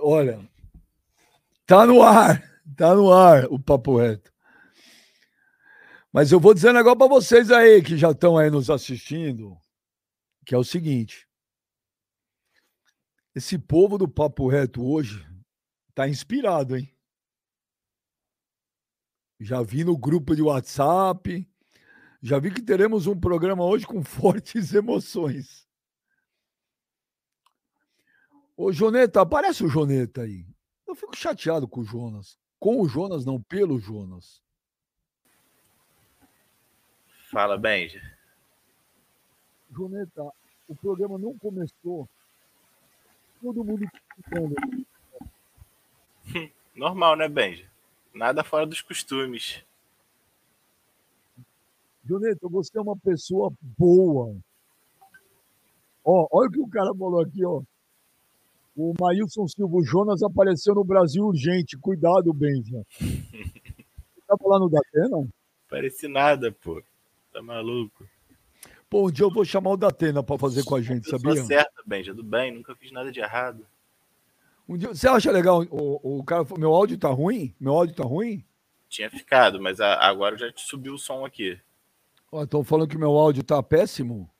Olha, tá no ar, tá no ar o papo reto. Mas eu vou dizer um negócio para vocês aí que já estão aí nos assistindo, que é o seguinte: esse povo do papo reto hoje tá inspirado, hein? Já vi no grupo de WhatsApp, já vi que teremos um programa hoje com fortes emoções. Ô, Joneta, aparece o Joneta aí. Eu fico chateado com o Jonas. Com o Jonas, não, pelo Jonas. Fala, Benja. Joneta, o programa não começou. Todo mundo Normal, né, Benja? Nada fora dos costumes. Joneta, você é uma pessoa boa. Ó, olha o que o cara falou aqui, ó. O Maílson Silva Jonas apareceu no Brasil urgente. Cuidado, Benja. tá falando da Atena? Parece nada, pô. Tá maluco. Pô, um dia eu vou chamar o Datena para fazer com a gente, sabia? Tá certo, Benja, do bem, nunca fiz nada de errado. Um dia, você acha legal o, o cara, meu áudio tá ruim? Meu áudio tá ruim? Tinha ficado, mas a, agora já te subiu o som aqui. Ó, estão falando que meu áudio tá péssimo.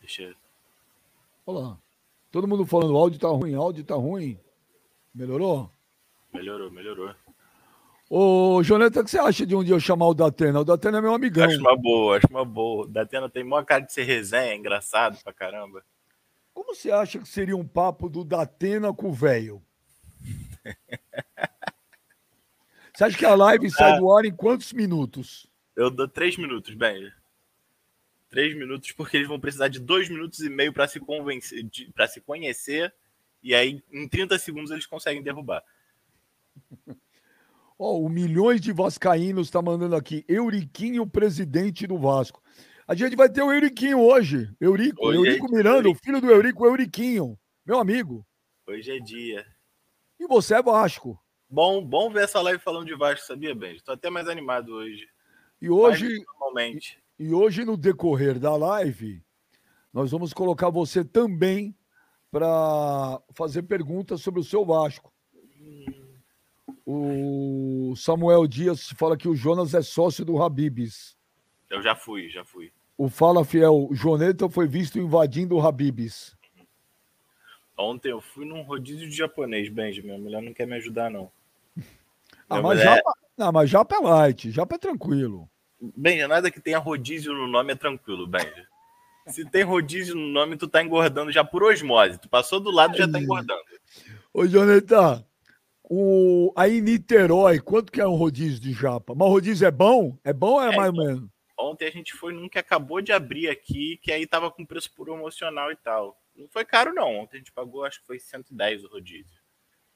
Deixa eu... Olha lá. Todo mundo falando, o áudio tá ruim, áudio tá ruim. Melhorou? Melhorou, melhorou. Ô, Joneta, o que você acha de um dia eu chamar o Datena? O Datena é meu amigão. Acho uma boa, acho uma boa. O Datena tem maior cara de ser resenha, engraçado pra caramba. Como você acha que seria um papo do Datena com o velho? você acha que a live sai do ar em quantos minutos? Eu dou três minutos, bem três minutos, porque eles vão precisar de dois minutos e meio para se convencer, para se conhecer, e aí em 30 segundos eles conseguem derrubar. Ó, oh, o milhões de vascaínos está mandando aqui. Euriquinho, presidente do Vasco. A gente vai ter o Euriquinho hoje. Eurico, hoje Eurico é Miranda, Eurico. o filho do Eurico, Euriquinho. Meu amigo. Hoje é dia. E você é Vasco. Bom, bom ver essa live falando de Vasco, sabia, Ben? Estou até mais animado hoje. E hoje. normalmente. E hoje, no decorrer da live, nós vamos colocar você também para fazer perguntas sobre o seu Vasco. O Samuel Dias fala que o Jonas é sócio do Habibs. Eu já fui, já fui. O Fala Fiel, o Joneta foi visto invadindo o Habibs. Ontem eu fui num rodízio de japonês, Benjamin. Minha mulher não quer me ajudar, não. Ah, mas, mulher... japa, não, mas japa é light, japa é tranquilo. Benja, nada que tenha rodízio no nome é tranquilo, Benja. Se tem rodízio no nome, tu tá engordando já por osmose. Tu passou do lado já tá engordando. Ô, Joneta, o... aí Niterói, quanto que é um rodízio de japa? Mas o rodízio é bom? É bom ou é, é mais ou menos? Ontem a gente foi num que acabou de abrir aqui, que aí tava com preço promocional e tal. Não foi caro, não. Ontem a gente pagou, acho que foi 110 o rodízio.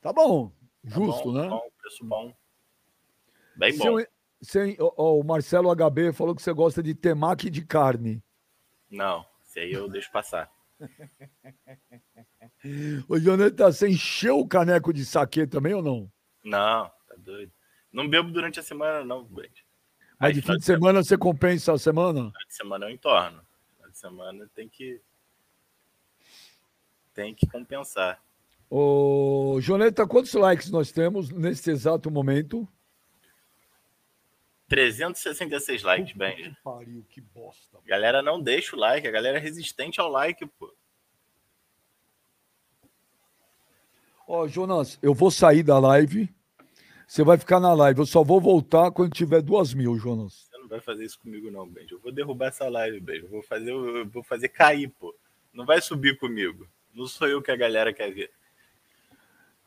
Tá bom. Tá Justo, bom, né? Bom, preço bom. Bem bom. Sem, oh, o Marcelo HB falou que você gosta de temaki de carne. Não, isso aí eu deixo passar. Ô, Jonathan, você encheu o caneco de saque também ou não? Não, tá doido. Não bebo durante a semana, não, Brent. Mas de fim de semana você compensa a semana? De semana eu entorno. De semana tem que. Tem que compensar. Ô, Joneta, quantos likes nós temos nesse exato momento? 366 likes, Benja. Que pariu, que bosta. Galera não deixa o like, a galera é resistente ao like, pô. Ó, Jonas, eu vou sair da live. Você vai ficar na live. Eu só vou voltar quando tiver duas mil, Jonas. Você não vai fazer isso comigo, não, Benja. Eu vou derrubar essa live, Benja. Eu vou fazer, eu vou fazer cair, pô. Não vai subir comigo. Não sou eu que a galera quer ver.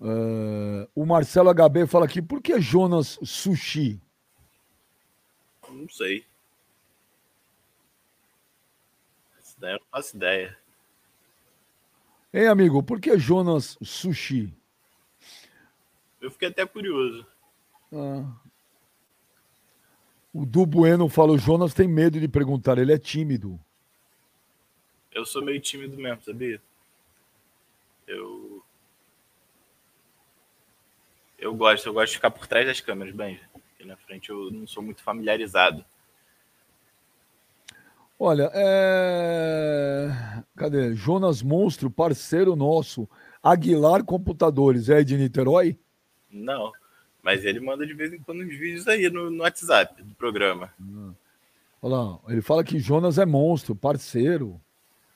Uh, o Marcelo HB fala aqui, por que Jonas Sushi? Não sei. Essa daí eu não faço ideia. Ei, amigo, por que Jonas Sushi? Eu fiquei até curioso. Ah. O Du Bueno fala: o Jonas tem medo de perguntar, ele é tímido. Eu sou meio tímido mesmo, sabia? Eu. Eu gosto, eu gosto de ficar por trás das câmeras, bem aqui na frente eu não sou muito familiarizado. Olha, é... cadê? Jonas Monstro, parceiro nosso. Aguilar Computadores é de Niterói? Não. Mas ele manda de vez em quando uns vídeos aí no, no WhatsApp do programa. Olha lá, ele fala que Jonas é monstro, parceiro.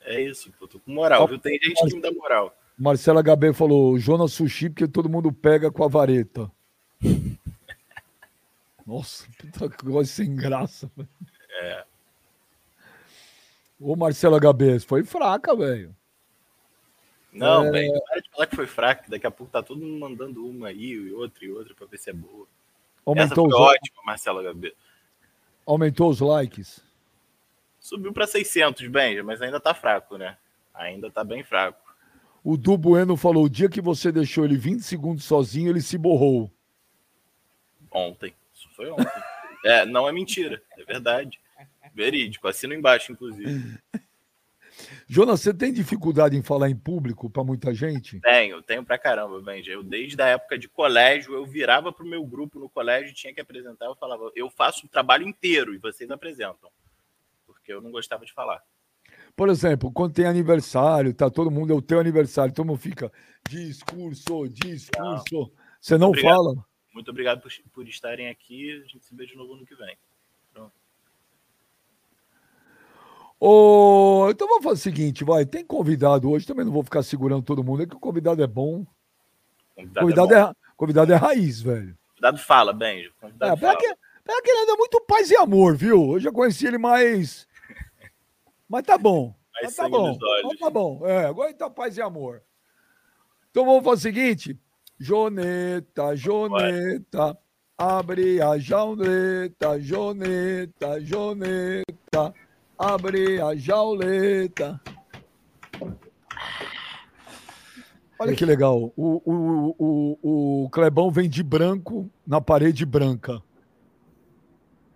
É isso, pô, tô com moral, viu? Tem gente que me dá moral. Marcela HB falou: Jonas sushi porque todo mundo pega com a vareta. Nossa, puta coisa sem graça. velho. É. Ô, Marcela HB, foi fraca, velho. Não, É. bem, para de falar que foi fraco, que daqui a pouco tá todo mundo mandando uma aí, e outra e outra pra ver se é boa. Essa Aumentou foi os, ótima, Marcelo HB. aumentou os likes. Subiu pra 600, Benja, mas ainda tá fraco, né? Ainda tá bem fraco. O Du Bueno falou: o dia que você deixou ele 20 segundos sozinho, ele se borrou. Ontem. Foi ontem. é, não é mentira, é verdade. Verídico, assino embaixo, inclusive. Jonas, você tem dificuldade em falar em público para muita gente? Tenho, tenho pra caramba, Benja. Eu, desde a época de colégio, eu virava pro meu grupo no colégio, tinha que apresentar, eu falava, eu faço o trabalho inteiro e vocês apresentam. Porque eu não gostava de falar. Por exemplo, quando tem aniversário, tá todo mundo, é o teu aniversário, todo mundo fica discurso, discurso. Você não Obrigado. fala? Muito obrigado por, por estarem aqui. A gente se vê de novo no que vem. Ô, então vamos fazer o seguinte, vai. Tem convidado hoje, também não vou ficar segurando todo mundo, é que o convidado é bom. Convidado, Convidado é, é, bom. convidado é raiz, velho. Convidado fala. É, Convidado pena fala. que, pena que ele anda muito paz e amor, viu? Eu já conheci ele mais. Mas tá bom. Mas tá bom. Mas tá bom. É, agora ele tá paz e amor. Então vamos fazer o seguinte: Joneta, Joneta, abre a jauleta, Joneta, Joneta, abre a jauleta. Olha que legal. O, o, o, o Clebão vem de branco na parede branca.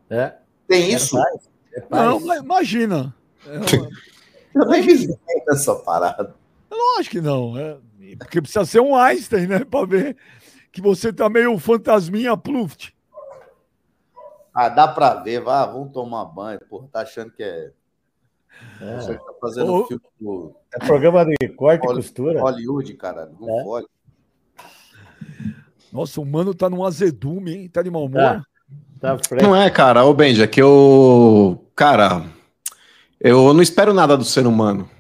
É. Tem isso? É paz. Não, mas imagina. É uma- Eu nem vi essa parada. Eu acho que não. É, porque precisa ser um Einstein, né? Pra ver que você tá meio fantasminha Pluft. Ah, dá pra ver, vá, vamos tomar banho, porra, tá achando que é. É. Você tá fazendo filme do É programa de corte e costura. Hollywood, cara. Não É. pode. Nossa, o mano tá num azedume, hein? Tá de mau humor. Tá. Tá. Não é, cara, ô Benja, que eu. Cara, eu não espero nada do ser humano.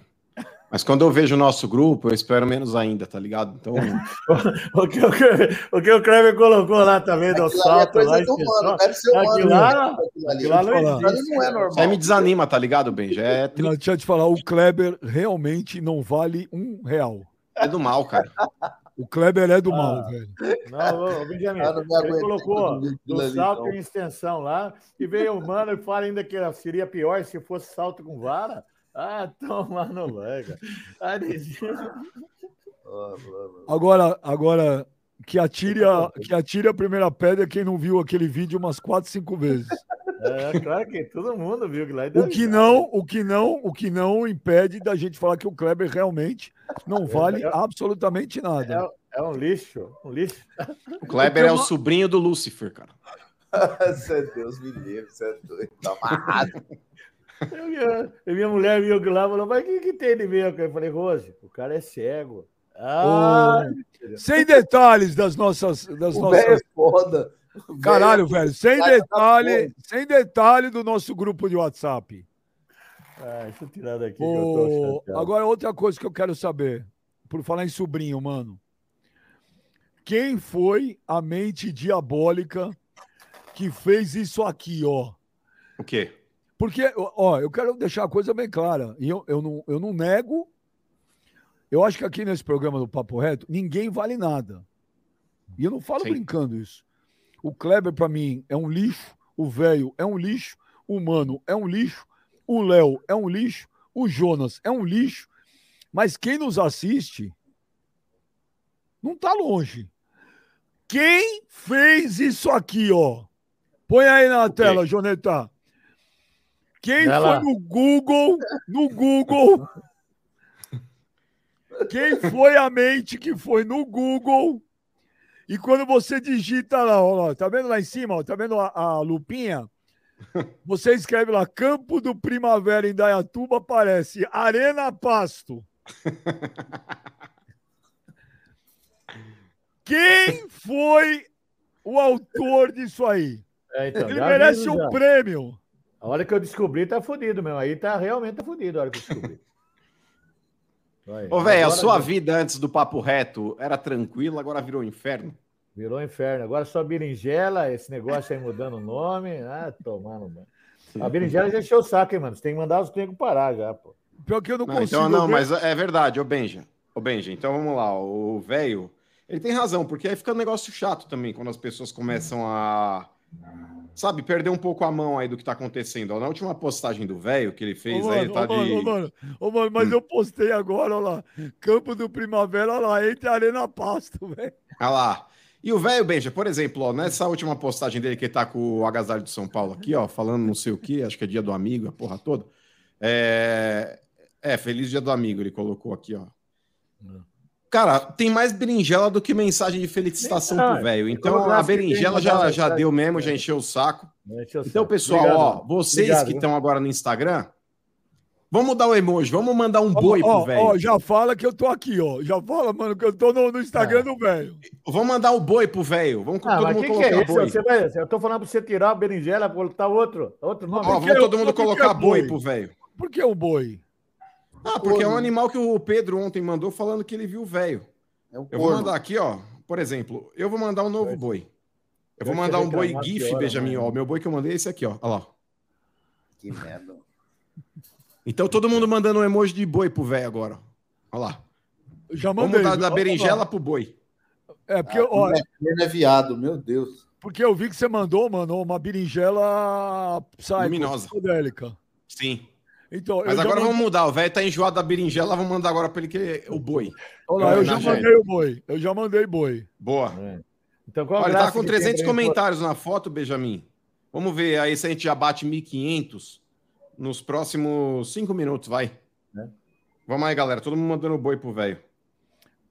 Mas quando eu vejo o nosso grupo, eu espero menos ainda, tá ligado? Então, O que, o, que, o que o Kleber colocou lá também do é salto coisa lá. do humano, deve ser humano. Aquilo lá- né? Aquilo ali. aquilo lá não não é isso aí normal. me desanima, tá ligado, Benja? É, tri- Não, deixa eu te falar, o Kleber realmente não vale um real. é do mal, cara. O Kleber é do Ah. mal, velho. Não, ô, Benjamin, não ele colocou do salto não. em extensão lá, e veio o mano e fala ainda que seria pior se fosse salto com vara. Ah, toma no lega. Agora, agora que atire, a, que atire a primeira pedra quem não viu aquele vídeo umas quatro, cinco vezes. É, claro que todo mundo viu que lá. O que não, o que não, o que não impede da gente falar que o Kleber realmente não vale eu- absolutamente nada. É, é um lixo, um lixo. O Kleber é o sobrinho do Lúcifer, cara. Você é Deus me livre, você é doido. Tá amarrado. Eu, e minha mulher que lá e falou, mas o que, que tem de meio? Eu falei, Rose, o cara é cego. Ah, Sem detalhes das nossas, das O velho é nossas. foda. Caralho, é- velho, sem dar detalhe, sem detalhe do nosso grupo de WhatsApp. ah, deixa eu tirar daqui que eu agora, outra coisa que eu quero saber, por falar em sobrinho, mano. Quem foi a mente diabólica que fez isso aqui, ó? O quê? Porque, ó, eu quero deixar a coisa bem clara. E eu, eu, não, eu não nego. Eu acho que aqui nesse programa do Papo Reto, ninguém vale nada. E eu não falo Sim. brincando isso. O Kleber, pra mim, é um lixo. O velho é um lixo. O Mano é um lixo. O Léo é um lixo. O Jonas é um lixo. Mas quem nos assiste não tá longe. Quem fez isso aqui, ó? Põe aí na quê? tela, Joneta. Quem Vai foi lá. no Google, no Google, quem foi a mente que foi no Google e quando você digita lá, ó, tá vendo lá em cima, ó, tá vendo a, a lupinha? Você escreve lá, Campo do Primavera em Dayatuba, aparece Arena Pasto. Quem foi o autor disso aí? É, então, Ele merece um prêmio. A hora que eu descobri, tá fudido mesmo. Aí tá realmente tá fudido a hora que eu descobri. Vai. Ô, velho, a sua vida antes do papo reto era tranquila, agora virou inferno. Virou inferno. Agora só berinjela, esse negócio aí mudando o nome. Ah, tomando, mano. A berinjela já encheu o saco, hein, mano? Você tem que mandar os tempos parar já, pô. Pior que eu não, Não, consigo. então, não, ver. mas é verdade, ô Benja. Ô Benja, então vamos lá. O velho, ele tem razão, porque aí fica um negócio chato também, quando as pessoas começam a. Sabe, perder um pouco a mão aí do que tá acontecendo. Ó, Na última postagem do velho que ele fez Ô, aí, mano, ele tá ô, de. mano, ô, mano, ô, mano, mas eu postei agora, olha lá. Campo do Primavera, olha lá, entre Arena Pasto, velho. Olha lá. E o velho Benja, por exemplo, ó, nessa última postagem dele que ele tá com o agasalho de São Paulo aqui, ó, falando não sei o que, acho que é dia do amigo, a porra toda. É, é feliz dia do amigo, ele colocou aqui, ó. Cara, tem mais berinjela do que mensagem de felicitação Não, pro velho. Então coloquei a berinjela já, já deu mesmo, já encheu o saco. Encheu o Então, saco. pessoal, Obrigado, ó, vocês Obrigado, que estão agora no Instagram, vamos mudar o emoji, vamos mandar um Ó, boi pro velho. ó, já fala que eu tô aqui, ó. Já fala, mano, que eu tô no, no Instagram Ah. do velho. Vamos mandar o boi pro velho. Vamos Ah, todo mundo que que colocar é boi. Você vai, eu tô falando pra você tirar a berinjela, botar outro, outro nome. Ó, vamos todo mundo colocar é boi boi. pro velho. Por que o boi? Ah, porque é um animal que o Pedro ontem mandou falando que ele viu o velho. É um Eu vou mandar aqui, ó. Por exemplo, eu vou mandar um novo boi. Eu vou Vai mandar um boi GIF, pior, Benjamin. né? Ó, o meu boi que eu mandei é esse aqui, ó. Olha lá. Que merda. Então todo mundo mandando um emoji de boi pro velho agora. ó. Olha lá. Eu Já Vamos mandei. mudar da Vamos berinjela pro boi. É, porque, Ah, ó, Corno é viado, meu Deus. porque eu vi que você mandou, mano, uma berinjela Luminosa. Sim. Então, Mas eu agora já vamos mudar. O velho tá enjoado da berinjela, vamos mandar agora pra ele que é o boi. Olha lá, eu já mandei o boi. Eu já mandei boi. Boa. É. Então, qual a Olha, tá com que tem 300 pra gente comentários na foto, Benjamin. Vamos ver aí se a gente já bate 1.500 nos próximos 5 minutos, vai. É. Vamos aí, galera. Todo mundo mandando boi pro velho.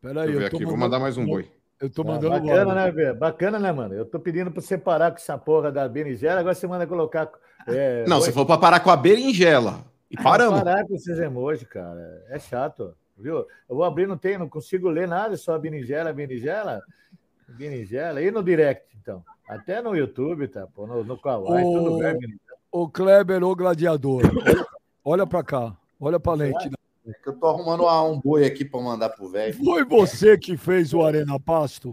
Peraí, Deixa eu ver eu tô aqui. Vou mandando- mandar mais um boi. Eu tô Ah, mandando bacana, vários. né, velho? Bacana, né, mano? Eu tô pedindo pra você parar com essa porra da berinjela, agora você manda colocar. É, Não, oi- você falou pra parar com a berinjela. E paramos. Parar com esses emojis, cara. É chato, viu? Eu vou abrir, não tem, não consigo ler nada, só berinjela, berinjela, berinjela. E no direct, então? Até no YouTube, tá? Pô, no, no Kawaii, Ô, tudo bem, menino. O Kleber, o gladiador. Olha, pra cá. Olha pra lente. É que eu tô arrumando uma- um boi aqui pra mandar pro velho. Foi você que fez o Arena Pasto?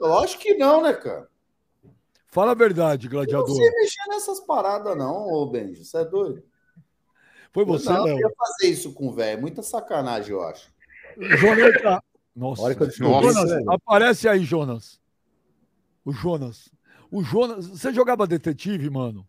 Lógico que não, né, cara? Fala a verdade, Eu não gladiador. sei mexer nessas paradas, não, ô Benji. Você é doido? Foi você, não, eu Léo. ia fazer isso com o velho. Muita sacanagem, eu acho. Jonas. tá- Nossa. A hora que Nossa. Jonas, aparece aí, Jonas. O Jonas. O Jonas. Você jogava detetive, mano?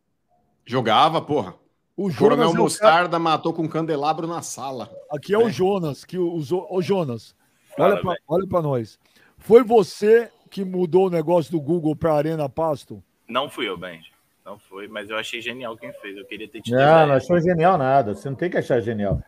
Jogava, porra. O O Coronel Jonas. É o cara, Mostarda matou com um candelabro na sala. aqui é o É. Jonas que usou. Ô, Jonas, olha pra, velho. olha pra nós. Foi você que mudou o negócio do Google pra Arena Pasto? Não fui eu, Benji. Não foi, mas eu achei genial quem fez. Eu queria ter tido. Não, não achou genial nada. Você não tem que achar genial.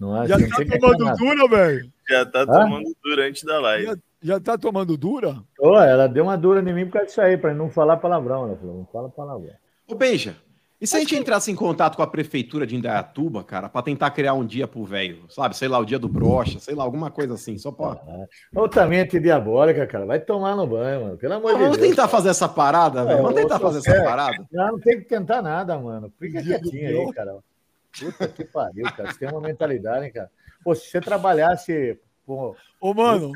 Não acha, Já não tá tem que achar tomando nada. dura, velho? Já tá tomando durante da live. Já, já tá tomando dura? Ô, ela deu uma dura em mim por causa disso aí, pra não falar palavrão. Ela falou, não fala palavrão. Ô, Benja, e se a gente entrasse em contato com a prefeitura de Indaiatuba, cara, pra tentar criar um dia pro velho, sabe? Sei lá, o dia do brocha, sei lá, alguma coisa assim, só pra... Mente diabólica, cara. Vai tomar no banho, mano. Pelo amor de Vamos Deus. tentar fazer essa parada, velho. Vamos tentar fazer essa parada. Não, não tem que tentar nada, mano. Fica Dia quietinho aí, cara. Puta que pariu, cara. Você tem uma mentalidade, hein, cara. Pô, se você trabalhasse. Pô, Ô, mano,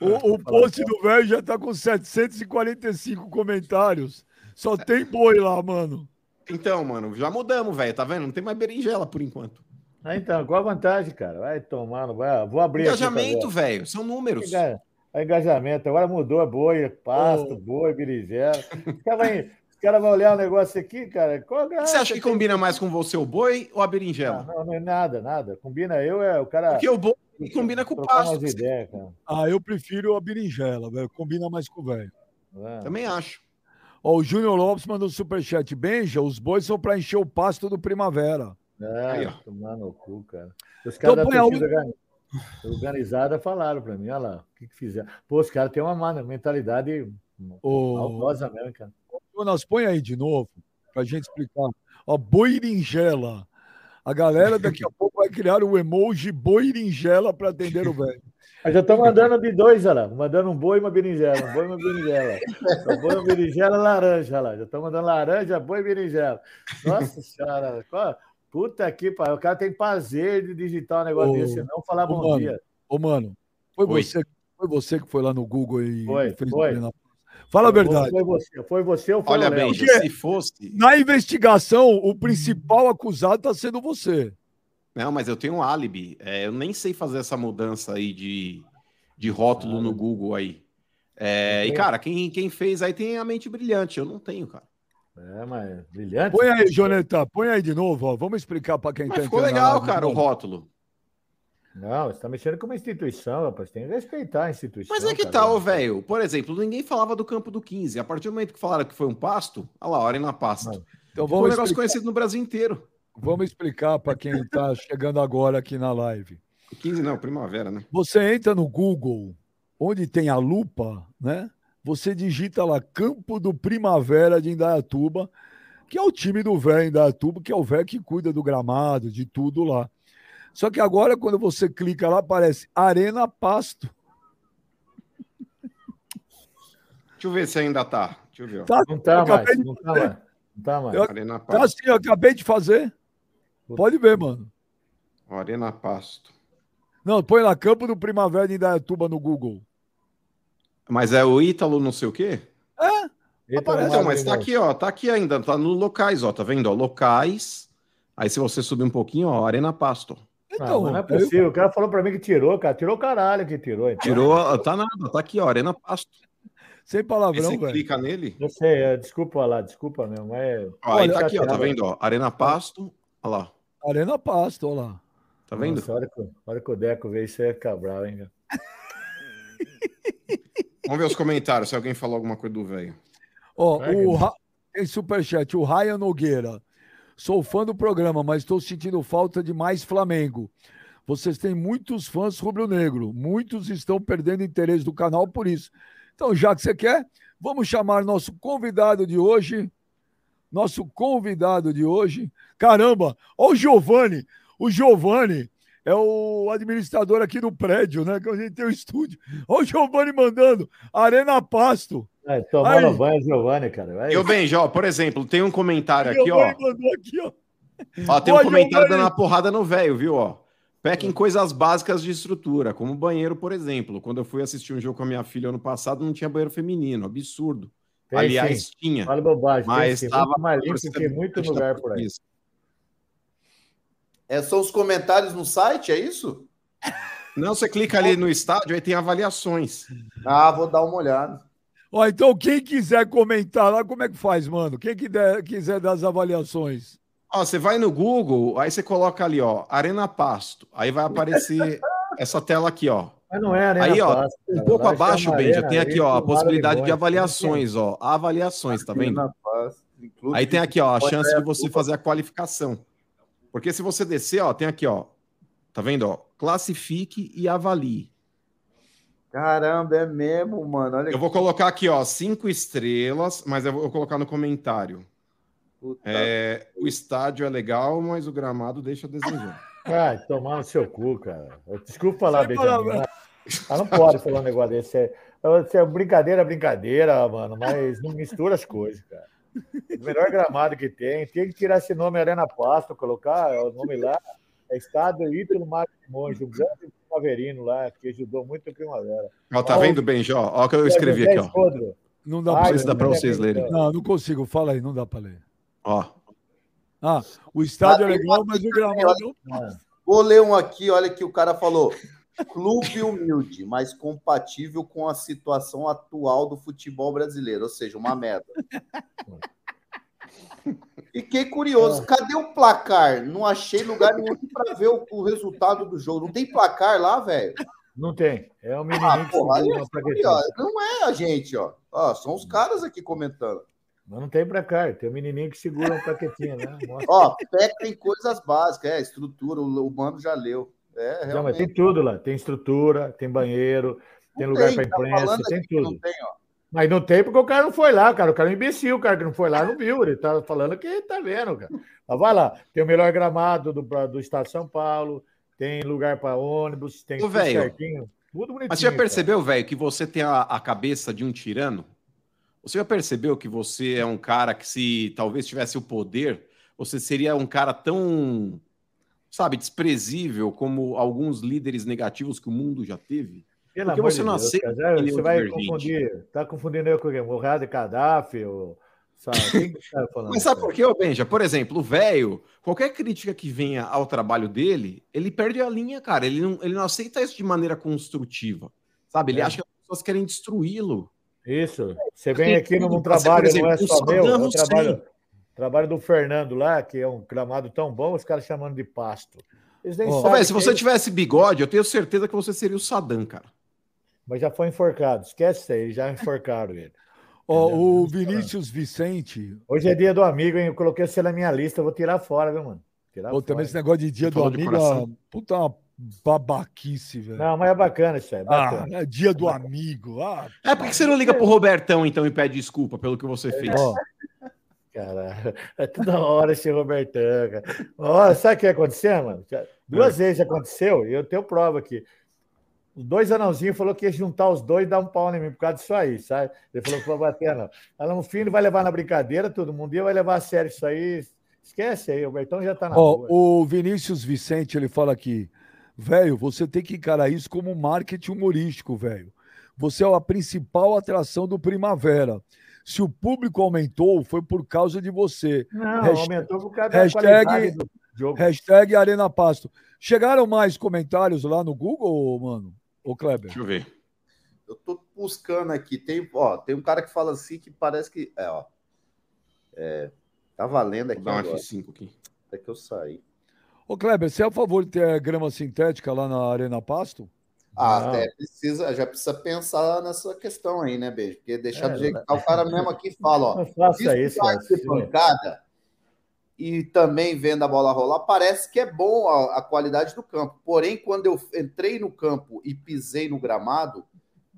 o, o post do velho já tá com 745 comentários. Só tem boi lá, mano. Então, mano, já mudamos, velho, tá vendo? Não tem mais berinjela por enquanto. Ah, então, qual a vantagem, cara? Vai tomar, não vai. Vou abrir Engajamento, velho, são números. Enga- Engajamento. Agora mudou, é boi, pasto, Ô. boi, berinjela. Os caras caras vão olhar o negócio aqui, cara. Qual a graça? Você acha que combina mais com você o boi ou a Ah, berinjela? Não, não é nada, nada. Combina eu, é o cara. Porque o boi combina com o pasto. ideias, cara. Ah, eu prefiro a berinjela, velho. Combina mais com o velho. É. Também acho. Ó, o Júnior Lopes mandou um superchat. Benja, os bois são pra encher o pasto do primavera. Aí. É, tomar no cu, cara. Os Então caras põe da a torcida organizada falaram pra mim, olha lá, o que, que fizeram. Pô, os caras têm uma ma- mentalidade Ô, maldosa mesmo, cara. Jonas, põe aí de novo pra gente explicar. Ó, boiringela. A galera daqui a pouco vai criar o emoji boiringela para atender o velho. Eu já tô mandando de dois, olha lá. Mandando um boi e uma berinjela. Um boi e uma berinjela. Um boi, uma berinjela laranja, olha lá. Já tô mandando laranja, boi e berinjela. Nossa senhora. qual- Puta que pariu. O cara tem prazer de digitar um negócio Ô, desse, não falar ô, bom mano. dia. Ô, mano, foi Oi. você, foi você que foi lá no Google e Foi, fez foi. treino? Fala a verdade. Foi você, foi você ou foi Olha, Porque- se fosse. Na investigação, o principal acusado está sendo você. Não, mas eu tenho um álibi. É, eu nem sei fazer essa mudança aí de, de rótulo no Google aí. É, e, cara, quem, quem fez aí tem a mente brilhante. Eu não tenho, cara. É, mas brilhante. Põe aí, Joneta, põe aí de novo, ó. Vamos explicar para quem Mas tá ficou na legal, cara, o rótulo. Não, você tá mexendo com uma instituição, rapaz. Tem que respeitar a instituição. Mas é que cara. tal, velho? Por exemplo, ninguém falava do campo do 15. A partir do momento que falaram que foi um pasto, olha lá, Arena Pasto. Não. Então Foi um vamos negócio explicar, conhecido no Brasil inteiro. Vamos explicar para quem está chegando agora aqui na live. 15 não, primavera, né? Você entra no Google, onde tem a lupa, né? Você digita lá Campo do Primavera de Indaiatuba, que é o time do velho Indaiatuba, que é o velho que cuida do gramado, de tudo lá. Só que agora, quando você clica lá, aparece Arena Pasto. Deixa eu ver se ainda tá. Deixa eu ver. ó. Tá, Não tá mais, de não tá fazer. mais. Não tá mais. Eu- Arena Tá assim, eu acabei de fazer. Pode ver, mano. Arena Pasto. Não, põe lá Campo do Primavera de Indaiatuba no Google. Mas é o Ítalo não sei o quê? Eita, aparece, Então, mas tá aqui, ó. Tá aqui ainda, tá no locais, ó. Tá vendo? Ó, locais. Aí se você subir um pouquinho, ó, Arena Pasto. Ah, Então, mas não é eu- possível. O cara falou pra mim que tirou, cara. Tirou o caralho que tirou. Então. Tirou, tá nada, tá aqui, ó, Arena Pasto. sem Aí palavrão, você velho. clica nele. Eu sei, é, desculpa lá, desculpa mesmo. mas- Ó, aí Olha, tá aqui, ó, tá vendo? Ó, Arena Pasto. Olha lá, Arena Pasto, olha lá. tá vendo? Nossa, a hora que, hora que o Deco veio, isso ficar bravo, hein, cara. Vamos ver os comentários, se alguém falou alguma coisa do velho. Ó, o. Ra... tem superchat, o Ryan Nogueira. Sou fã do programa, mas estou sentindo falta de mais Flamengo. Vocês têm muitos fãs rubro-negro. Muitos estão perdendo interesse do canal por isso. Então, já que você quer, vamos chamar nosso convidado de hoje. Nosso convidado de hoje. Caramba, ó o Giovanni. O Giovanni é o administrador aqui do prédio, né? Que a gente tem o estúdio. Ó o Giovanni mandando. Arena Pasto. É, tomando Aí. banho, Giovanni, cara. Vai- Eu, bem, ó, por exemplo, tem um comentário aqui, ó. Giovanni mandou aqui, ó. Ó, tem um comentário Giovanni. dando uma porrada no velho, viu, ó. Peca em coisas básicas de estrutura, como banheiro, por exemplo. Quando eu fui assistir um jogo com a minha filha ano passado, não tinha banheiro feminino, absurdo. Tem Aliás, sim. tinha. Fala bobagem. Mas tem estava Muito mais que muito lugar por aí. É, são os comentários no site, é isso? Não, você clica ali no estádio, aí tem avaliações. Ah, vou dar uma olhada. Ó, então quem quiser comentar lá, como é que faz, mano? Quem que der- quiser dar as avaliações? Ó, você vai no Google, aí você coloca ali, ó, Arena Pasto. Aí vai aparecer essa tela aqui, ó. Mas não é Arena Aí, ó, Pasto, um pouco abaixo, Benja, tem aqui, ó, a possibilidade de limões. avaliações, ó. Avaliações, tá vendo? Aí tem aqui, ó, a chance de você fazer a qualificação. Porque se você descer, ó, tem aqui, ó. Tá vendo, ó? Classifique e avalie. Caramba, é mesmo, mano. Olha Eu vou colocar aqui, ó, cinco estrelas, mas eu vou colocar no comentário. Puta. É, o estádio é legal, mas o gramado deixa a desejar. Vai tomar no seu cu, cara. Desculpa falar, Benjamin. Mas não pode falar um negócio desse. É, é brincadeira, brincadeira, mano, mas não mistura as coisas, cara. O melhor gramado que tem, tem que tirar esse nome Arena Pasto, colocar o nome lá, é Estádio Ítalo Mário Monge, um grande primaverino lá, que ajudou muito a Primavera. Ó, tá vendo, Benja? Ó, ó o que eu escrevi aqui, ó. Não dá ler. se dá pra vocês é lerem. Não, não consigo. Fala aí, não dá pra ler. Ó, Ah, o estádio Ah, é legal, mas o gramado não. Vou ler um aqui, olha que o cara falou. Clube humilde, mas compatível com a situação atual do futebol brasileiro, ou seja, uma merda. Fiquei curioso, cadê o placar? Não achei lugar nenhum para ver o, o resultado do jogo. Não tem placar lá, velho? Não tem. É um menininho Ah, que porra, é ó. não é a gente, ó. Ó, são os caras aqui comentando. Mas não tem pra cá, tem um menininho que segura uma plaquetinha, né? Mostra. Ó, peca em coisas básicas, é, estrutura, o, o mano já leu. É, Não, mas realmente. tem tudo lá. Tem estrutura, tem banheiro, tem Não lugar para tá imprensa, falando tem que Não tudo. tem, ó. Mas não tem porque o cara não foi lá, cara. O cara é um imbecil, o cara que não foi lá não viu. Ele tá falando que tá vendo, cara. Mas vai lá. Tem o melhor gramado do, do estado de São Paulo, tem lugar para ônibus, tem Ô, tudo velho, certinho. Tudo bonitinho. Mas você já percebeu, velho, que você tem a, a cabeça de um tirano? Você já percebeu que você é um cara que, se talvez tivesse o poder, você seria um cara tão, sabe, desprezível como alguns líderes negativos que o mundo já teve? Pelo Porque você de não Deus, aceita cara. Você vai confundir. Tá confundindo eu com? O Rado Gaddafi, o. Sabe? Tá? Mas sabe por quê, Benja? Por exemplo, o velho, qualquer crítica que venha ao trabalho dele, ele perde a linha, cara. Ele não, ele não aceita isso de maneira construtiva. Sabe? Ele É. acha que as pessoas querem destruí-lo. Isso. Você vem aqui num trabalho, exemplo, não é só meu, é trabalho. Trabalho do Fernando lá, que é um gramado tão bom, os caras chamando de pasto. Eles nem Ó, sabem velho, se você é- tivesse bigode, eu tenho certeza que você seria o Saddam, cara. Mas já foi enforcado. Esquece isso aí, já enforcaram ele. Ó, Entendeu? o Vinícius Vicente, Hoje é dia do amigo, hein? Eu coloquei você na minha lista, eu vou tirar fora, viu, mano? Tirar pô, também esse negócio de dia do amigo, coração? ah, puta uma babaquice, velho. Não, mas é bacana isso aí, é Ah, bacana. é dia do amigo. Ah, É, por que você não liga pro Robertão, então, e pede desculpa pelo que você fez? ó, Cara, é toda hora esse Robertão, cara. Olha, sabe o que aconteceu, mano? Duas vezes aconteceu, e eu tenho prova aqui. Os dois anãozinhos falou que ia juntar os dois e dar um pau em mim por causa disso aí, sabe? Ele falou que vai bater, não. Ela no fim ele vai levar na brincadeira, todo mundo dia vai levar a sério isso aí. Esquece aí, o Bertão já tá na ó, rua. o Vinícius Vicente, ele fala aqui, velho, você tem que encarar isso como marketing humorístico, velho. Você é a principal atração do Primavera. Se o público aumentou, foi por causa de você. Não, hashtag- aumentou por causa da hashtag- qualidade do jogo. Hashtag Arena Pasto. Chegaram mais comentários lá no Google, mano? Ô, Kleber? Deixa eu ver. Eu tô buscando aqui. Tem, ó, tem um cara que fala assim que parece que. É, ó. É, tá valendo aqui Vou dar um agora. F5 aqui. Até que eu saí. Ô, Kleber, você é a favor de ter grama sintética lá na Arena Pasto? Ah, até precisa, já precisa pensar nessa questão aí, né, Beijo? Porque deixar É, do jeito que tá, o cara mesmo aqui fala, ó. Não faça isso, ser pancada e também vendo a bola rolar, parece que é bom a, a qualidade do campo. Porém, quando eu entrei no campo e pisei no gramado,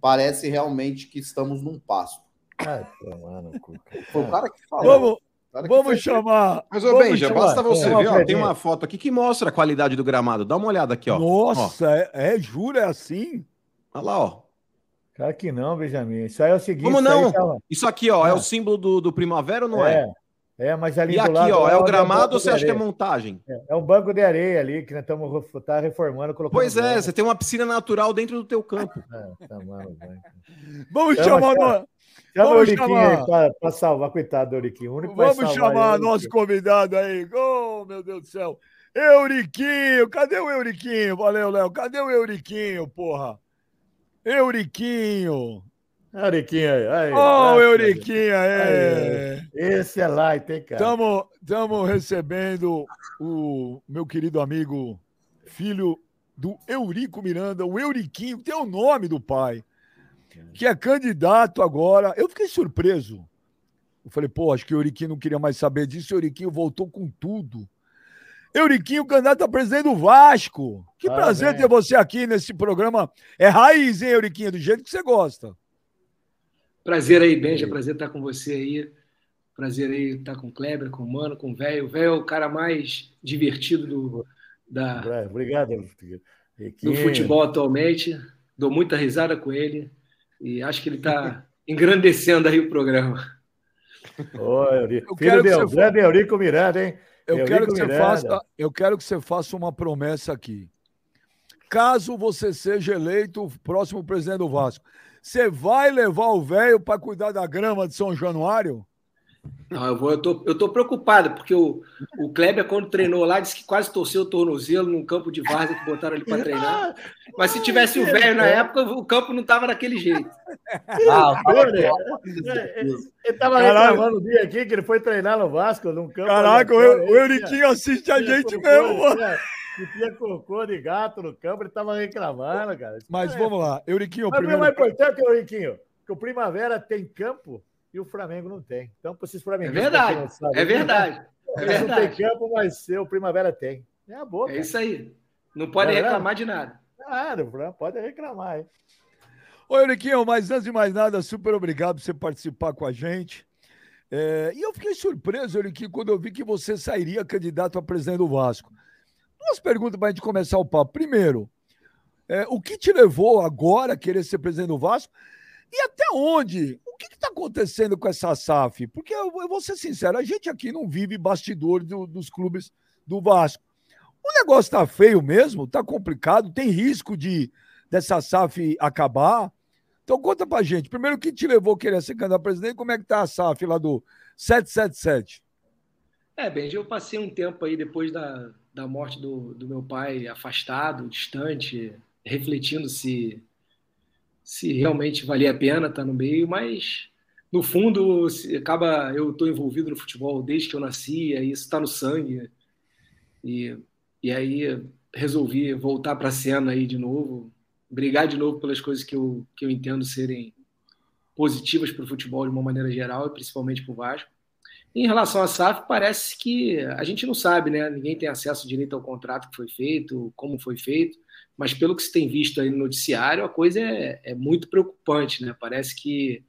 parece realmente que estamos num pasto. Ai. Foi o cara que falou. Vamos, vamos chamar. Mas, ô, vamos Benja, chamar- basta você uma ver, ó, tem uma foto aqui que mostra a qualidade do gramado. Dá uma olhada aqui, ó. Nossa, é, é, juro, é assim? Ó, olha lá, ó. Claro que não, Benjamin. Isso aí é o seguinte. Como isso aí não? tava- Isso aqui, ó, é Ah. o símbolo do, do primavera ou não é? É, é, mas ali E do aqui, lado ó, lá é o gramado ou você de acha que é montagem? É um banco de areia ali que nós estamos tá reformando, colocando. Pois é, você tem uma piscina natural dentro do teu campo. É, tá maluco, vai. Vamos Chama, chamar. Chama. o Vamos Euriquinho chamar. aí pra, pra salvar, coitado do Euriquinho. O único Vamos chamar ele é o nosso convidado aí. Oh, meu Deus do céu. Euriquinho, cadê o Euriquinho? Valeu, Léo. Cadê o Euriquinho, porra? Euriquinho. Euriquinho aí. aí o a Euriquinho aí. Deus. Esse é light, hein, cara? Estamos recebendo o meu querido amigo, filho do Eurico Miranda, o Euriquinho, tem o nome do pai, que é candidato agora. Eu fiquei surpreso. Eu falei, pô, acho que o Euriquinho não queria mais saber disso. O Euriquinho voltou com tudo. Euriquinho, candidato a presidente do Vasco. Que Ah, prazer bem. ter você aqui nesse programa. É raiz, hein, Euriquinho? Do jeito que você gosta. Prazer aí, Benja. Prazer estar com você aí. Prazer aí estar com o Kleber, com o Mano, com o Velho. O Velho é o cara mais divertido do, da, Obrigado, do futebol atualmente. Dou muita risada com ele. E acho que ele está engrandecendo aí o programa. Ô, Eurico. Eu Filho quero que de você grande Eurico Miranda, hein? Eu Eurico quero, que você Miranda. faça, eu quero que você faça uma promessa aqui. Caso você seja eleito o próximo presidente do Vasco, você vai levar o velho para cuidar da grama de São Januário? Não, eu, vou, eu, tô, eu tô preocupado, porque o, o Kleber, quando treinou lá, disse que quase torceu o tornozelo num campo de várzea que botaram ele para treinar. Mas se tivesse o velho na época, o campo não tava daquele jeito. Ah, fala Ele, ele tava reclamando um dia aqui que ele foi treinar no Vasco, num campo. Caraca, o, o Euriquinho assiste a gente cocô, mesmo, mano. tinha- Que tinha cocô de gato no campo, ele tava reclamando, cara. Mas É. vamos lá, Euriquinho, Mas o primeiro. mais importante, Euriquinho, que o Primavera tem campo e o Flamengo não tem. Então, para esses É flamenguistas verdade, não sabem, é verdade. É Eles não tem verdade. campo, mas o Primavera tem. É a boca. É isso aí. Não pode É verdade? reclamar de nada. Claro, pode reclamar, hein? Ô, Euriquinho, mas antes de mais nada, super obrigado por você participar com a gente. É, e eu fiquei surpreso, Euriquinho, quando eu vi que você sairia candidato a presidente do Vasco. Duas perguntas para a gente começar o papo. Primeiro, é, o que te levou agora a querer ser presidente do Vasco? E até onde? O que está acontecendo com essa SAF? Porque eu, eu, vou ser sincero, a gente aqui não vive bastidores do, dos clubes do Vasco. O negócio está feio mesmo, está complicado, tem risco de dessa SAF acabar. Então conta pra gente. Primeiro, o que te levou a querer ser candidato a presidente? Como é que tá a SAF lá do 777? É, Benji, eu passei um tempo aí depois da, da morte do, do meu pai afastado, distante, refletindo se, se realmente valia a pena estar no meio, mas no fundo acaba eu estou envolvido no futebol desde que eu nasci, e isso está no sangue. E, e aí resolvi voltar para a cena aí de novo, brigar de novo pelas coisas que eu, que eu entendo serem positivas para o futebol de uma maneira geral e principalmente para o Vasco. Em relação à SAF, parece que a gente não sabe, né? Ninguém tem acesso direito ao contrato que foi feito, como foi feito, mas pelo que se tem visto aí no noticiário, a coisa é, é muito preocupante, né? Parece que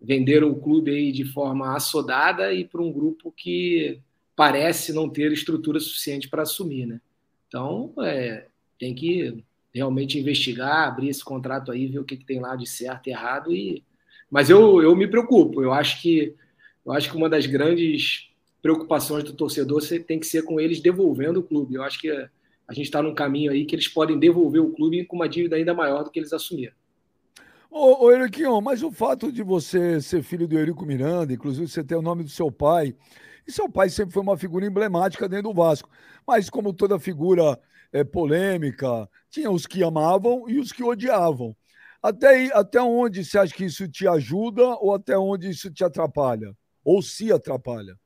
venderam o clube aí de forma assodada e para um grupo que parece não ter estrutura suficiente para assumir, né? Então, é, tem que realmente investigar, abrir esse contrato aí, ver o que, que tem lá de certo e errado. E... Mas eu, eu me preocupo. Eu acho que eu acho que uma das grandes preocupações do torcedor tem que ser com eles devolvendo o clube. Eu acho que a gente está num caminho aí que eles podem devolver o clube com uma dívida ainda maior do que eles assumiram. Ô, ô Eriquinho, mas o fato de você ser filho do Eurico Miranda, inclusive você ter o nome do seu pai, e seu pai sempre foi uma figura emblemática dentro do Vasco. Mas como toda figura é, polêmica, tinha os que amavam e os que odiavam. Até, até onde você acha que isso te ajuda ou até onde isso te atrapalha? Ou se atrapalha?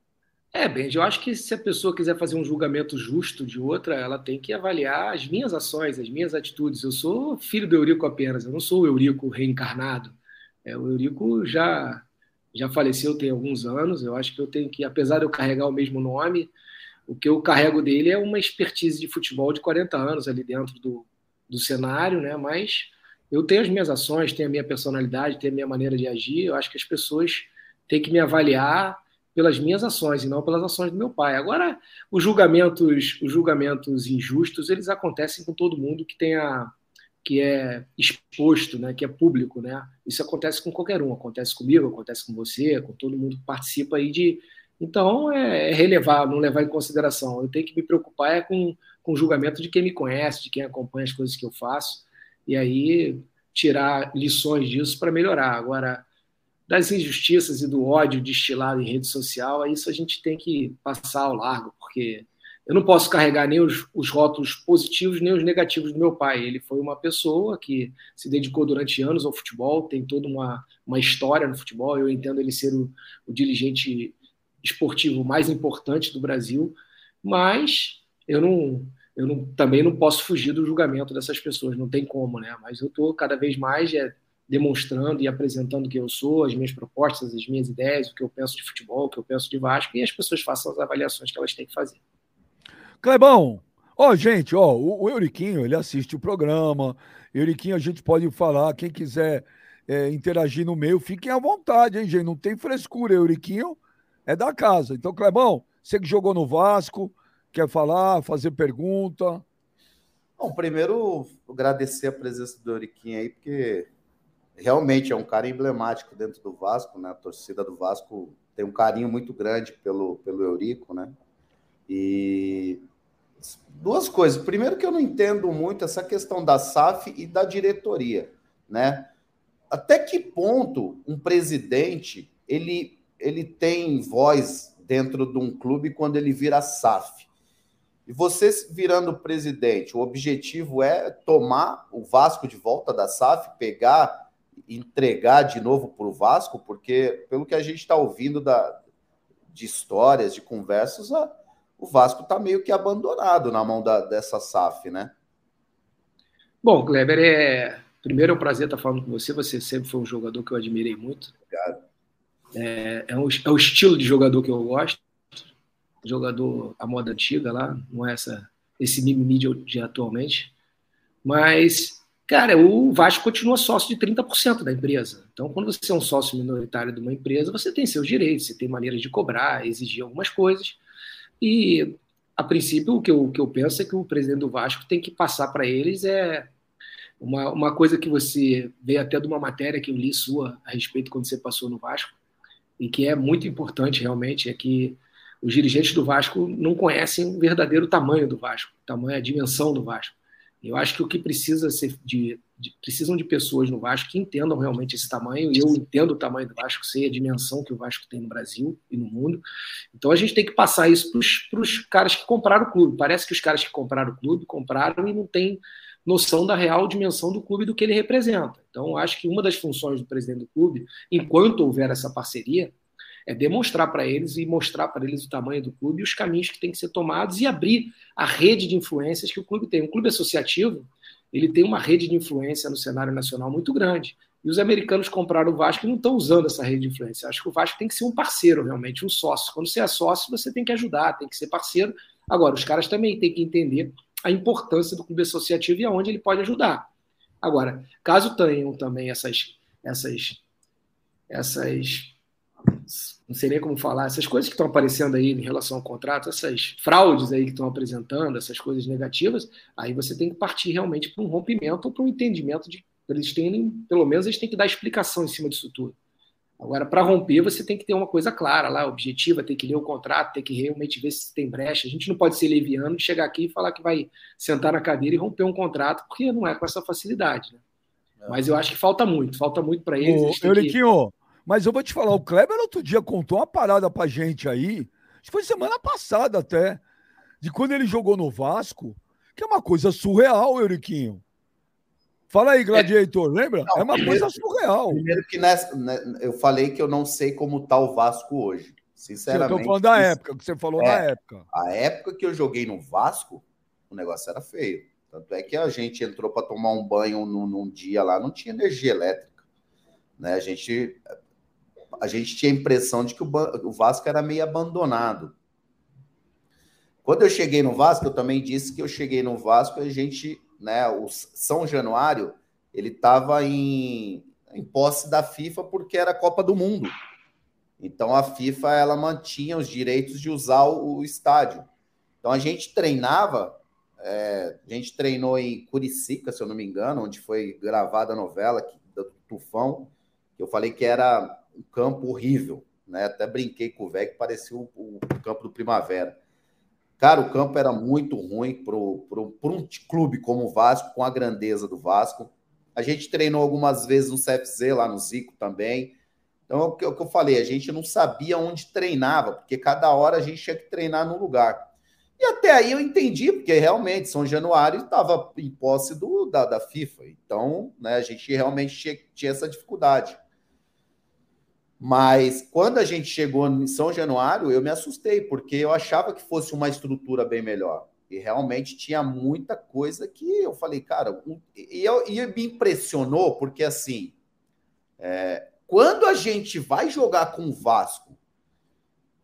É, Benji, eu acho que se a pessoa quiser fazer um julgamento justo de outra, ela tem que avaliar as minhas ações, as minhas atitudes. Eu sou filho do Eurico apenas, eu não sou o Eurico reencarnado. É, o Eurico já, já faleceu tem alguns anos, eu acho que eu tenho que, apesar de eu carregar o mesmo nome, o que eu carrego dele é uma expertise de futebol de 40 anos ali dentro do, do cenário, né? Mas eu tenho as minhas ações, tenho a minha personalidade, tenho a minha maneira de agir. Eu acho que as pessoas têm que me avaliar pelas minhas ações e não pelas ações do meu pai. Agora, os julgamentos, os julgamentos injustos, eles acontecem com todo mundo que tenha que é exposto, né, que é público, né? Isso acontece com qualquer um, acontece comigo, acontece com você, com todo mundo que participa aí de então, é, é, relevar, não levar em consideração. Eu tenho que me preocupar é com, com o julgamento de quem me conhece, de quem acompanha as coisas que eu faço, e aí tirar lições disso para melhorar. Agora, das injustiças e do ódio destilado em rede social, isso a gente tem que passar ao largo, porque eu não posso carregar nem os, os, rótulos positivos nem os negativos do meu pai. Ele foi uma pessoa que se dedicou durante anos ao futebol, tem toda uma, uma história no futebol. Eu entendo ele ser o, o dirigente esportivo mais importante do Brasil, mas eu não, eu não, também não posso fugir do julgamento dessas pessoas, não tem como, né? Mas eu estou cada vez mais é, demonstrando e apresentando quem eu sou, as minhas propostas, as minhas ideias, o que eu penso de futebol, o que eu penso de Vasco, e as pessoas façam as avaliações que elas têm que fazer. Clebão, ó, gente, ó, o, o Euriquinho, ele assiste o programa, Euriquinho, a gente pode falar, quem quiser é, interagir no meio, fiquem à vontade, hein, gente, não tem frescura, Euriquinho é da casa. Então, Clebão, você que jogou no Vasco, quer falar, fazer pergunta? Bom, primeiro agradecer a presença do Euriquinho aí, porque realmente é um cara emblemático dentro do Vasco, né? A torcida do Vasco tem um carinho muito grande pelo, pelo Eurico, né? E duas coisas. Primeiro que eu não entendo muito essa questão da SAF e da diretoria, né? Até que ponto um presidente ele ele tem voz dentro de um clube quando ele vira SAF. E você virando presidente, o objetivo é tomar o Vasco de volta da SAF, pegar, entregar de novo para o Vasco, porque pelo que a gente está ouvindo da, de histórias, de conversas, a, o Vasco está meio que abandonado na mão da, dessa SAF, né? Bom, Kleber, é... primeiro é um prazer estar falando com você. Você sempre foi um jogador que eu admirei muito. Obrigado. É, é, o, é o estilo de jogador que eu gosto. Jogador à moda antiga lá, não é essa, esse mimimi de, de atualmente. Mas Cara, o Vasco continua sócio de 30% da empresa. Então, quando você é um sócio minoritário de uma empresa, você tem seus direitos, você tem maneiras de cobrar, exigir algumas coisas. E, a princípio, o que eu, o que eu penso é que o presidente do Vasco tem que passar para eles é uma, uma coisa que você vê até de uma matéria que eu li sua a respeito quando você passou no Vasco, e que é muito importante realmente, é que os dirigentes do Vasco não conhecem o verdadeiro tamanho do Vasco, a dimensão do Vasco. Eu acho que o que precisa ser de, de, precisam de pessoas no Vasco que entendam realmente esse tamanho, e eu entendo o tamanho do Vasco, sei a dimensão que o Vasco tem no Brasil e no mundo. Então a gente tem que passar isso para os caras que compraram o clube. Parece que os caras que compraram o clube compraram e não tem noção da real dimensão do clube e do que ele representa. Então, acho que uma das funções do presidente do clube, enquanto houver essa parceria, é demonstrar para eles e mostrar para eles o tamanho do clube e os caminhos que têm que ser tomados e abrir a rede de influências que o clube tem. Um clube associativo, ele tem uma rede de influência no cenário nacional muito grande. E os americanos compraram o Vasco e não estão usando essa rede de influência. Acho que o Vasco tem que ser um parceiro, realmente, um sócio. Quando você é sócio, você tem que ajudar, tem que ser parceiro. Agora, os caras também têm que entender a importância do clube associativo e aonde ele pode ajudar. Agora, caso tenham também essas, essas, essas não sei nem como falar, essas coisas que estão aparecendo aí em relação ao contrato, essas fraudes aí que estão apresentando, essas coisas negativas, aí você tem que partir realmente para um rompimento ou para um entendimento de eles terem, pelo menos eles têm que dar explicação em cima disso tudo. Agora, para romper, você tem que ter uma coisa clara lá, objetiva, tem que ler o contrato, tem que realmente ver se tem brecha. A gente não pode ser leviano e chegar aqui e falar que vai sentar na cadeira e romper um contrato, porque não é com essa facilidade. Né? Mas eu acho que falta muito, falta muito para eles. Ô, Euriquinho, que... Mas eu vou te falar, o Kleber outro dia contou uma parada pra gente aí, acho que foi semana passada até, de quando ele jogou no Vasco, que é uma coisa surreal, Euriquinho. Fala aí, Gladiator, é, lembra? Não, é uma primeiro, coisa surreal. Primeiro que nessa, né, eu falei que eu não sei como tá o Vasco hoje. Sinceramente. Eu tô falando da época, que você falou é, da época. A época que eu joguei no Vasco, o negócio era feio. Tanto é que a gente entrou para tomar um banho num, num, dia lá, não tinha energia elétrica. Né? A gente a gente tinha a impressão de que o Vasco era meio abandonado. Quando eu cheguei no Vasco, eu também disse que eu cheguei no Vasco e a gente, né, o São Januário, ele estava em, em posse da FIFA porque era Copa do Mundo. Então a FIFA ela mantinha os direitos de usar o, o estádio. Então a gente treinava, é, a gente treinou em Curicica, se eu não me engano, onde foi gravada a novela do Tufão, que eu falei que era um campo horrível, né? Até brinquei com o velho que parecia o, o, campo do Primavera. Cara, o campo era muito ruim para um clube como o Vasco, com a grandeza do Vasco. A gente treinou algumas vezes no CFZ, lá no Zico também. Então, é o que, é o que eu falei, a gente não sabia onde treinava, porque cada hora a gente tinha que treinar num lugar. E até aí eu entendi, porque realmente São Januário estava em posse do, da, da FIFA. Então, né, a gente realmente tinha, tinha essa dificuldade. Mas quando a gente chegou em São Januário, eu me assustei, porque eu achava que fosse uma estrutura bem melhor. E realmente tinha muita coisa que eu falei, cara, e, eu, e me impressionou, porque assim, é, quando a gente vai jogar com o Vasco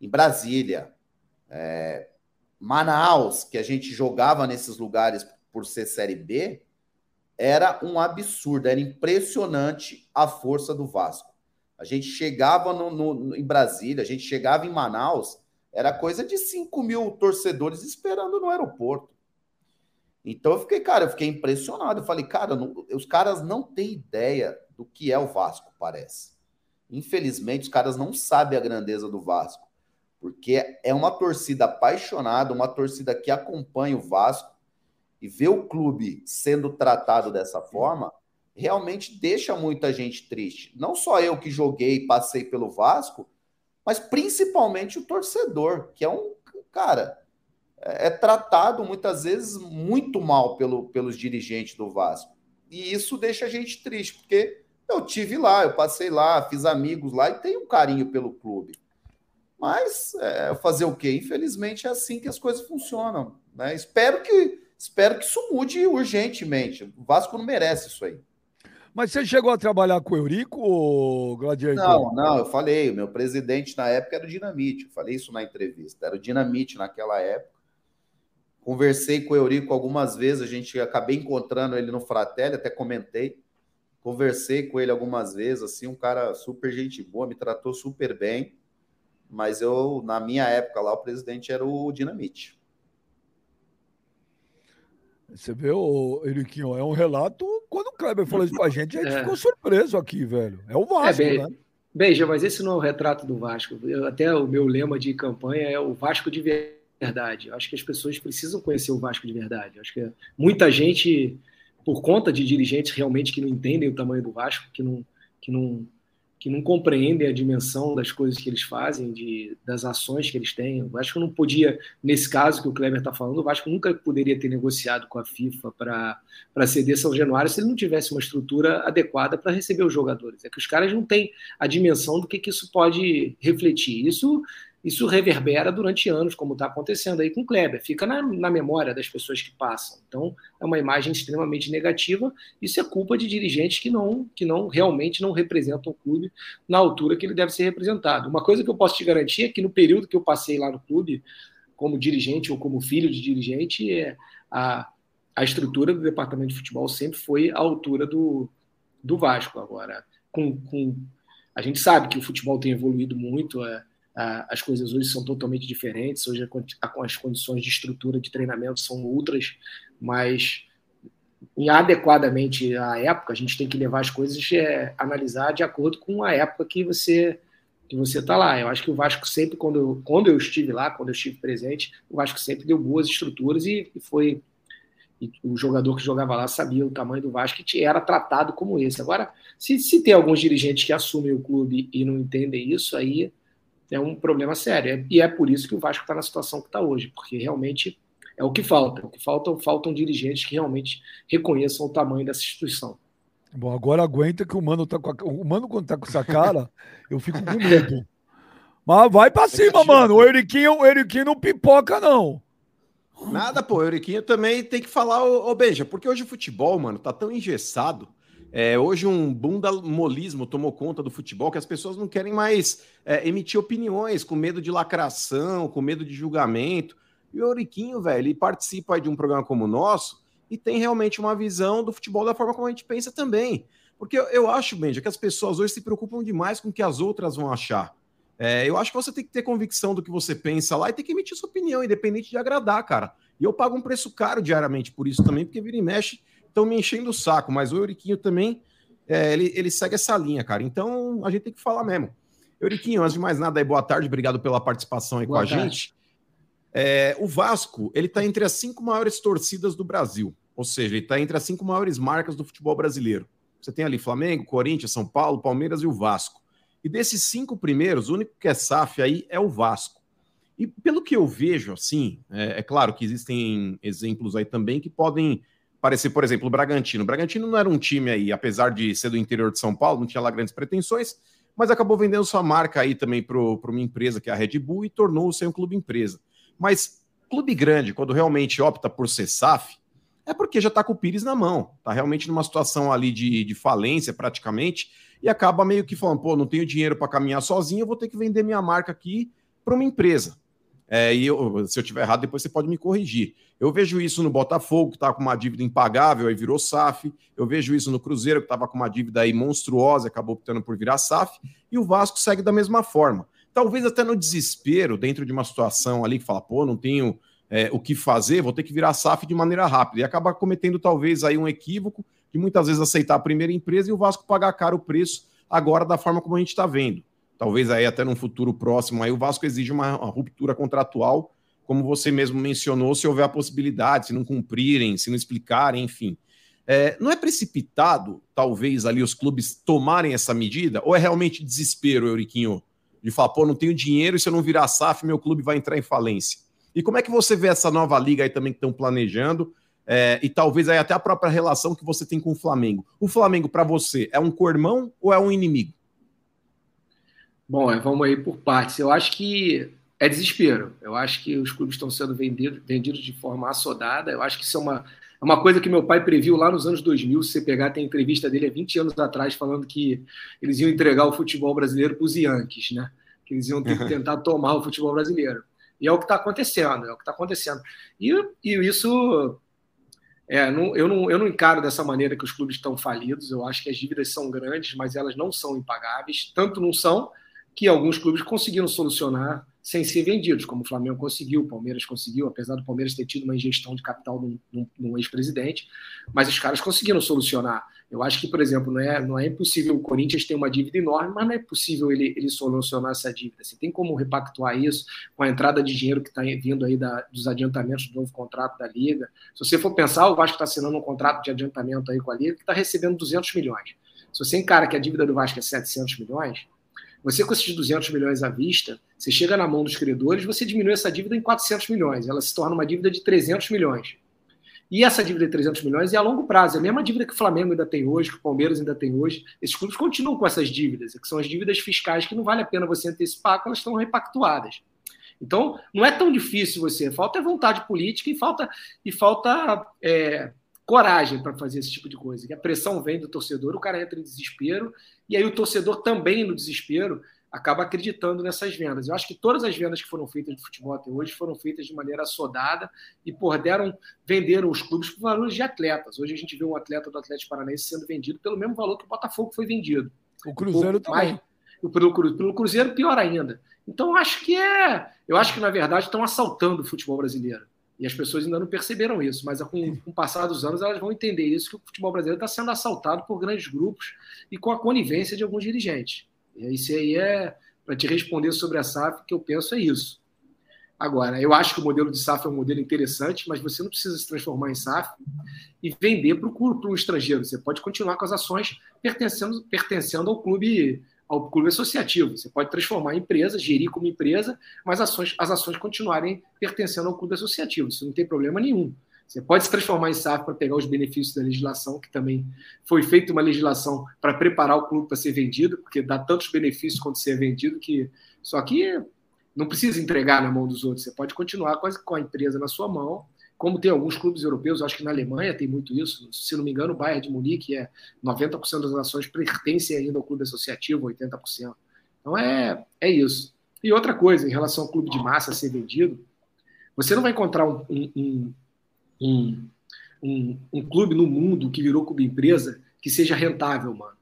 em Brasília, é, Manaus, que a gente jogava nesses lugares por ser Série B, era um absurdo, era impressionante a força do Vasco. A gente chegava no, no, em Brasília, a gente chegava em Manaus, era coisa de 5 mil torcedores esperando no aeroporto. Então eu fiquei, cara, eu fiquei impressionado. Eu falei, cara, não, os caras não têm ideia do que é o Vasco, parece. Infelizmente, os caras não sabem a grandeza do Vasco, porque é uma torcida apaixonada, uma torcida que acompanha o Vasco e vê o clube sendo tratado dessa forma realmente deixa muita gente triste. Não só eu que joguei e passei pelo Vasco, mas principalmente o torcedor, que é um cara é, é tratado muitas vezes muito mal pelo, pelos dirigentes do Vasco. E isso deixa a gente triste, porque eu tive lá, eu passei lá, fiz amigos lá e tenho um carinho pelo clube. Mas é, fazer o quê? Infelizmente é assim que as coisas funcionam. Né? Espero que espero que isso mude urgentemente. O Vasco não merece isso aí. Mas você chegou a trabalhar com o Eurico, ou Gladiator? Não, não, eu falei. O meu presidente na época era o Dinamite. Eu falei isso na entrevista. Era o Dinamite naquela época. Conversei com o Eurico algumas vezes, a gente acabei encontrando ele no Fratelli, até comentei. Conversei com ele algumas vezes, assim, um cara super gente boa, me tratou super bem. Mas eu, na minha época lá, o presidente era o Dinamite. Você vê, ô, Eriquinho, é um relato. Quando o Kleber falou isso pra gente, a gente É. ficou surpreso aqui, velho. É o Vasco, bem- né? Beija, mas esse não é o retrato do Vasco. Eu- até o meu lema de campanha é o Vasco de verdade. Eu acho que as pessoas precisam conhecer o Vasco de verdade. Eu acho que muita gente, por conta de dirigentes realmente que não entendem o tamanho do Vasco, que não, que não, que não compreendem a dimensão das coisas que eles fazem, de, das ações que eles têm. O Vasco não podia, nesse caso que o Kleber está falando, o Vasco nunca poderia ter negociado com a FIFA para ceder São Januário se ele não tivesse uma estrutura adequada para receber os jogadores. É que os caras não têm a dimensão do que, que isso pode refletir. Isso, isso reverbera durante anos, como está acontecendo aí com Kleber. Fica na, na memória das pessoas que passam. Então, é uma imagem extremamente negativa. Isso é culpa de dirigentes que não, que não realmente não representam o clube na altura que ele deve ser representado. Uma coisa que eu posso te garantir é que no período que eu passei lá no clube, como dirigente ou como filho de dirigente, é a, a estrutura do departamento de futebol sempre foi à altura do, do Vasco. Agora, com, com, a gente sabe que o futebol tem evoluído muito, é, as coisas hoje são totalmente diferentes, hoje as condições de estrutura de treinamento são outras, mas inadequadamente à época, a gente tem que levar as coisas é, analisar de acordo com a época que você que você está lá. Eu acho que o Vasco sempre, quando eu, quando eu estive lá, quando eu estive presente, o Vasco sempre deu boas estruturas e, e foi e o jogador que jogava lá sabia o tamanho do Vasco e era tratado como esse. Agora, se, se tem alguns dirigentes que assumem o clube e não entendem isso, aí é um problema sério. E é por isso que o Vasco está na situação que está hoje, porque realmente é o que falta. O que falta faltam dirigentes que realmente reconheçam o tamanho dessa instituição. Bom, agora aguenta que o Mano tá com a... O Mano, quando tá com essa cara, eu fico com medo. Mas vai pra cima, mano. O Eriquinho, o Eriquinho não pipoca, não. Nada, pô. O Euriquinho também tem que falar, ô, ô Beija, porque hoje o futebol, mano, tá tão engessado. É, hoje um bunda molismo tomou conta do futebol que as pessoas não querem mais é, emitir opiniões, com medo de lacração, com medo de julgamento. E o Euriquinho, velho, ele participa de um programa como o nosso e tem realmente uma visão do futebol da forma como a gente pensa também. Porque eu, eu acho, Benja, que as pessoas hoje se preocupam demais com o que as outras vão achar. É, eu acho que você tem que ter convicção do que você pensa lá e tem que emitir sua opinião, independente de agradar, cara. E eu pago um preço caro diariamente por isso também, porque vira e mexe, estão me enchendo o saco. Mas o Euriquinho também, é, ele, ele segue essa linha, cara. Então a gente tem que falar mesmo. Euriquinho, antes de mais nada, aí, boa tarde, obrigado pela participação aí boa com a tarde. gente. É, o Vasco, ele está entre as cinco maiores torcidas do Brasil. Ou seja, ele está entre as cinco maiores marcas do futebol brasileiro. Você tem ali Flamengo, Corinthians, São Paulo, Palmeiras e o Vasco. E desses cinco primeiros, o único que é SAF aí é o Vasco. E pelo que eu vejo, assim, é, é, claro que existem exemplos aí também que podem parecer, por exemplo, o Bragantino. O Bragantino não era um time aí, apesar de ser do interior de São Paulo, não tinha lá grandes pretensões, mas acabou vendendo sua marca aí também para uma empresa que é a Red Bull e tornou-se um clube empresa. Mas clube grande, quando realmente opta por ser SAF, é porque já está com o Pires na mão, está realmente numa situação ali de, de falência praticamente e acaba meio que falando, pô, não tenho dinheiro para caminhar sozinho, eu vou ter que vender minha marca aqui para uma empresa. É, e eu, se eu tiver errado, depois você pode me corrigir. Eu vejo isso no Botafogo, que está com uma dívida impagável, aí virou SAF. Eu vejo isso no Cruzeiro, que estava com uma dívida aí monstruosa, acabou optando por virar SAF. E o Vasco segue da mesma forma. Talvez até no desespero, dentro de uma situação ali que fala, pô, não tenho é, o que fazer, vou ter que virar SAF de maneira rápida. E acaba cometendo talvez aí um equívoco de muitas vezes aceitar a primeira empresa e o Vasco pagar caro o preço agora da forma como a gente está vendo. Talvez aí até num futuro próximo aí o Vasco exige uma, uma, ruptura contratual, como você mesmo mencionou, se houver a possibilidade, se não cumprirem, se não explicarem, enfim. É, não é precipitado, talvez, ali os clubes tomarem essa medida? Ou é realmente desespero, Euriquinho, de falar, pô, não tenho dinheiro e se eu não virar SAF, meu clube vai entrar em falência? E como é que você vê essa nova liga aí também que estão planejando? É, e talvez aí até a própria relação que você tem com o Flamengo. O Flamengo, para você, é um cormão ou é um inimigo? Bom, é, vamos aí por partes. Eu acho que é desespero. Eu acho que os clubes estão sendo vendidos, vendidos de forma assodada. Eu acho que isso é uma, é uma coisa que meu pai previu lá nos anos 2000. Se você pegar, tem entrevista dele há 20 anos atrás, falando que eles iam entregar o futebol brasileiro para os Yankees, né? Que eles iam ter que tentar tomar o futebol brasileiro. E é o que está acontecendo, é o que está acontecendo. E, e isso é, não, eu, não, eu não encaro dessa maneira que os clubes estão falidos. Eu acho que as dívidas são grandes, mas elas não são impagáveis. Tanto não são que alguns clubes conseguiram solucionar sem ser vendidos, como o Flamengo conseguiu, o Palmeiras conseguiu, apesar do Palmeiras ter tido uma ingestão de capital num ex-presidente, mas os caras conseguiram solucionar. Eu acho que, por exemplo, não é, não é impossível o Corinthians ter uma dívida enorme, mas não é possível ele, ele solucionar essa dívida. Você tem como repactuar isso com a entrada de dinheiro que está vindo aí da, dos adiantamentos do novo contrato da Liga. Se você for pensar, o Vasco está assinando um contrato de adiantamento aí com a Liga que está recebendo 200 milhões. Se você encara que a dívida do Vasco é 700 milhões, você com esses 200 milhões à vista, você chega na mão dos credores, você diminui essa dívida em 400 milhões, ela se torna uma dívida de 300 milhões. E essa dívida de 300 milhões é a longo prazo, é a mesma dívida que o Flamengo ainda tem hoje, que o Palmeiras ainda tem hoje. Esses clubes continuam com essas dívidas, que são as dívidas fiscais que não vale a pena você antecipar, porque elas estão repactuadas. Então, não é tão difícil você, falta vontade política e falta, e falta é, coragem para fazer esse tipo de coisa. E a pressão vem do torcedor, o cara entra em desespero, e aí o torcedor também no desespero acaba acreditando nessas vendas. Eu acho que todas as vendas que foram feitas de futebol até hoje foram feitas de maneira assodada e por deram, venderam os clubes por valores de atletas. Hoje a gente vê um atleta do Atlético Paranaense sendo vendido pelo mesmo valor que o Botafogo foi vendido. O Cruzeiro um também. Mais, pelo, pelo Cruzeiro, pior ainda. Então, eu acho que é. Eu acho que, na verdade, estão assaltando o futebol brasileiro. E as pessoas ainda não perceberam isso, mas com, com o passar dos anos elas vão entender isso, que o futebol brasileiro está sendo assaltado por grandes grupos e com a conivência de alguns dirigentes. E isso aí é, para te responder sobre a SAF, que eu penso é isso. Agora, eu acho que o modelo de SAF é um modelo interessante, mas você não precisa se transformar em SAF e vender para o estrangeiro. Você pode continuar com as ações pertencendo, pertencendo ao clube ao clube associativo. Você pode transformar a empresa, gerir como empresa, mas ações, as ações continuarem pertencendo ao clube associativo. Isso não tem problema nenhum. Você pode se transformar em SAF para pegar os benefícios da legislação, que também foi feita uma legislação para preparar o clube para ser vendido, porque dá tantos benefícios quanto ser vendido, que só que não precisa entregar na mão dos outros. Você pode continuar quase com a empresa na sua mão como tem alguns clubes europeus, acho que na Alemanha tem muito isso, se não me engano, o Bayern de Munique é 90% das ações pertencem ainda ao clube associativo, 80%. Então é, é isso. E outra coisa, em relação ao clube de massa ser vendido, você não vai encontrar um, um, um, um, um clube no mundo que virou clube empresa que seja rentável, mano.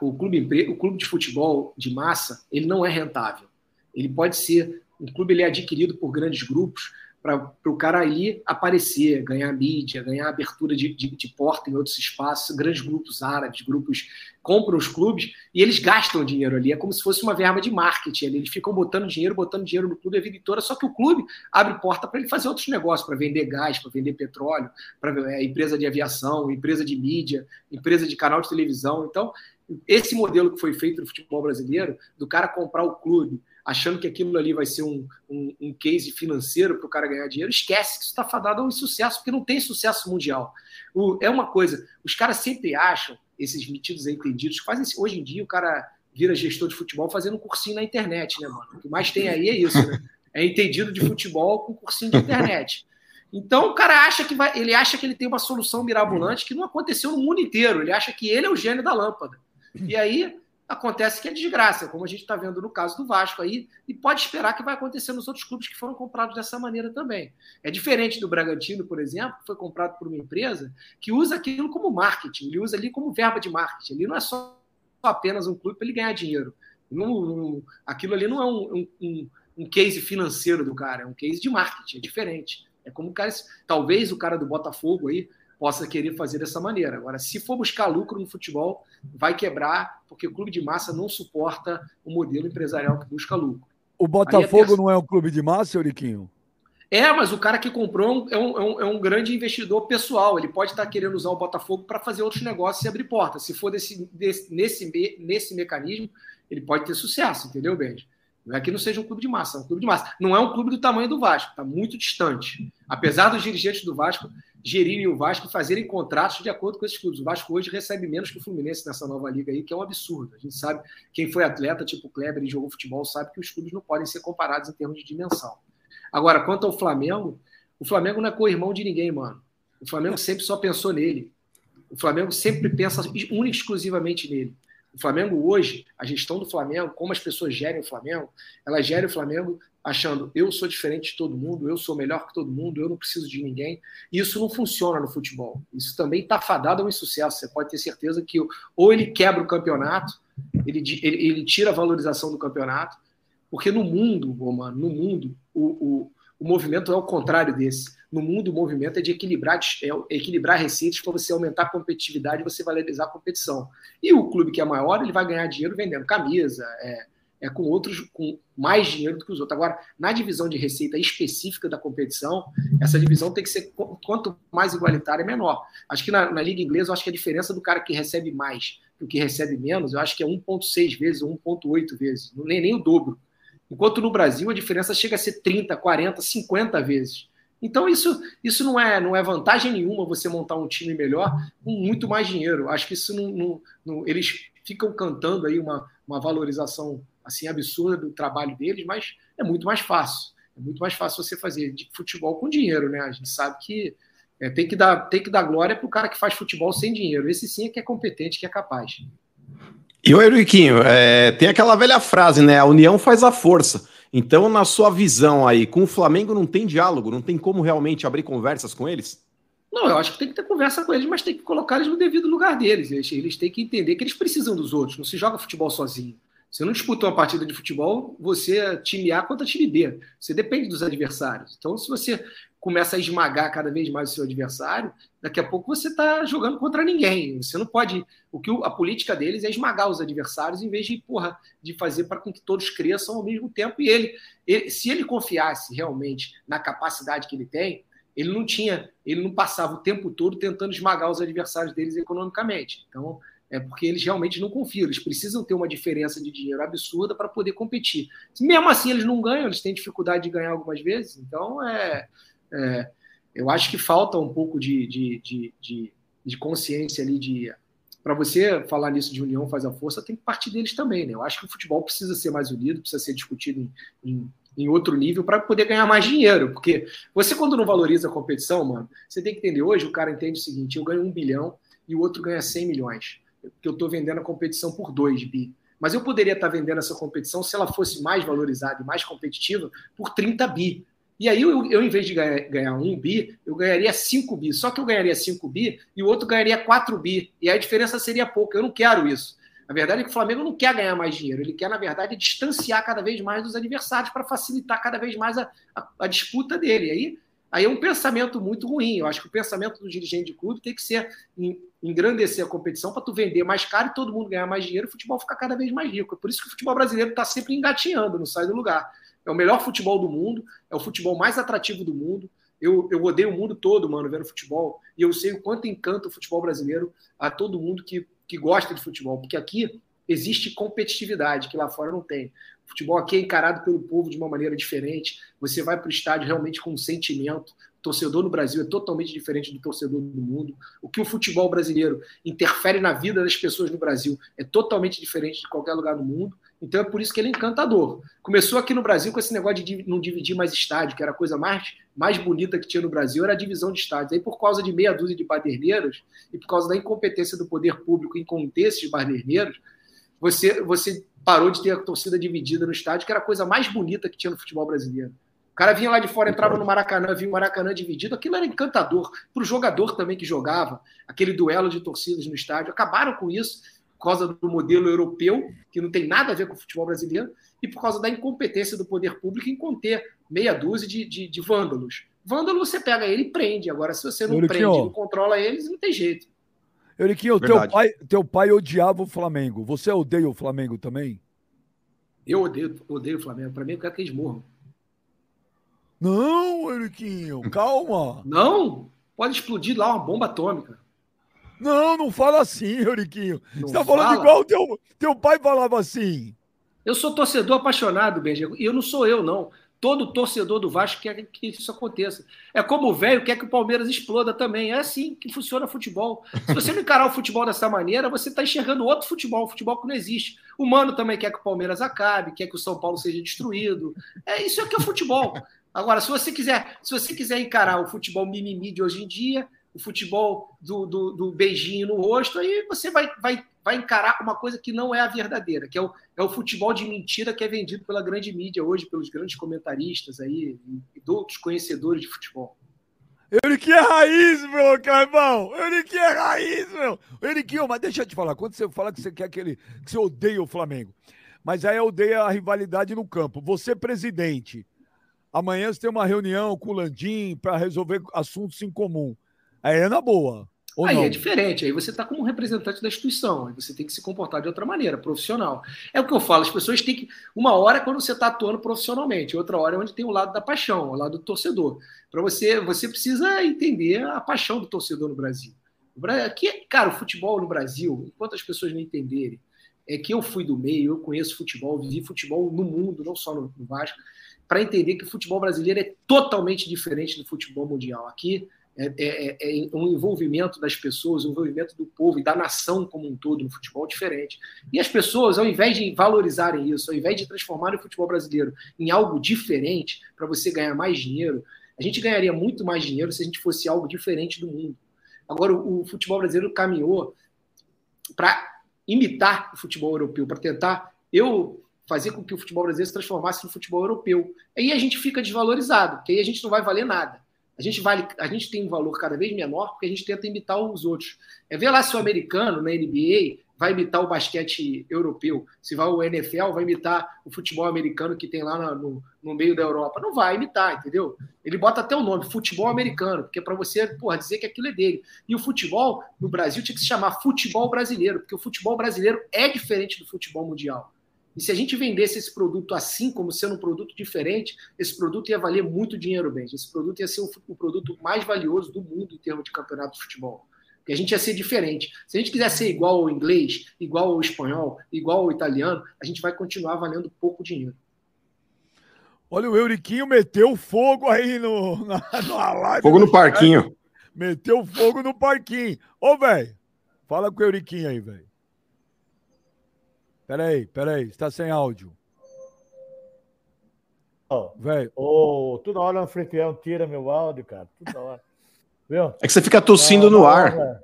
O clube, o clube de futebol de massa, ele não é rentável. Ele pode ser, um clube ele é adquirido por grandes grupos, para o cara ali aparecer, ganhar mídia, ganhar abertura de, de, de, porta em outros espaços, grandes grupos árabes, grupos compram os clubes e eles gastam dinheiro ali, é como se fosse uma verba de marketing ali. eles ficam botando dinheiro, botando dinheiro no clube a vida só que o clube abre porta para ele fazer outros negócios, para vender gás, para vender petróleo, para é, empresa de aviação, empresa de mídia, empresa de canal de televisão. Então, esse modelo que foi feito no futebol brasileiro, do cara comprar o clube, achando que aquilo ali vai ser um, um, um case financeiro para o cara ganhar dinheiro, esquece que isso está fadado ao insucesso, porque não tem sucesso mundial. O, é uma coisa, os caras sempre acham, esses metidos entendidos, que fazem hoje em dia o cara vira gestor de futebol fazendo um cursinho na internet, né, mano? O que mais tem aí é isso, né? É entendido de futebol com cursinho de internet. Então o cara acha que vai, ele acha que ele tem uma solução mirabolante que não aconteceu no mundo inteiro. Ele acha que ele é o gênio da lâmpada. E aí acontece que é desgraça, como a gente está vendo no caso do Vasco aí, e pode esperar que vai acontecer nos outros clubes que foram comprados dessa maneira também. É diferente do Bragantino, por exemplo, que foi comprado por uma empresa que usa aquilo como marketing, ele usa ali como verba de marketing. Ali não é só apenas um clube para ele ganhar dinheiro. Não, não, aquilo ali não é um, um, um, case financeiro do cara, é um case de marketing, é diferente. É como o cara, talvez o cara do Botafogo aí possa querer fazer dessa maneira. Agora, se for buscar lucro no futebol, vai quebrar, porque o clube de massa não suporta o modelo empresarial que busca lucro. O Botafogo não é um clube de massa, Euriquinho? É, mas o cara que comprou é um, é um, é um grande investidor pessoal. Ele pode estar querendo usar o Botafogo para fazer outros negócios e abrir portas. Se for desse, desse, nesse, nesse mecanismo, ele pode ter sucesso, entendeu, Benji? Não é que não seja um clube de massa, é um clube de massa. Não é um clube do tamanho do Vasco, está muito distante. Apesar dos dirigentes do Vasco gerirem o Vasco e fazerem contratos de acordo com esses clubes. O Vasco hoje recebe menos que o Fluminense nessa nova liga aí, que é um absurdo. A gente sabe, quem foi atleta, tipo Kleber, e jogou futebol, sabe que os clubes não podem ser comparados em termos de dimensão. Agora, quanto ao Flamengo, o Flamengo não é co-irmão de ninguém, mano. O Flamengo sempre só pensou nele. O Flamengo sempre pensa única exclusivamente nele. O Flamengo hoje, a gestão do Flamengo, como as pessoas gerem o Flamengo, ela gera o Flamengo achando eu sou diferente de todo mundo, eu sou melhor que todo mundo, eu não preciso de ninguém. Isso não funciona no futebol. Isso também está fadado ao insucesso. Você pode ter certeza que ou ele quebra o campeonato, ele, ele, ele tira a valorização do campeonato, porque no mundo, Romano, no mundo, o, o, o movimento é o contrário desse. No mundo, o movimento é de equilibrar, é equilibrar receitas para você aumentar a competitividade e você valorizar a competição. E o clube que é maior, ele vai ganhar dinheiro vendendo camisa, é, é, com outros com mais dinheiro do que os outros. Agora, na divisão de receita específica da competição, essa divisão tem que ser quanto mais igualitária, menor. Acho que na, na Liga Inglesa, eu acho que a diferença do cara que recebe mais do que recebe menos, eu acho que é 1,6 vezes ou 1,8 vezes, nem, nem o dobro. Enquanto no Brasil a diferença chega a ser 30, 40, 50 vezes. Então isso, isso não, é, não é vantagem nenhuma você montar um time melhor com muito mais dinheiro. Acho que isso não, não, não eles ficam cantando aí uma, uma valorização assim absurda do trabalho deles, mas é muito mais fácil. É muito mais fácil você fazer de futebol com dinheiro, né? A gente sabe que é, tem, que dar, tem que dar glória para o cara que faz futebol sem dinheiro. Esse sim é que é competente, que é capaz. E o Henriquinho, é, tem aquela velha frase, né? A união faz a força. Então, na sua visão aí, com o Flamengo não tem diálogo, não tem como realmente abrir conversas com eles? Não, eu acho que tem que ter conversa com eles, mas tem que colocar eles no devido lugar deles. Eles, eles têm que entender que eles precisam dos outros, não se joga futebol sozinho. Você não disputa uma partida de futebol, você é time A contra time B. Você depende dos adversários. Então, se você começa a esmagar cada vez mais o seu adversário, daqui a pouco você está jogando contra ninguém. Você não pode. O que a política deles é esmagar os adversários em vez de, porra, de fazer para que todos cresçam ao mesmo tempo. E ele, ele, se ele confiasse realmente na capacidade que ele tem, ele não tinha, ele não passava o tempo todo tentando esmagar os adversários deles economicamente. Então, é porque eles realmente não confiam, eles precisam ter uma diferença de dinheiro absurda para poder competir. Mesmo assim, eles não ganham, eles têm dificuldade de ganhar algumas vezes, então é, é eu acho que falta um pouco de, de, de, de, de consciência ali de. Para você falar nisso de união faz a força, tem que partir deles também, né? Eu acho que o futebol precisa ser mais unido, precisa ser discutido em, em em outro nível para poder ganhar mais dinheiro. Porque você, quando não valoriza a competição, mano, você tem que entender. Hoje o cara entende o seguinte: eu ganho um bilhão e o outro ganha 100 milhões que eu estou vendendo a competição por 2 bi. Mas eu poderia estar tá vendendo essa competição se ela fosse mais valorizada e mais competitiva por 30 bi. E aí, eu, eu em vez de ganhar, ganhar 1 bi, eu ganharia 5 bi. Só que eu ganharia 5 bi e o outro ganharia 4 bi. E a diferença seria pouco. Eu não quero isso. A verdade é que o Flamengo não quer ganhar mais dinheiro. Ele quer, na verdade, distanciar cada vez mais dos adversários para facilitar cada vez mais a, a, a disputa dele. E aí Aí é um pensamento muito ruim. Eu acho que o pensamento do dirigente de clube tem que ser engrandecer a competição para tu vender mais caro e todo mundo ganhar mais dinheiro, o futebol ficar cada vez mais rico. É por isso que o futebol brasileiro está sempre engatinhando, não sai do lugar. É o melhor futebol do mundo, é o futebol mais atrativo do mundo. Eu, eu odeio o mundo todo, mano, vendo futebol. E eu sei o quanto encanta o futebol brasileiro a todo mundo que, que gosta de futebol. Porque aqui existe competitividade, que lá fora não tem. O futebol aqui é encarado pelo povo de uma maneira diferente. Você vai para o estádio realmente com um sentimento. Torcedor no Brasil é totalmente diferente do torcedor do mundo. O que o futebol brasileiro interfere na vida das pessoas no Brasil é totalmente diferente de qualquer lugar do mundo. Então é por isso que ele é encantador. Começou aqui no Brasil com esse negócio de não dividir mais estádio, que era a coisa mais, mais bonita que tinha no Brasil, era a divisão de estádios. Aí, por causa de meia dúzia de baderneiros e por causa da incompetência do poder público em conter esses baderneiros, você, você parou de ter a torcida dividida no estádio, que era a coisa mais bonita que tinha no futebol brasileiro. O cara vinha lá de fora, entrava no Maracanã, via o Maracanã dividido, aquilo era encantador. Para o jogador também que jogava, aquele duelo de torcidas no estádio. Acabaram com isso por causa do modelo europeu, que não tem nada a ver com o futebol brasileiro, e por causa da incompetência do poder público em conter meia dúzia de, de, de vândalos. Vândalo você pega ele e prende. Agora, se você não prende, não controla eles, não tem jeito. Euriquinho, teu pai, teu pai odiava o Flamengo. Você odeia o Flamengo também? Eu odeio, odeio o Flamengo. Para mim, eu quero que eles morram. Não, Euriquinho, calma. Não? Pode explodir lá uma bomba atômica. Não, não fala assim, Euriquinho. Não Você tá falando fala. igual teu, teu pai falava assim. Eu sou torcedor apaixonado, Benjamin. E eu não sou eu, não. Todo torcedor do Vasco quer que isso aconteça. É como o velho quer que o Palmeiras exploda também. É assim que funciona o futebol. Se você não encarar o futebol dessa maneira, você está enxergando outro futebol, um futebol que não existe. O Mano também quer que o Palmeiras acabe, quer que o São Paulo seja destruído. É isso é que é o futebol. Agora, se você quiser, se você quiser encarar o futebol mimimi de hoje em dia, o futebol do, do, do beijinho no rosto, aí você vai, vai, vai encarar uma coisa que não é a verdadeira, que é o, é o futebol de mentira que é vendido pela grande mídia hoje, pelos grandes comentaristas aí e outros conhecedores de futebol. Euriquinho é raiz, meu, Carvão. Euriquinho é raiz, meu. Euriquinho, mas deixa eu te falar. Quando você fala que você quer aquele. que você odeia o Flamengo. Mas aí odeia a rivalidade no campo. Você, presidente, amanhã você tem uma reunião com o Landim para resolver assuntos em comum. Aí é na boa. Ou aí não? é diferente, aí você está como representante da instituição, aí você tem que se comportar de outra maneira, profissional. É o que eu falo, as pessoas têm que. Uma hora é quando você está atuando profissionalmente, outra hora é onde tem o lado da paixão, o lado do torcedor. Para você, você precisa entender a paixão do torcedor no Brasil. Aqui, cara, o futebol no Brasil, enquanto as pessoas não entenderem, é que eu fui do meio, eu conheço futebol, vivi futebol no mundo, não só no, no Vasco, para entender que o futebol brasileiro é totalmente diferente do futebol mundial. Aqui é, é, é, é, um envolvimento das pessoas, um envolvimento do povo e da nação como um todo no futebol diferente. E as pessoas, ao invés de valorizarem isso, ao invés de transformarem o futebol brasileiro em algo diferente para você ganhar mais dinheiro, a gente ganharia muito mais dinheiro se a gente fosse algo diferente do mundo. Agora, o, o futebol brasileiro caminhou para imitar o futebol europeu, para tentar eu fazer com que o futebol brasileiro se transformasse no futebol europeu. Aí a gente fica desvalorizado, porque aí a gente não vai valer nada. A gente, vale, a gente tem um valor cada vez menor porque a gente tenta imitar os outros. É ver lá se o americano na NBA vai imitar o basquete europeu, se vai o NFL vai imitar o futebol americano que tem lá no, no meio da Europa. Não vai imitar, entendeu? Ele bota até o nome, futebol americano, porque é para você porra, dizer que aquilo é dele. E o futebol no Brasil tinha que se chamar futebol brasileiro, porque o futebol brasileiro é diferente do futebol mundial. E se a gente vendesse esse produto assim, como sendo um produto diferente, esse produto ia valer muito dinheiro, bem. Esse produto ia ser o, o produto mais valioso do mundo em termos de campeonato de futebol. Porque a gente ia ser diferente. Se a gente quiser ser igual ao inglês, igual ao espanhol, igual ao italiano, a gente vai continuar valendo pouco dinheiro. Olha, o Euriquinho meteu fogo aí no, na, na live. Fogo no parquinho. Meteu fogo no parquinho. Ô, velho, fala com o Euriquinho aí, velho. Peraí, peraí, está sem áudio. Oh, velho. Oh, toda hora o anfitrião tira meu áudio, cara. Toda hora. Viu? É que você fica tossindo é no ar.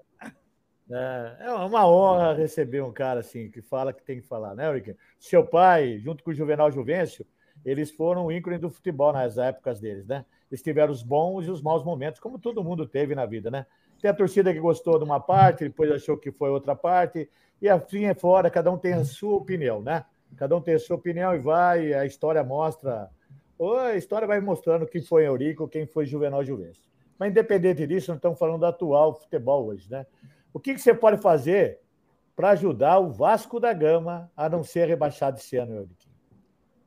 É, é, uma honra receber um cara assim que fala que tem que falar, né, Rick? Seu pai, junto com o Juvenal Juvencio, eles foram o ícone do futebol nas épocas deles, né? Eles tiveram os bons e os maus momentos, como todo mundo teve na vida, né? Tem a torcida que gostou de uma parte, depois achou que foi outra parte, e assim é fora, cada um tem a sua opinião, né? Cada um tem a sua opinião e vai, a história mostra. A história vai mostrando quem foi Eurico, quem foi Juvenal Juvencio. Mas independente disso, nós estamos falando do atual futebol hoje, né? O que, que você pode fazer para ajudar o Vasco da Gama a não ser rebaixado esse ano, Eurico?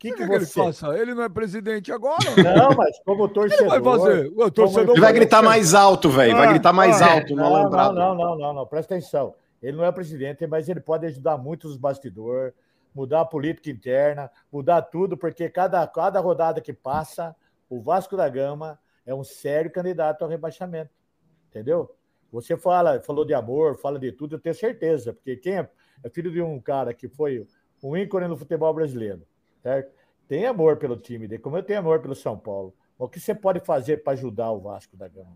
O que, que, que, ele faça? Ele não é presidente agora? Não, mas como torcedor. Ele vai fazer. O torcedor ele vai gritar mais alto, velho. Vai gritar mais ah, alto. Não, não, não, não, não, não, presta atenção. Ele não é presidente, mas ele pode ajudar muito os bastidores, mudar a política interna, mudar tudo, porque cada, cada rodada que passa, o Vasco da Gama é um sério candidato ao rebaixamento. Entendeu? Você fala, falou de amor, fala de tudo, eu tenho certeza, porque quem é, é filho de um cara que foi um ícone no futebol brasileiro, certo? Tem amor pelo time, como eu tenho amor pelo São Paulo. O que você pode fazer para ajudar o Vasco da Gama?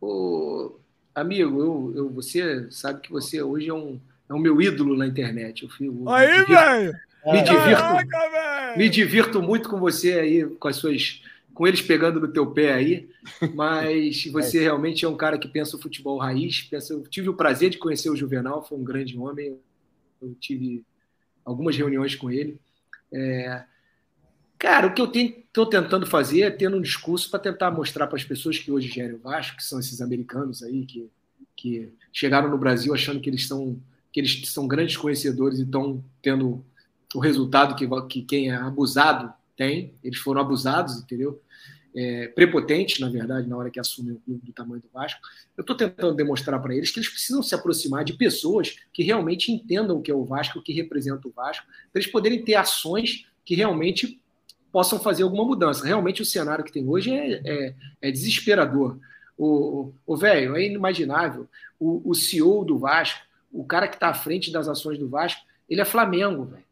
O, Amigo, eu, eu, você sabe que você hoje é um, é um meu ídolo na internet. Eu, eu, aí, velho! Me divirto, me divirto muito com você aí, com as suas, com eles pegando no teu pé aí. Mas você realmente é um cara que pensa o futebol raiz. Pensa, eu tive o prazer de conhecer o Juvenal, foi um grande homem. Eu tive algumas reuniões com ele. É, Cara, o que eu estou tentando fazer é tendo um discurso para tentar mostrar para as pessoas que hoje gerem o Vasco, que são esses americanos aí que, que chegaram no Brasil achando que eles são que eles são grandes conhecedores e estão tendo o resultado que, que quem é abusado tem. Eles foram abusados, entendeu? É, prepotentes, na verdade, na hora que assumem o clube do tamanho do Vasco. Eu estou tentando demonstrar para eles que eles precisam se aproximar de pessoas que realmente entendam o que é o Vasco, o que representa o Vasco, para eles poderem ter ações que realmente possam fazer alguma mudança. Realmente o cenário que tem hoje é, é, é desesperador. O, o velho, é inimaginável. O, o CEO do Vasco, o cara que está à frente das ações do Vasco, ele é Flamengo, velho.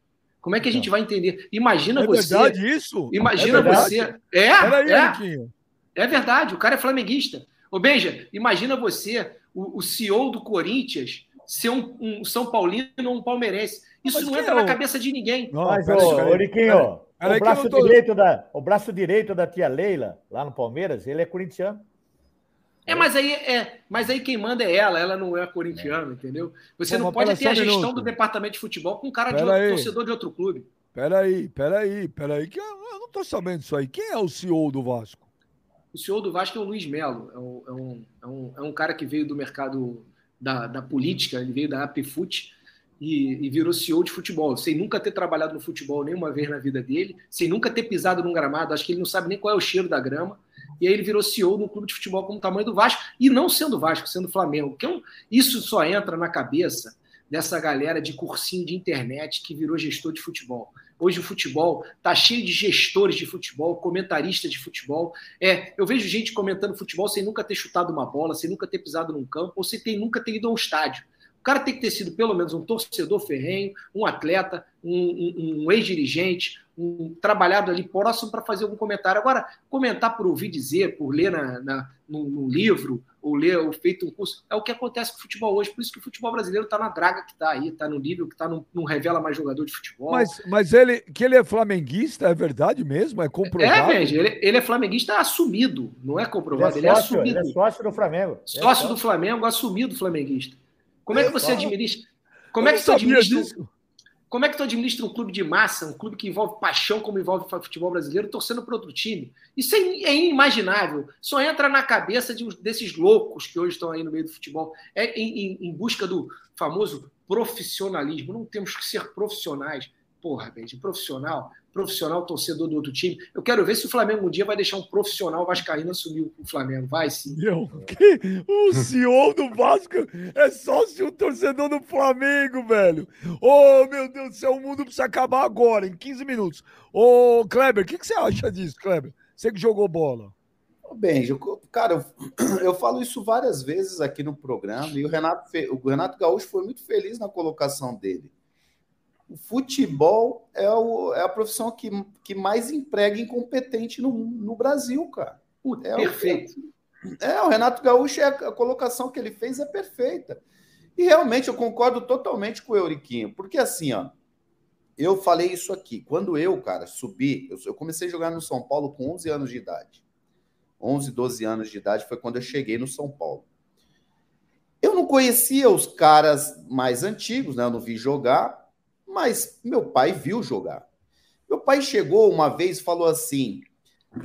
Como é que a gente vai entender? Imagina é você. É verdade isso? Imagina é verdade. você. É, é, é. É verdade, o cara é flamenguista. Ô, Benja, imagina você, o, o CEO do Corinthians, ser um, um São Paulino ou um palmeirense. Isso Mas não entra é na cabeça de ninguém. Não, Mas, peraí, ô, peraí. Peraí o, braço tô- direito da, o braço direito da tia Leila, lá no Palmeiras, ele é corintiano. É, mas aí, é, mas aí quem manda é ela, ela não é corintiana, entendeu? Você Pô, não pode ter a gestão minuto. do departamento de futebol com um cara de Pera outro aí. torcedor de outro clube. Peraí, peraí, peraí, que eu, eu não tô sabendo disso aí. Quem é o CEO do Vasco? O senhor do Vasco é o Luiz Melo, é um, é um, é um, é um cara que veio do mercado da, da política, ele veio da APFUT e, e virou CEO de futebol, sem nunca ter trabalhado no futebol nenhuma vez na vida dele, sem nunca ter pisado num gramado, acho que ele não sabe nem qual é o cheiro da grama, e aí ele virou CEO no clube de futebol como o tamanho do Vasco, e não sendo Vasco, sendo Flamengo. Que um- isso só entra na cabeça dessa galera de cursinho de internet que virou gestor de futebol. Hoje o futebol tá cheio de gestores de futebol, comentaristas de futebol. É, eu vejo gente comentando futebol sem nunca ter chutado uma bola, sem nunca ter pisado num campo, ou sem ter, nunca ter ido a um estádio. O cara tem que ter sido pelo menos um torcedor ferrenho, um atleta, um, um- um ex-dirigente, um trabalhado ali próximo para fazer algum comentário. Agora, comentar por ouvir dizer, por ler na, na, num, num livro, ou ler ou feito um curso, é o que acontece com o futebol hoje. Por isso que o futebol brasileiro está na draga que está aí, está no nível que está, não, não revela mais jogador de futebol. Mas, mas ele, que ele é flamenguista, é verdade mesmo? É é, comprovado? Benji, ele, ele é flamenguista assumido, não é Ele é, comprovado, ele é, sócio, assumido. ele é sócio do Flamengo. Ele é Sócio do Flamengo, assumido flamenguista. Como é que você sócio. administra? Como é que você administra? disso. Como é que tu administra um clube de massa, um clube que envolve paixão como envolve o futebol brasileiro, torcendo para outro time? Isso é, é inimaginável. Só entra na cabeça de desses loucos que hoje estão aí no meio do futebol. É em, em- em busca do famoso profissionalismo. Não temos que ser profissionais. Porra, Benji, profissional, profissional torcedor do outro time. Eu quero ver se o Flamengo um dia vai deixar um profissional vascaíno assumir o Flamengo. Vai sim. Meu, que- o CEO do Vasco é sócio torcedor do Flamengo, velho. Ô, meu Deus do céu, o mundo precisa acabar agora, em 15 minutos. Ô, Kleber, o que, que você acha disso, Kleber? Você que jogou bola. Eu- cara, eu, eu falo isso várias vezes aqui no programa e o Renato, o Renato Gaúcho foi muito feliz na colocação dele. O futebol é, o- é a profissão que, que mais emprega incompetente no, no Brasil, cara. Puta, É o- perfeito. É, o Renato Gaúcho, é, a colocação que ele fez é perfeita. E realmente eu concordo totalmente com o Euriquinho, porque assim, ó, eu falei isso aqui, quando eu, cara, subi, eu, eu comecei a jogar no São Paulo com 11 anos de idade. 11, 12 anos de idade foi quando eu cheguei no São Paulo. Eu não conhecia os caras mais antigos, né? Eu não vi jogar, mas meu pai viu jogar. Meu pai chegou uma vez e falou assim: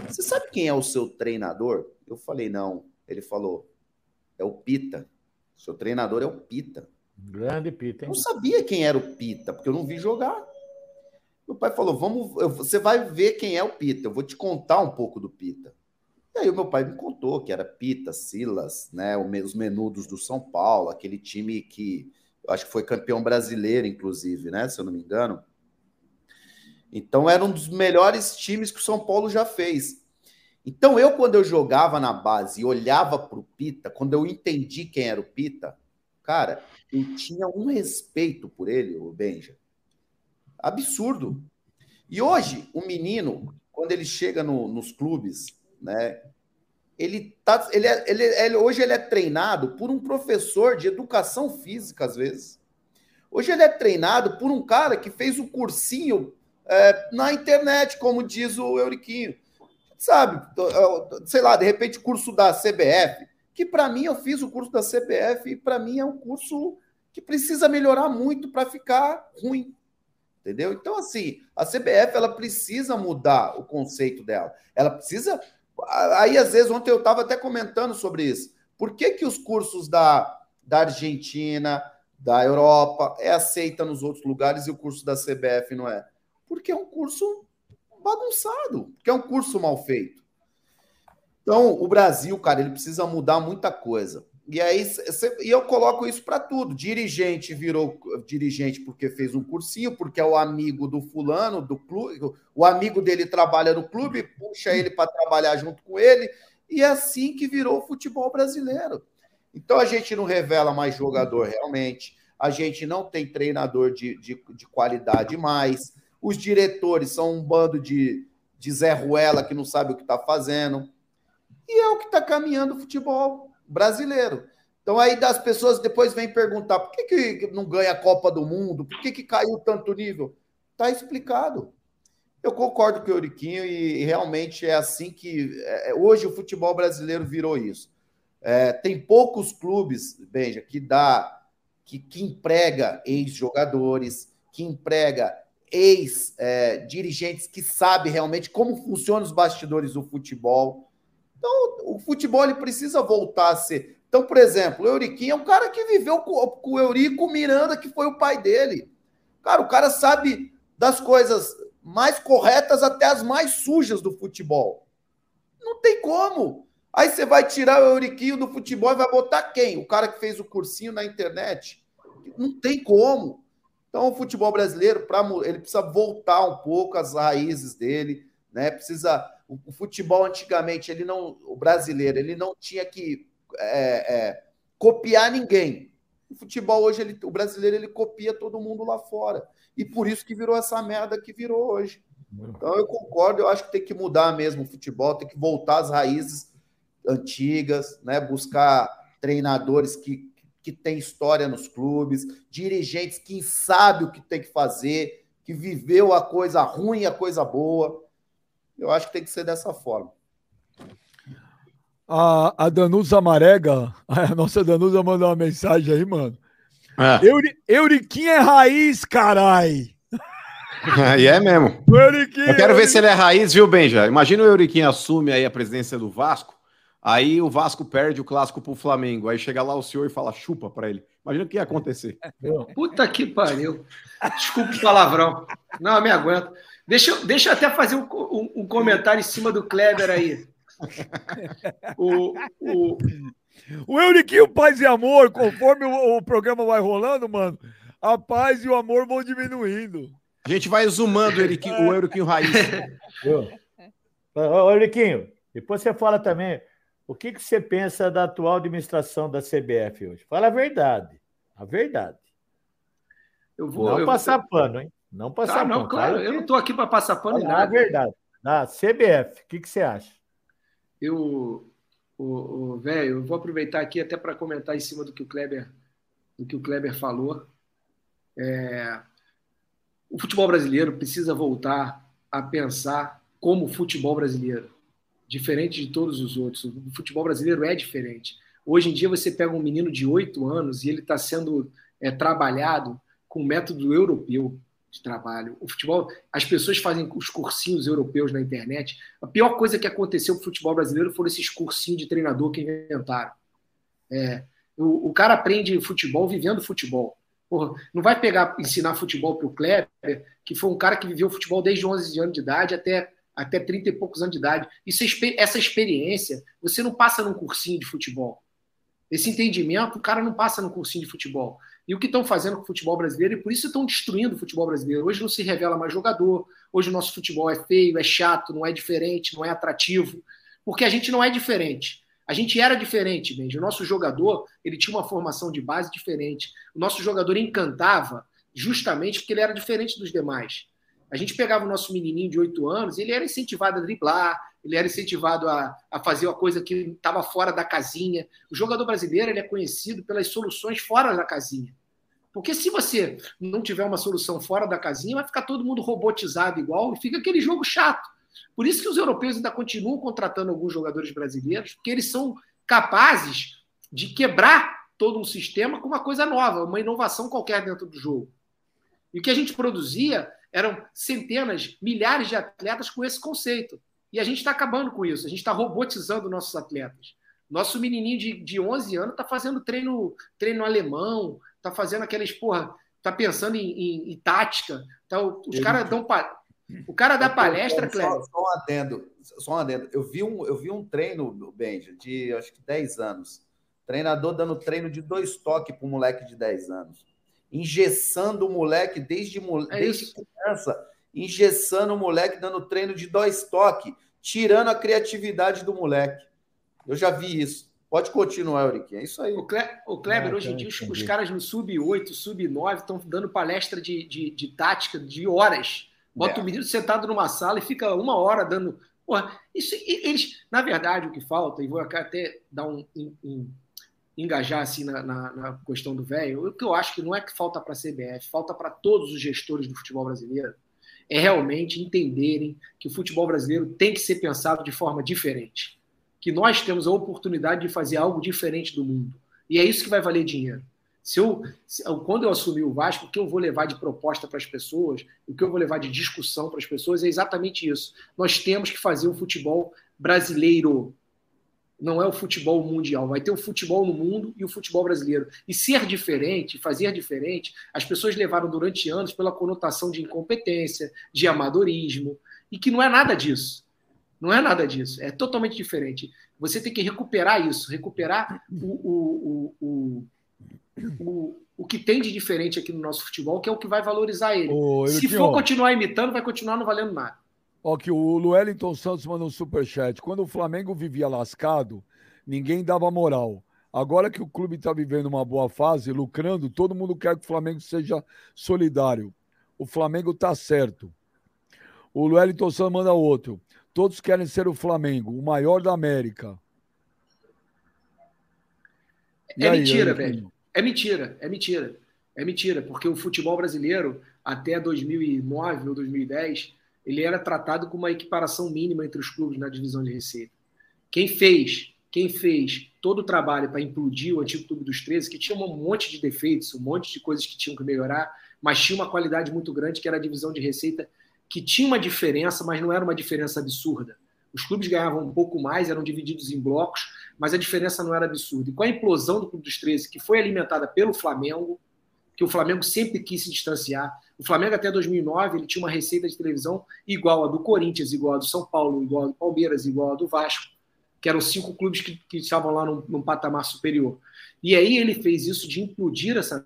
Você sabe quem é o seu treinador? Eu falei, não. Ele falou, é o Pita. Seu treinador é o Pita. Grande Pita, Eu hein? não sabia quem era o Pita, porque eu não vi jogar. Meu pai falou, vamos, eu- você vai ver quem é o Pita. Eu vou te contar um pouco do Pita. E aí o meu pai me contou que era Pita, Silas, né, os menudos do São Paulo, aquele time que eu acho que foi campeão brasileiro, inclusive, né, se eu não me engano. Então era um dos melhores times que o São Paulo já fez. Então eu, quando eu jogava na base e olhava para o Pita, quando eu entendi quem era o Pita, cara, eu tinha um respeito por ele, o Benja. Absurdo. E hoje, o menino, quando ele chega no- nos clubes, né? Ele tá, ele, é- ele, ele- hoje ele é treinado por um professor de educação física, às vezes. Hoje ele é treinado por um cara que fez o cursinho é, na internet, como diz o Euriquinho. Sabe, é, sei lá, de repente, curso da CBF, que para mim eu fiz o curso da CBF e para mim é um curso que precisa melhorar muito para ficar ruim. Entendeu? Então, assim, a CBF ela precisa mudar o conceito dela. Ela precisa. Aí, às vezes, ontem eu estava até comentando sobre isso. Por que, que os cursos da, da Argentina, da Europa, é aceita nos outros lugares e o curso da CBF não é? Porque é um curso bagunçado, porque é um curso mal feito. Então, o Brasil, cara, ele precisa mudar muita coisa. E aí, e eu coloco isso para tudo. Dirigente virou dirigente porque fez um cursinho, porque é o amigo do fulano, do clube, o amigo dele trabalha no clube, puxa ele para trabalhar junto com ele, e é assim que virou o futebol brasileiro. Então a gente não revela mais jogador realmente, a gente não tem treinador de, de, de qualidade mais, os diretores são um bando de, de Zé Ruela que não sabe o que está fazendo. E é o que está caminhando o futebol brasileiro. Então aí das pessoas depois vêm perguntar por que, que não ganha a Copa do Mundo, por que, que caiu tanto nível? Está explicado. Eu concordo com o Euriquinho e, realmente é assim que é, hoje o futebol brasileiro virou isso. É, tem poucos clubes, Benja, que dá que, que emprega ex-jogadores, que emprega ex-dirigentes é, que sabe realmente como funcionam os bastidores do futebol. Então, o futebol ele precisa voltar a ser. Então, por exemplo, o Euriquinho é um cara que viveu com, o Eurico Miranda, que foi o pai dele. Cara, o cara sabe das coisas mais corretas até as mais sujas do futebol. Não tem como. Aí você vai tirar o Euriquinho do futebol e vai botar quem? O cara que fez o cursinho na internet? Não tem como. Então, o futebol brasileiro, pra, ele precisa voltar um pouco às raízes dele, né? Precisa. O, o futebol antigamente, ele não. O brasileiro, ele não tinha que é, é, copiar ninguém. O futebol hoje, ele, o brasileiro, ele copia todo mundo lá fora. E por isso que virou essa merda que virou hoje. Então eu concordo, eu acho que tem que mudar mesmo o futebol, tem que voltar às raízes antigas, né? Buscar treinadores que, que têm história nos clubes, dirigentes que sabem o que tem que fazer, que viveu a coisa ruim e a coisa boa. Eu acho que tem que ser dessa forma. A, a Danusa Marega, a nossa Danusa mandou uma mensagem aí, mano. É. Euri, é raiz, carai. E é mesmo. Eu quero ver se ele é raiz, viu, Benja? Imagina o Euriquinho assume aí a presidência do Vasco, aí o Vasco perde o clássico pro Flamengo, aí chega lá o senhor e fala chupa para ele. Imagina o que ia acontecer. Puta que pariu. Desculpa o palavrão. Não, me aguento. Deixa, deixa eu até fazer um, um, um comentário em cima do Kleber aí. O, o, o Euriquinho Paz e Amor, conforme o, o, programa vai rolando, mano, a paz e o amor vão diminuindo. A gente vai zoomando o Euriquinho, o Euriquinho Raiz. Ô, Euriquinho, depois você fala também o que, que você pensa da atual administração da CBF hoje. Fala a verdade. A verdade. Eu vou, não eu passar vou... pano, hein? Não passar ah, não, pano. Claro, eu não estou aqui para passar pano. Fala a verdade. Na CBF, o que, que você acha? Eu, o, o velho, eu vou aproveitar aqui até para comentar em cima do que o Kleber, do que o Kleber falou. É, o futebol brasileiro precisa voltar a pensar como futebol brasileiro, diferente de todos os outros. O futebol brasileiro é diferente. Hoje em dia você pega um menino de oito anos e ele está sendo é, trabalhado com método europeu de trabalho. O futebol, as pessoas fazem os cursinhos europeus na internet. A pior coisa que aconteceu com o futebol brasileiro foram esses cursinhos de treinador que inventaram. É, o, o, cara aprende futebol vivendo futebol. Porra, não vai pegar ensinar futebol para o Kleber, que foi um cara que viveu futebol desde 11 anos de idade até até 30 e poucos anos de idade. Isso, essa experiência, você não passa num cursinho de futebol. Esse entendimento, o cara não passa num cursinho de futebol e o que estão fazendo com o futebol brasileiro, e por isso estão destruindo o futebol brasileiro. Hoje não se revela mais jogador, hoje o nosso futebol é feio, é chato, não é diferente, não é atrativo, porque a gente não é diferente. A gente era diferente, Benji. O nosso jogador, ele tinha uma formação de base diferente. O nosso jogador encantava justamente porque ele era diferente dos demais. A gente pegava o nosso menininho de 8 anos, ele era incentivado a driblar, ele era incentivado a, a fazer uma coisa que estava fora da casinha. O jogador brasileiro ele é conhecido pelas soluções fora da casinha. Porque se você não tiver uma solução fora da casinha, vai ficar todo mundo robotizado igual e fica aquele jogo chato. Por isso que os europeus ainda continuam contratando alguns jogadores brasileiros, porque eles são capazes de quebrar todo um sistema com uma coisa nova, uma inovação qualquer dentro do jogo. E o que a gente produzia eram centenas, milhares de atletas com esse conceito. E a gente está acabando com isso, a gente está robotizando nossos atletas. Nosso menininho de, de 11 anos está fazendo treino, treino alemão, está fazendo aqueles, porra, está pensando em, em, em, tática. Tá, os caras dão. Pa... O cara dá palestra, Cléber. Só, só, um adendo, só um adendo. Eu vi um, eu vi um treino, Benja, de acho que 10 anos. Treinador dando treino de dois toques para um moleque de 10 anos. Engessando o moleque desde, é desde criança engessando o moleque, dando treino de dois toques, tirando a criatividade do moleque. Eu já vi isso. Pode continuar, Eurique. É isso aí. O, Cle... o Kleber, hoje em dia, os, os, caras no sub-8, sub-9 estão dando palestra de, de, de, tática de horas. Bota é. o menino sentado numa sala e fica uma hora dando Porra, isso, eles, na verdade, o que falta, e vou até dar um, um, um engajar assim na, na, na questão do velho, o que eu acho que não é que falta para a CBF, falta para todos os gestores do futebol brasileiro, é realmente entenderem que o futebol brasileiro tem que ser pensado de forma diferente. Que nós temos a oportunidade de fazer algo diferente do mundo. E é isso que vai valer dinheiro. Se eu, se, quando eu assumir o Vasco, o que eu vou levar de proposta para as pessoas, o que eu vou levar de discussão para as pessoas é exatamente isso. Nós temos que fazer o futebol brasileiro. Não é o futebol mundial. Vai ter o futebol no mundo e o futebol brasileiro. E ser diferente, fazer diferente, as pessoas levaram durante anos pela conotação de incompetência, de amadorismo, e que não é nada disso. Não é nada disso. É totalmente diferente. Você tem que recuperar isso, recuperar o, o, o, o, o que tem de diferente aqui no nosso futebol, que é o que vai valorizar ele. Ô, Se for continuar imitando, vai continuar não valendo nada. Ó, que o Luellington Santos mandou um superchat. Quando o Flamengo vivia lascado, ninguém dava moral. Agora que o clube está vivendo uma boa fase, lucrando, todo mundo quer que o Flamengo seja solidário. O Flamengo está certo. O Luellington Santos manda outro. Todos querem ser o Flamengo, o maior da América. E é aí, mentira, velho. É mentira, é mentira. É mentira, porque o futebol brasileiro, até 2009 ou 2010, ele era tratado com uma equiparação mínima entre os clubes na divisão de receita. Quem fez, quem fez todo o trabalho para implodir o antigo Clube dos 13, que tinha um monte de defeitos, um monte de coisas que tinham que melhorar, mas tinha uma qualidade muito grande, que era a divisão de receita que tinha uma diferença, mas não era uma diferença absurda. Os clubes ganhavam um pouco mais, eram divididos em blocos, mas a diferença não era absurda. E com a implosão do Clube dos 13, que foi alimentada pelo Flamengo, que o Flamengo sempre quis se distanciar. O Flamengo até 2009 ele tinha uma receita de televisão igual a do Corinthians, igual a do São Paulo, igual a do Palmeiras, igual a do Vasco, que eram cinco clubes que, que estavam lá num, num patamar superior. E aí ele fez isso de implodir essa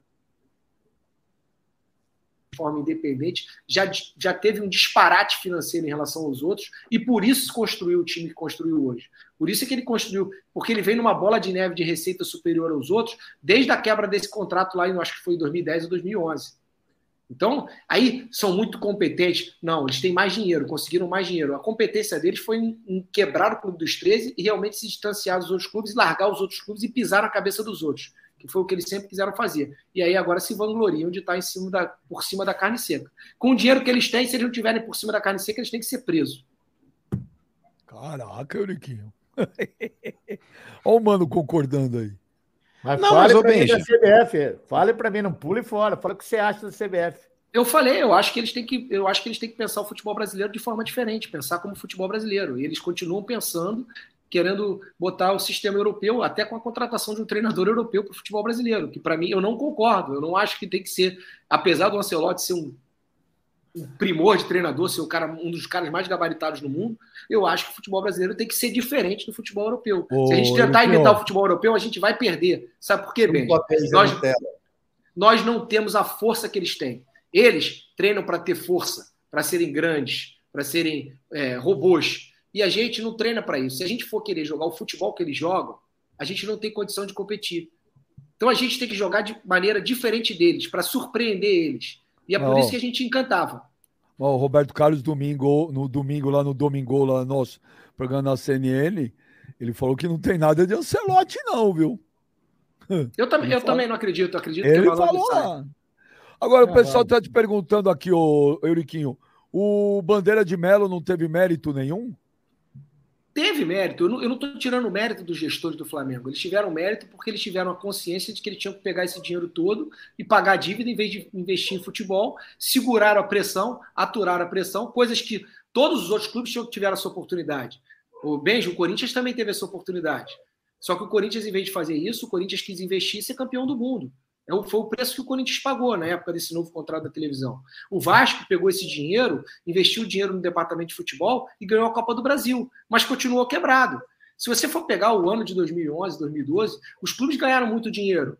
forma independente, já, já teve um disparate financeiro em relação aos outros e por isso construiu o time que construiu hoje. Por isso é que ele construiu, porque ele vem numa bola de neve de receita superior aos outros desde a quebra desse contrato lá, em, acho que foi em 2010 ou 2011. Então, aí são muito competentes. Não, eles têm mais dinheiro, conseguiram mais dinheiro. A competência deles foi em, quebrar o clube dos 13 e realmente se distanciar dos outros clubes, largar os outros clubes e pisar na cabeça dos outros que foi o que eles sempre quiseram fazer. E aí agora se vangloriam de estar em cima da, por cima da carne seca. Com o dinheiro que eles têm, se eles não tiverem por cima da carne seca, eles têm que ser presos. Caraca, Euriquinho. Olha o mano concordando aí. Mas não, fale mas, pra mim da CBF. Fale para mim, não pule fora. Fala o que você acha da CBF. Eu falei, eu acho que eles têm que, eu acho que eles têm que pensar o futebol brasileiro de forma diferente, pensar como futebol brasileiro. E eles continuam pensando querendo botar o sistema europeu, até com a contratação de um treinador europeu para o futebol brasileiro, que para mim eu não concordo. Eu não acho que tem que ser, apesar do Ancelotti ser um, um primor de treinador, ser o cara, um dos caras mais gabaritados no mundo, eu acho que o futebol brasileiro tem que ser diferente do futebol europeu. Ô, Se a gente tentar imitar o futebol europeu, a gente vai perder. Sabe por quê, Ben? Nós, nós não temos a força que eles têm. Eles treinam para ter força, para serem grandes, para serem é, robôs e a gente não treina para isso. Se a gente for querer jogar o futebol que eles jogam, a gente não tem condição de competir. Então a gente tem que jogar de maneira diferente deles, para surpreender eles. E é por isso que a gente encantava. O Roberto Carlos, domingo, no domingo, lá no Domingo, lá no nosso programa na CNN, ele falou que não tem nada de Ancelote, não, viu? Eu, tam eu também não acredito, acredito ele que é falou lá. Agora, o pessoal está te perguntando aqui, ô Euriquinho, o Bandeira de Melo não teve mérito nenhum? Teve mérito. Eu não estou tirando o mérito dos gestores do Flamengo. Eles tiveram mérito porque eles tiveram a consciência de que eles tinham que pegar esse dinheiro todo e pagar a dívida em vez de investir em futebol, seguraram a pressão, aturaram a pressão, coisas que todos os outros clubes tiveram essa oportunidade. O Benjo, o Corinthians também teve essa oportunidade. Só que o Corinthians, em vez de fazer isso, o Corinthians quis investir e ser campeão do mundo. É foi o preço que o Corinthians pagou na época desse novo contrato da televisão. O Vasco pegou esse dinheiro, investiu o dinheiro no departamento de futebol e ganhou a Copa do Brasil, mas continuou quebrado. Se você for pegar o ano de 2011, 2012, os clubes ganharam muito dinheiro.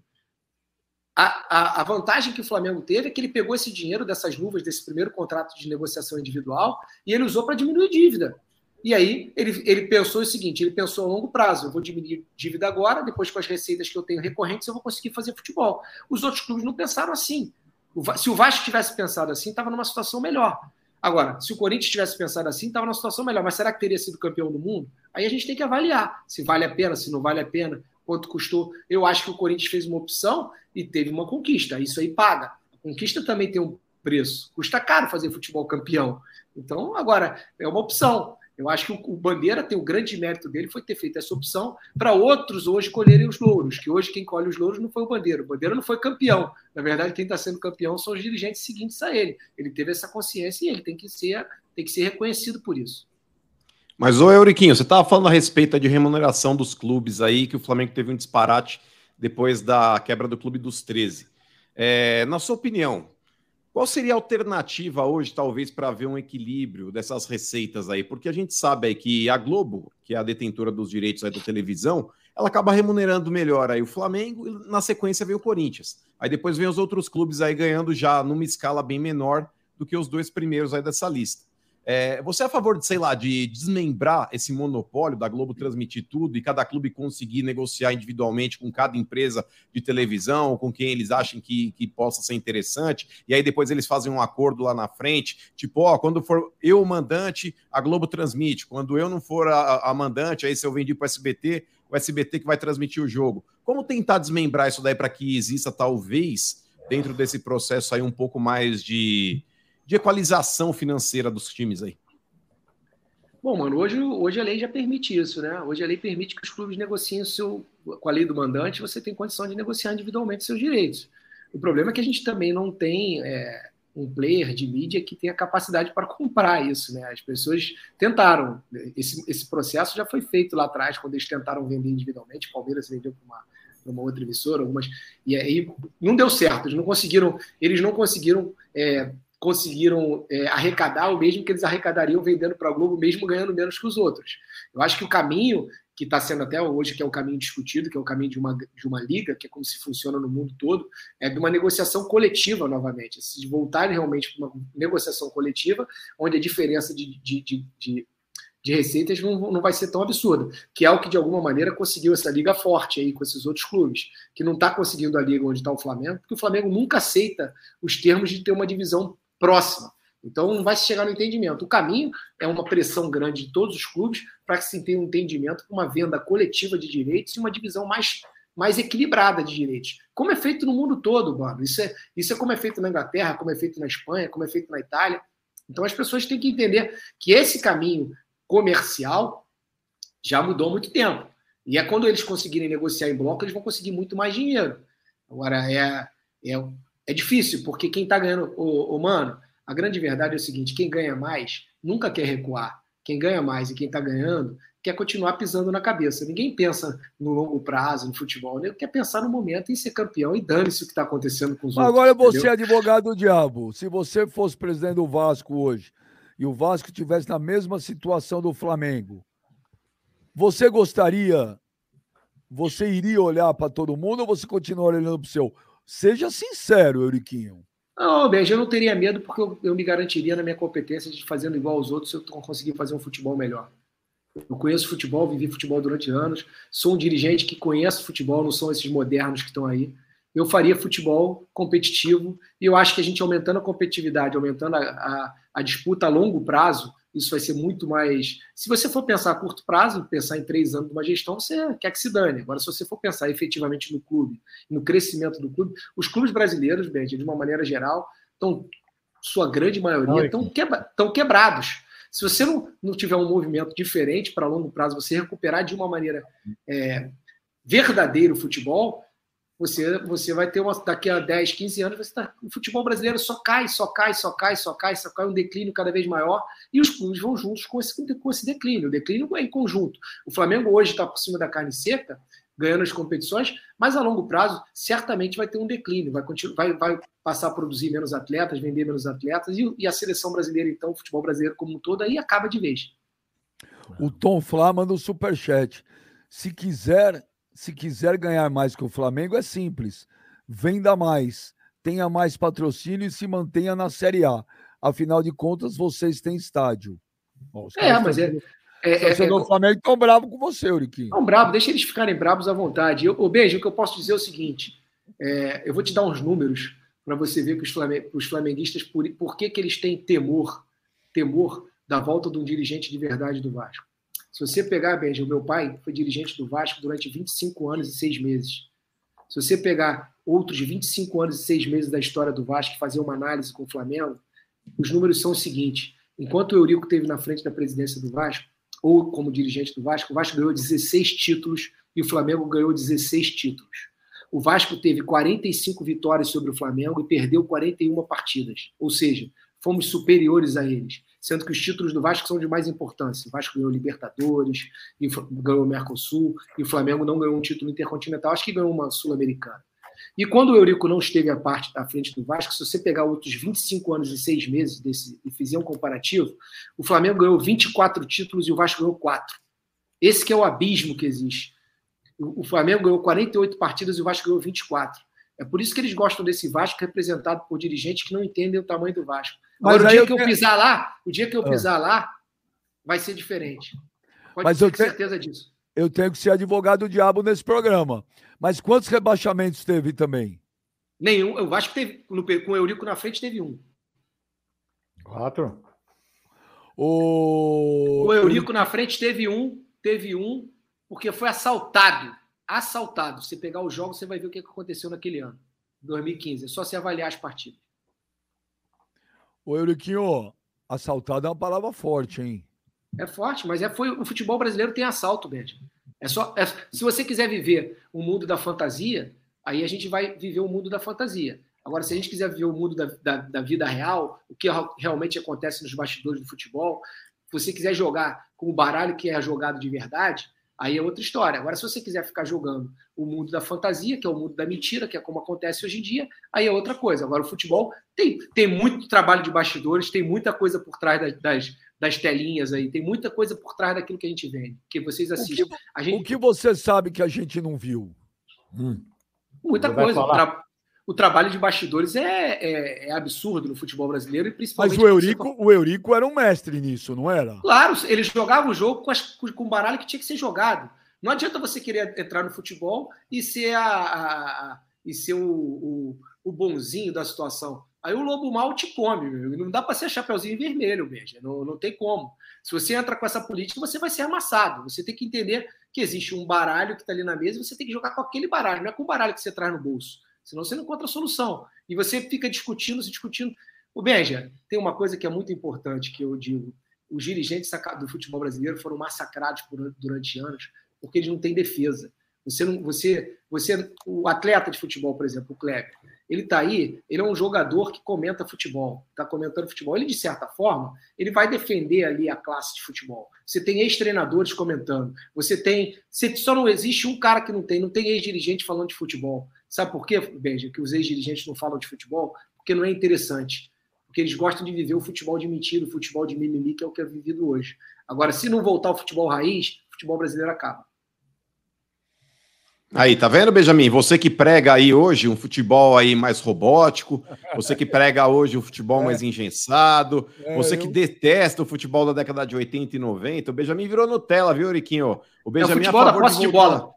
A, a, a, vantagem que o Flamengo teve é que ele pegou esse dinheiro dessas luvas, desse primeiro contrato de negociação individual, e ele usou para diminuir dívida. E aí ele, ele pensou o seguinte: ele pensou a longo prazo, eu vou diminuir dívida agora, depois com as receitas que eu tenho recorrentes, eu vou conseguir fazer futebol. Os outros clubes não pensaram assim. Se o Vasco tivesse pensado assim, estava numa situação melhor. Agora, se o Corinthians tivesse pensado assim, estava numa situação melhor. Mas será que teria sido campeão do mundo? Aí a gente tem que avaliar se vale a pena, se não vale a pena, quanto custou. Eu acho que o Corinthians fez uma opção e teve uma conquista. Isso aí paga. A conquista também tem um preço. Custa caro fazer futebol campeão. Então, agora, é uma opção. Eu acho que o Bandeira tem o grande mérito dele foi ter feito essa opção para outros hoje colherem os louros, que hoje quem colhe os louros não foi o Bandeira. O Bandeira não foi campeão. Na verdade, quem está sendo campeão são os dirigentes seguintes a ele. Ele teve essa consciência e ele tem que ser, tem que ser reconhecido por isso. Mas, ô Euriquinho, você estava falando a respeito de remuneração dos clubes aí, que o Flamengo teve um disparate depois da quebra do Clube dos 13. É, na sua opinião, qual seria a alternativa hoje, talvez, para ver um equilíbrio dessas receitas aí? Porque a gente sabe aí que a Globo, que é a detentora dos direitos aí da televisão, ela acaba remunerando melhor aí o Flamengo e na sequência vem o Corinthians. Aí depois vem os outros clubes aí ganhando já numa escala bem menor do que os dois primeiros aí dessa lista. É, você é a favor de, sei lá, de desmembrar esse monopólio da Globo transmitir tudo e cada clube conseguir negociar individualmente com cada empresa de televisão, com quem eles achem que, que possa ser interessante, e aí depois eles fazem um acordo lá na frente, tipo, ó, quando for eu o mandante, a Globo transmite, quando eu não for a, a mandante, aí se eu vendi para o SBT, o SBT que vai transmitir o jogo. Como tentar desmembrar isso daí para que exista, talvez, dentro desse processo aí, um pouco mais de de equalização financeira dos times aí? Bom, mano, hoje, hoje a lei já permite isso, né? Hoje a lei permite que os clubes negociem seu, com a lei do mandante, você tem condição de negociar individualmente seus direitos. O problema é que a gente também não tem é, um player de mídia que tenha capacidade para comprar isso, né? As pessoas tentaram, esse, esse processo já foi feito lá atrás, quando eles tentaram vender individualmente, Palmeiras vendeu para uma, uma outra emissora, algumas, e aí não deu certo, eles não conseguiram, eles não conseguiram é, conseguiram é, arrecadar o mesmo que eles arrecadariam vendendo para a Globo, mesmo ganhando menos que os outros. Eu acho que o caminho que está sendo até hoje, que é o caminho discutido, que é o caminho de uma, de uma liga, que é como se funciona no mundo todo, é de uma negociação coletiva novamente. Se voltarem realmente para uma negociação coletiva, onde a diferença de, de, de, de de receitas não, não vai ser tão absurda, que é o que de alguma maneira conseguiu essa liga forte aí com esses outros clubes, que não está conseguindo a liga onde está o Flamengo, porque o Flamengo nunca aceita os termos de ter uma divisão próxima. Então não vai se chegar no entendimento. O caminho é uma pressão grande de todos os clubes para que se tenha um entendimento com uma venda coletiva de direitos e uma divisão mais, mais equilibrada de direitos. Como é feito no mundo todo, mano. Isso é, isso é como é feito na Inglaterra, como é feito na Espanha, como é feito na Itália. Então as pessoas têm que entender que esse caminho comercial já mudou muito tempo. E é quando eles conseguirem negociar em bloco, eles vão conseguir muito mais dinheiro. Agora, é, é é difícil, porque quem está ganhando. O, o, mano, a grande verdade é o seguinte: quem ganha mais nunca quer recuar. Quem ganha mais e quem está ganhando quer continuar pisando na cabeça. Ninguém pensa no longo prazo, no futebol, né? quer pensar no momento em ser campeão e dane-se o que está acontecendo com os Mas outros. Agora você é advogado do diabo. Se você fosse presidente do Vasco hoje e o Vasco estivesse na mesma situação do Flamengo, você gostaria, você iria olhar para todo mundo ou você continuaria olhando para o seu? Seja sincero, Euriquinho. Não, Benja, eu não teria medo porque eu, eu, me garantiria na minha competência de fazendo igual aos outros se eu conseguir fazer um futebol melhor. Eu conheço futebol, vivi futebol durante anos, sou um dirigente que conhece futebol, não são esses modernos que estão aí. Eu faria futebol competitivo e eu acho que a gente aumentando a competitividade, aumentando a, a, a disputa a longo prazo, isso vai ser muito mais. Se você for pensar a curto prazo, pensar em três anos de uma gestão, você quer que se dane. Agora, se você for pensar efetivamente no clube, no crescimento do clube, os clubes brasileiros, Benji, de uma maneira geral, estão, sua grande maioria, estão quebra, quebrados. Se você não, não tiver um movimento diferente para longo prazo, você recuperar de uma maneira é, verdadeira o futebol, você, você vai ter uma, daqui a 10, 15 anos, você tá, o futebol brasileiro só cai, só cai, só cai, só cai, só cai, um declínio cada vez maior, e os clubes vão juntos com esse, com esse declínio. O declínio é em conjunto. O Flamengo hoje está por cima da carne seca, ganhando as competições, mas a longo prazo certamente vai ter um declínio, vai, vai, vai passar a produzir menos atletas, vender menos atletas, e, e a seleção brasileira, então, o futebol brasileiro como um todo, aí acaba de vez. O Tom Flá manda um superchat. Se quiser se quiser ganhar mais que o Flamengo, é simples. Venda mais, tenha mais patrocínio e se mantenha na Série A. Afinal de contas, vocês têm estádio. Bom, é, mas é. É, é, é, do Flamengo estão bravos com você, Euriquinho. Estão bravos, deixa eles ficarem bravos à vontade. O Beijo, o que eu posso dizer é o seguinte: é, eu vou te dar uns números para você ver que os, flamenguistas, por, por que, que eles têm temor temor da volta de um dirigente de verdade do Vasco. Se você pegar, Benja, o meu pai foi dirigente do Vasco durante 25 anos e 6 meses. Se você pegar outros 25 anos e 6 meses da história do Vasco e fazer uma análise com o Flamengo, os números são os seguintes. Enquanto o Eurico teve na frente da presidência do Vasco, ou como dirigente do Vasco, o Vasco ganhou 16 títulos e o Flamengo ganhou 16 títulos. O Vasco teve 45 vitórias sobre o Flamengo e perdeu 41 partidas. Ou seja, fomos superiores a eles. Sendo que os títulos do Vasco são de mais importância. O Vasco ganhou Libertadores, ganhou Mercosul, e o Flamengo não ganhou um título intercontinental, acho que ganhou uma Sul-Americana. E quando o Eurico não esteve à, parte, à frente do Vasco, se você pegar outros 25 anos e 6 meses desse, e fizer um comparativo, o Flamengo ganhou 24 títulos e o Vasco ganhou 4. Esse que é o abismo que existe. O Flamengo ganhou 48 partidas e o Vasco ganhou 24. É por isso que eles gostam desse Vasco representado por dirigentes que não entendem o tamanho do Vasco. Agora, Mas o dia que eu pisar lá, o dia que eu ah. pisar lá, vai ser diferente. Pode Mas ter eu certeza disso. Eu tenho que ser advogado do diabo nesse programa. Mas quantos rebaixamentos teve também? Nenhum. Eu acho que teve. No, com o Eurico na frente teve um. Quatro. O... o Eurico na frente teve um. Teve um, porque foi assaltado. Assaltado. Se pegar os jogos, você vai ver o que aconteceu naquele ano. 2015. É só se avaliar as partidas. Ô, Euriquinho, assaltado é uma palavra forte, hein? É forte, mas é, foi, o futebol brasileiro tem assalto, Benjamin. É só, é, se você quiser viver o mundo da fantasia, aí a gente vai viver o mundo da fantasia. Agora, se a gente quiser viver o mundo da, da, da vida real, o que realmente acontece nos bastidores do futebol, se você quiser jogar com o baralho que é jogado de verdade, aí é outra história. Agora, se você quiser ficar jogando o mundo da fantasia, que é o mundo da mentira, que é como acontece hoje em dia, aí é outra coisa. Agora, o futebol tem, tem muito trabalho de bastidores, tem muita coisa por trás das, das das telinhas aí. Tem muita coisa por trás daquilo que a gente vende, que vocês assistem. O que, a gente... o que você sabe que a gente não viu? Hum. Muita coisa. Tra... o, trabalho de bastidores é, é, é, absurdo no futebol brasileiro e principalmente. Mas o Eurico, você... o Eurico era um mestre nisso, não era? Claro, ele jogava o jogo com, as, com o baralho que tinha que ser jogado. Não adianta você querer entrar no futebol e ser, a, a, a e ser o, o, o bonzinho da situação. Aí o lobo mal te come, meu. não dá para ser chapeuzinho vermelho, veja, não, não tem como. Se você entra com essa política, você vai ser amassado. Você tem que entender que existe um baralho que está ali na mesa e você tem que jogar com aquele baralho, não é com o baralho que você traz no bolso. Senão você não encontra solução. E você fica discutindo, se discutindo. O Benja, tem uma coisa que é muito importante que eu digo. Os dirigentes do futebol brasileiro foram massacrados por, durante anos porque eles não têm defesa. Você não, você, você, o atleta de futebol, por exemplo, o Kleber, ele está aí, ele é um jogador que comenta futebol, está comentando futebol. Ele, de certa forma, ele vai defender ali a classe de futebol. Você tem ex-treinadores comentando. Você tem. Você, só não existe um cara que não tem, não tem ex-dirigente falando de futebol. Sabe por quê, Benja, que os ex-dirigentes não falam de futebol? Porque não é interessante. Porque eles gostam de viver o futebol de mentira, o futebol de mimimi, que é o que é vivido hoje. Agora, se não voltar ao futebol raiz, o futebol brasileiro acaba. Aí, tá vendo, Benjamin? Você que prega aí hoje um futebol aí mais robótico, você que prega hoje um futebol é. mais engessado, é, você que eu... detesta o futebol da década de 80 e 90, o Benjamin virou Nutella, viu, Riquinho? O Benjamin é o futebol da posse de, de bola.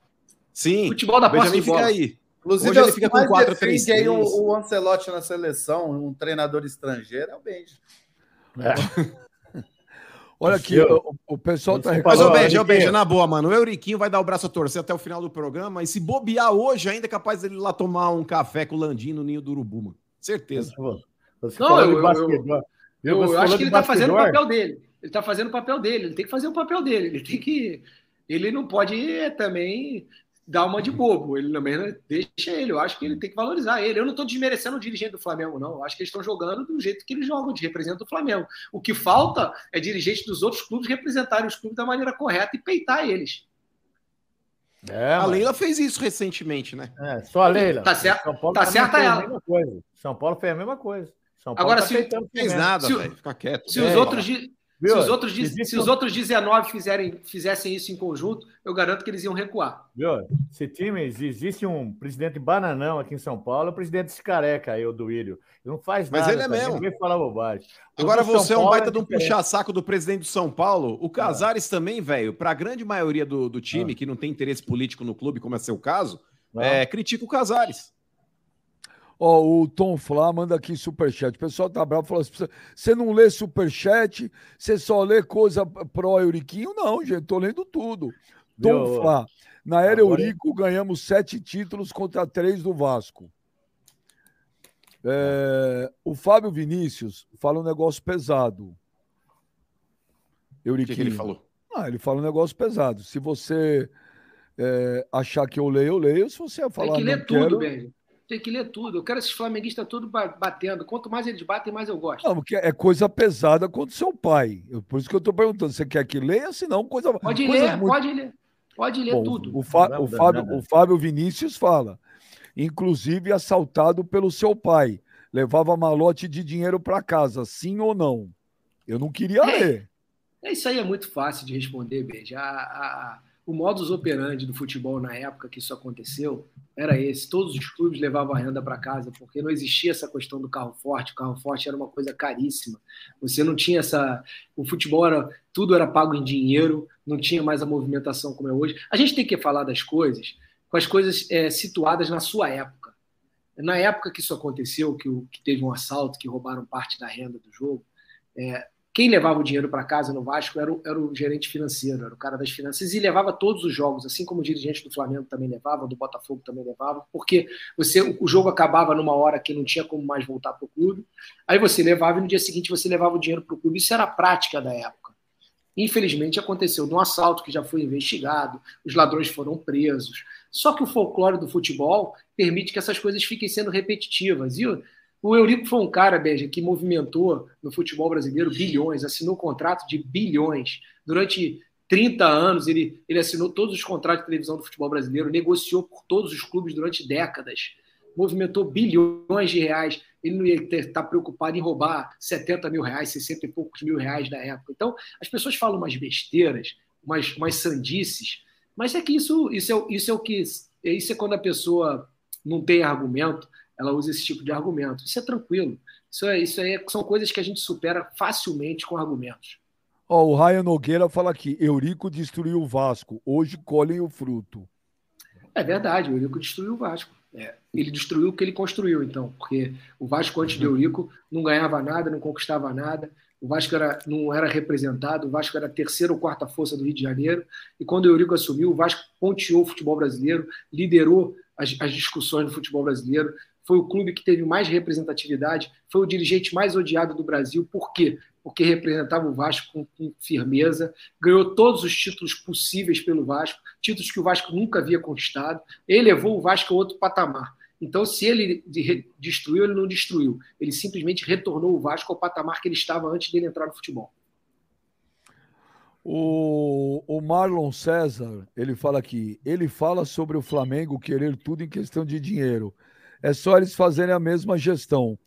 Sim. Futebol da posse de bola. aí. Inclusive, hoje ele fica com 4 3 aí o, o Ancelotti na seleção, um treinador estrangeiro, é o Benjamin. É. Olha aqui, o, o, pessoal tá Mas, ô Benja, ô Benja, na boa, mano. O Euriquinho vai dar o braço a torcer até o final do programa. E se bobear hoje, ainda é capaz dele ir lá tomar um café com o Landinho no ninho do Urubu, mano. Certeza. Você não, eu, eu, eu, eu acho que ele tá fazendo o papel dele. Ele tá fazendo o papel dele. Ele tem que fazer o papel dele. Ele tem que. Ele não pode também dá uma de bobo. Ele também né, deixa ele. Eu acho que ele tem que valorizar ele. Eu não estou desmerecendo o dirigente do Flamengo, não. Eu acho que eles estão jogando do jeito que eles jogam, de representa o Flamengo. O que falta é dirigente dos outros clubes representarem os clubes da maneira correta e peitar eles. É, a Leila fez isso recentemente, né? É, só a Leila. Tá, cer tá certa ela. São Paulo fez a mesma coisa. São Paulo Agora, tá se não fez nada, velho. Fica quieto. Se é, os outros. Se os, outros, se os outros 19 fizerem, fizessem isso em conjunto, eu garanto que eles iam recuar. Viu? Se times, existe um presidente bananão aqui em São Paulo, o presidente desse careca aí, o Duílio. Ele não faz Mas nada. Mas ele é mesmo. Ninguém fala bobagem. Agora você é um baita é de um puxa-saco do presidente do São Paulo. O Casares é. também, velho, para a grande maioria do, do time é. que não tem interesse político no clube, como é seu caso, é, critica o Casares. Ó, o Tom Flá manda aqui superchat. O pessoal tá bravo, falou assim: você não lê superchat, você só lê coisa pró Euriquinho? Não, gente, tô lendo tudo. Tom Meu, Flá. Na era agora- Eurico, ganhamos sete títulos contra três do Vasco. É, o Fábio Vinícius fala um negócio pesado. O Euriquinho. que, que ele falou? Ah, ele fala um negócio pesado. Se você é, achar que eu leio, eu leio. Se você Tem falar que ler não tudo, quero... Benji. Tem que ler tudo. Eu quero esses flamenguistas todos ba- batendo. Quanto mais eles batem, mais eu gosto. Não, porque é coisa pesada contra o seu pai. Eu- Por isso que eu estou perguntando. Você quer que leia? Se não, coisa. Pode ler, muito- pode ler. Pode ler Bom, tudo. O, Fá- o Fábio, o Fábio Vinícius fala. Inclusive assaltado pelo seu pai. Levava malote de dinheiro para casa, sim ou não? Eu não queria É. ler. É, Isso aí é muito fácil de responder, Benji. A- a- o modus operandi do futebol na época que isso aconteceu era esse. Todos os clubes levavam a renda para casa, porque não existia essa questão do carro forte. O carro forte era uma coisa caríssima. Você não tinha essa. O futebol era. Tudo era pago em dinheiro, não tinha mais a movimentação como é hoje. A gente tem que falar das coisas com as coisas é, situadas na sua época. Na época que isso aconteceu, que, o- que teve um assalto, que roubaram parte da renda do jogo, é, quem levava o dinheiro para casa no Vasco era o, era o gerente financeiro, era o cara das finanças, e levava todos os jogos, assim como o dirigente do Flamengo também levava, do Botafogo também levava, porque você o, jogo acabava numa hora que não tinha como mais voltar para o clube, aí você levava e no dia seguinte você levava o dinheiro para o clube. Isso era a prática da época. Infelizmente aconteceu de um assalto que já foi investigado, os ladrões foram presos. Só que o folclore do futebol permite que essas coisas fiquem sendo repetitivas. E o, Eurico foi um cara, Beja, que movimentou no futebol brasileiro bilhões, assinou contrato de bilhões. Durante 30 anos, ele, ele assinou todos os contratos de televisão do futebol brasileiro, negociou por todos os clubes durante décadas, movimentou bilhões de reais. Ele não ia estar preocupado em roubar 70 mil reais, 60 e poucos mil reais da época. Então, as pessoas falam umas besteiras, umas, umas sandices, mas é que isso, isso, é, isso é o que. Isso é quando a pessoa não tem argumento, ela usa esse tipo de argumento. Isso é tranquilo. Isso, é, isso é, são coisas que a gente supera facilmente com argumentos. Ó, o Ryan Nogueira fala aqui: Eurico destruiu o Vasco, hoje colhem o fruto. É verdade, o Eurico destruiu o Vasco. É, ele destruiu o que ele construiu, então, porque o Vasco antes do Eurico não ganhava nada, não conquistava nada. O Vasco era, não era representado, o Vasco era a terceira ou quarta força do Rio de Janeiro. E quando o Eurico assumiu, o Vasco ponteou o futebol brasileiro, liderou as, as discussões do futebol brasileiro, foi o clube que teve mais representatividade, foi o dirigente mais odiado do Brasil. Por quê? Porque representava o Vasco com, firmeza, ganhou todos os títulos possíveis pelo Vasco, títulos que o Vasco nunca havia conquistado, elevou o Vasco a outro patamar. Então, se ele destruiu, ele não destruiu. Ele simplesmente retornou o Vasco ao patamar que ele estava antes dele entrar no futebol. O, o Marlon César, ele fala aqui, ele fala sobre o Flamengo querer tudo em questão de dinheiro. É só eles fazerem a mesma gestão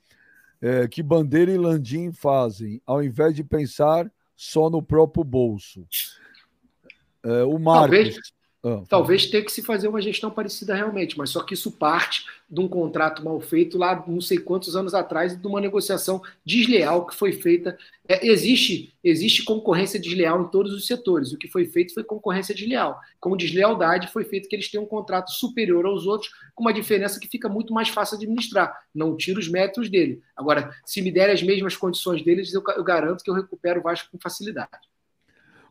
é, que Bandeira e Landim fazem, ao invés de pensar só no próprio bolso. É, o Marcos. Talvez, ah, talvez tenha que se fazer uma gestão parecida realmente, mas só que isso parte de um contrato mal feito lá não sei quantos anos atrás de uma negociação desleal que foi feita. É, existe, existe concorrência desleal em todos os setores. O que foi feito foi concorrência desleal. Com deslealdade foi feito que eles tenham um contrato superior aos outros, com uma diferença que fica muito mais fácil administrar. Não tiro os méritos dele. Agora, se me derem as mesmas condições deles, eu, eu garanto que eu recupero o Vasco com facilidade.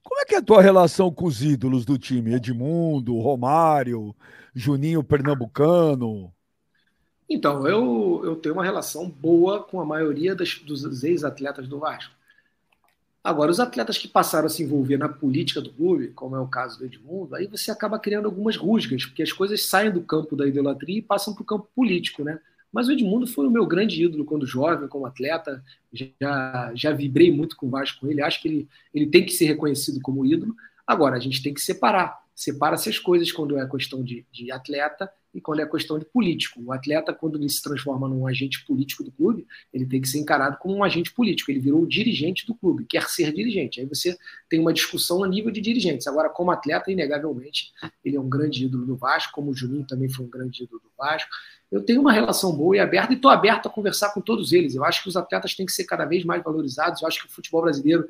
Como é que é a tua relação com os ídolos do time? Edmundo, Romário, Juninho Pernambucano? Então, eu, eu tenho uma relação boa com a maioria das, dos ex-atletas do Vasco. Agora, os atletas que passaram a se envolver na política do clube, como é o caso do Edmundo, aí você acaba criando algumas rusgas, porque as coisas saem do campo da idolatria e passam para o campo político, né? Mas o Edmundo foi o meu grande ídolo quando jovem, como atleta. Já, já vibrei muito com o Vasco com ele. Acho que ele, ele tem que ser reconhecido como ídolo. Agora, a gente tem que separar. Separa-se as coisas quando é questão de, de atleta e quando é questão de político. O atleta, quando ele se transforma num agente político do clube, ele tem que ser encarado como um agente político. Ele virou o dirigente do clube, quer ser dirigente. Aí você tem uma discussão a nível de dirigentes. Agora, como atleta, inegavelmente, ele é um grande ídolo do Vasco, como o Juninho também foi um grande ídolo do Vasco eu tenho uma relação boa e aberta e estou aberto a conversar com todos eles. Eu acho que os atletas têm que ser cada vez mais valorizados. Eu acho que o futebol brasileiro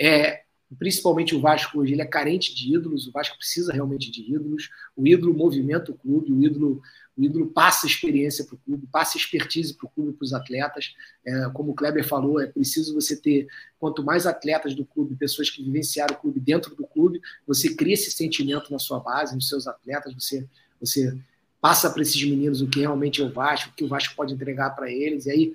é, principalmente o Vasco hoje, ele é carente de ídolos, o Vasco precisa realmente de ídolos, o ídolo movimenta o clube, o ídolo, o ídolo passa experiência para o clube, passa expertise para o clube, para os atletas. É, como o Kleber falou, é preciso você ter, quanto mais atletas do clube, pessoas que vivenciaram o clube dentro do clube, você cria esse sentimento na sua base, nos seus atletas, você, você passa para esses meninos o que realmente é o Vasco, o que o Vasco pode entregar para eles, e aí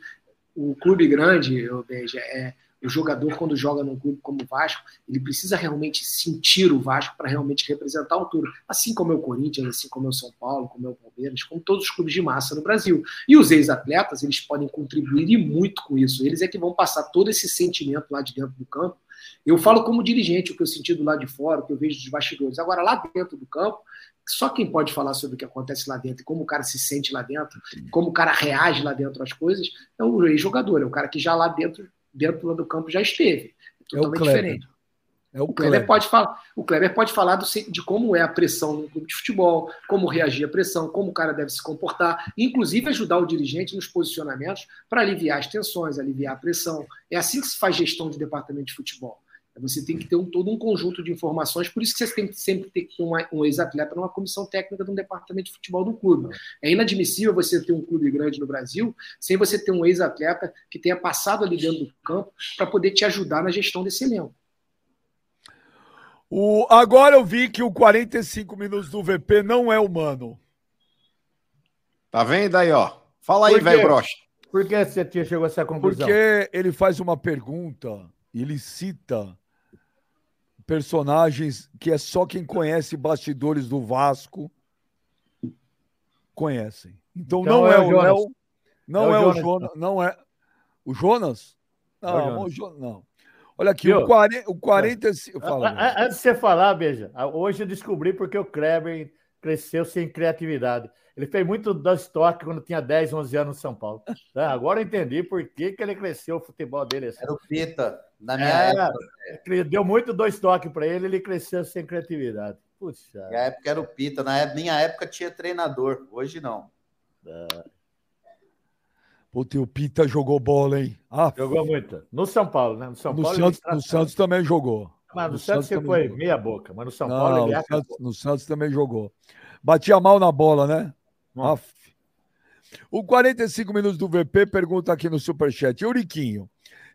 o clube grande, eu vejo, é, o jogador, quando joga num clube como o Vasco, ele precisa realmente sentir o Vasco para realmente representar o clube. Assim como é o Corinthians, assim como é o São Paulo, como é o Palmeiras, como todos os clubes de massa no Brasil. E os ex-atletas, eles podem contribuir e muito com isso. Eles é que vão passar todo esse sentimento lá de dentro do campo. Eu falo como dirigente, o que eu senti do lado de fora, o que eu vejo dos bastidores. Agora, lá dentro do campo, só quem pode falar sobre o que acontece lá dentro como o cara se sente lá dentro, como o cara reage lá dentro às coisas, é o ex-jogador, é o cara que já lá dentro dentro do campo já esteve. É totalmente é diferente. É o, o Kleber, Kleber. pode falar, o Kleber pode falar do, de como é a pressão no clube de futebol, como reagir à pressão, como o cara deve se comportar, inclusive ajudar o dirigente nos posicionamentos para aliviar as tensões, aliviar a pressão. É assim que se faz gestão de departamento de futebol. Você tem que ter um, todo um conjunto de informações, por isso que você tem que sempre ter que ter uma, um ex-atleta numa comissão técnica de um departamento de futebol do clube. É inadmissível você ter um clube grande no Brasil sem você ter um ex-atleta que tenha passado ali dentro do campo para poder te ajudar na gestão desse elenco. O, agora eu vi que o 45 minutos do VP não é humano. Tá vendo aí, ó? Fala aí, velho brocha. Por que você chegou a essa conclusão? Porque ele faz uma pergunta, ele cita personagens que é só quem conhece bastidores do Vasco conhecem. Então, então não é, é o Léo, não é, o, é Jonas, o Jonas, não é o Jonas? Não, o Jonas, não. Olha aqui, Viu? o 40, o 45. Fala, Antes de você falar, beija, hoje eu descobri porque o Kleber cresceu sem criatividade. Ele fez muito dois toques quando tinha 10, 11 anos no São Paulo. Tá? Agora eu entendi por que, que ele cresceu o futebol dele assim. Era o Pita, na minha é, época. Deu muito dois toques para ele, ele cresceu sem criatividade. Puxa. Na época era o Pita, na minha época tinha treinador, hoje não. É. Puta, o Pita jogou bola, hein? Ah, jogou muito. No São Paulo, né? No São no Paulo. Santos, no Santos também jogou. Mas no, no Santos, Santos foi jogou. meia boca, mas no São não, Paulo ele Santos, No Santos também jogou. Batia mal na bola, né? O 45 minutos do VP pergunta aqui no Superchat. Euriquinho,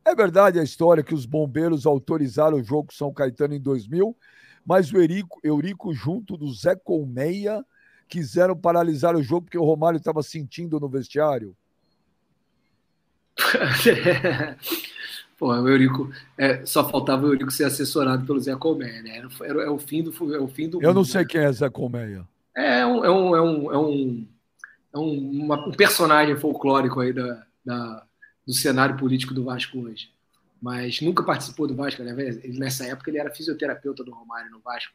é verdade a história que os bombeiros autorizaram o jogo São Caetano em 2000, mas o Eurico, Eurico junto do Zé Colmeia quiseram paralisar o jogo porque o Romário estava sentindo no vestiário? Pô, o Eurico, é, só faltava o Eurico ser assessorado pelo Zé Colmeia, né? Era, era, é, o fim do, é o fim do. Eu não sei né? quem é Zé Colmeia. É um, é um, é um, é um, é um, uma, um personagem folclórico aí da, da, do cenário político do Vasco hoje. Mas nunca participou do Vasco, né? Nessa época ele era fisioterapeuta do Romário no Vasco.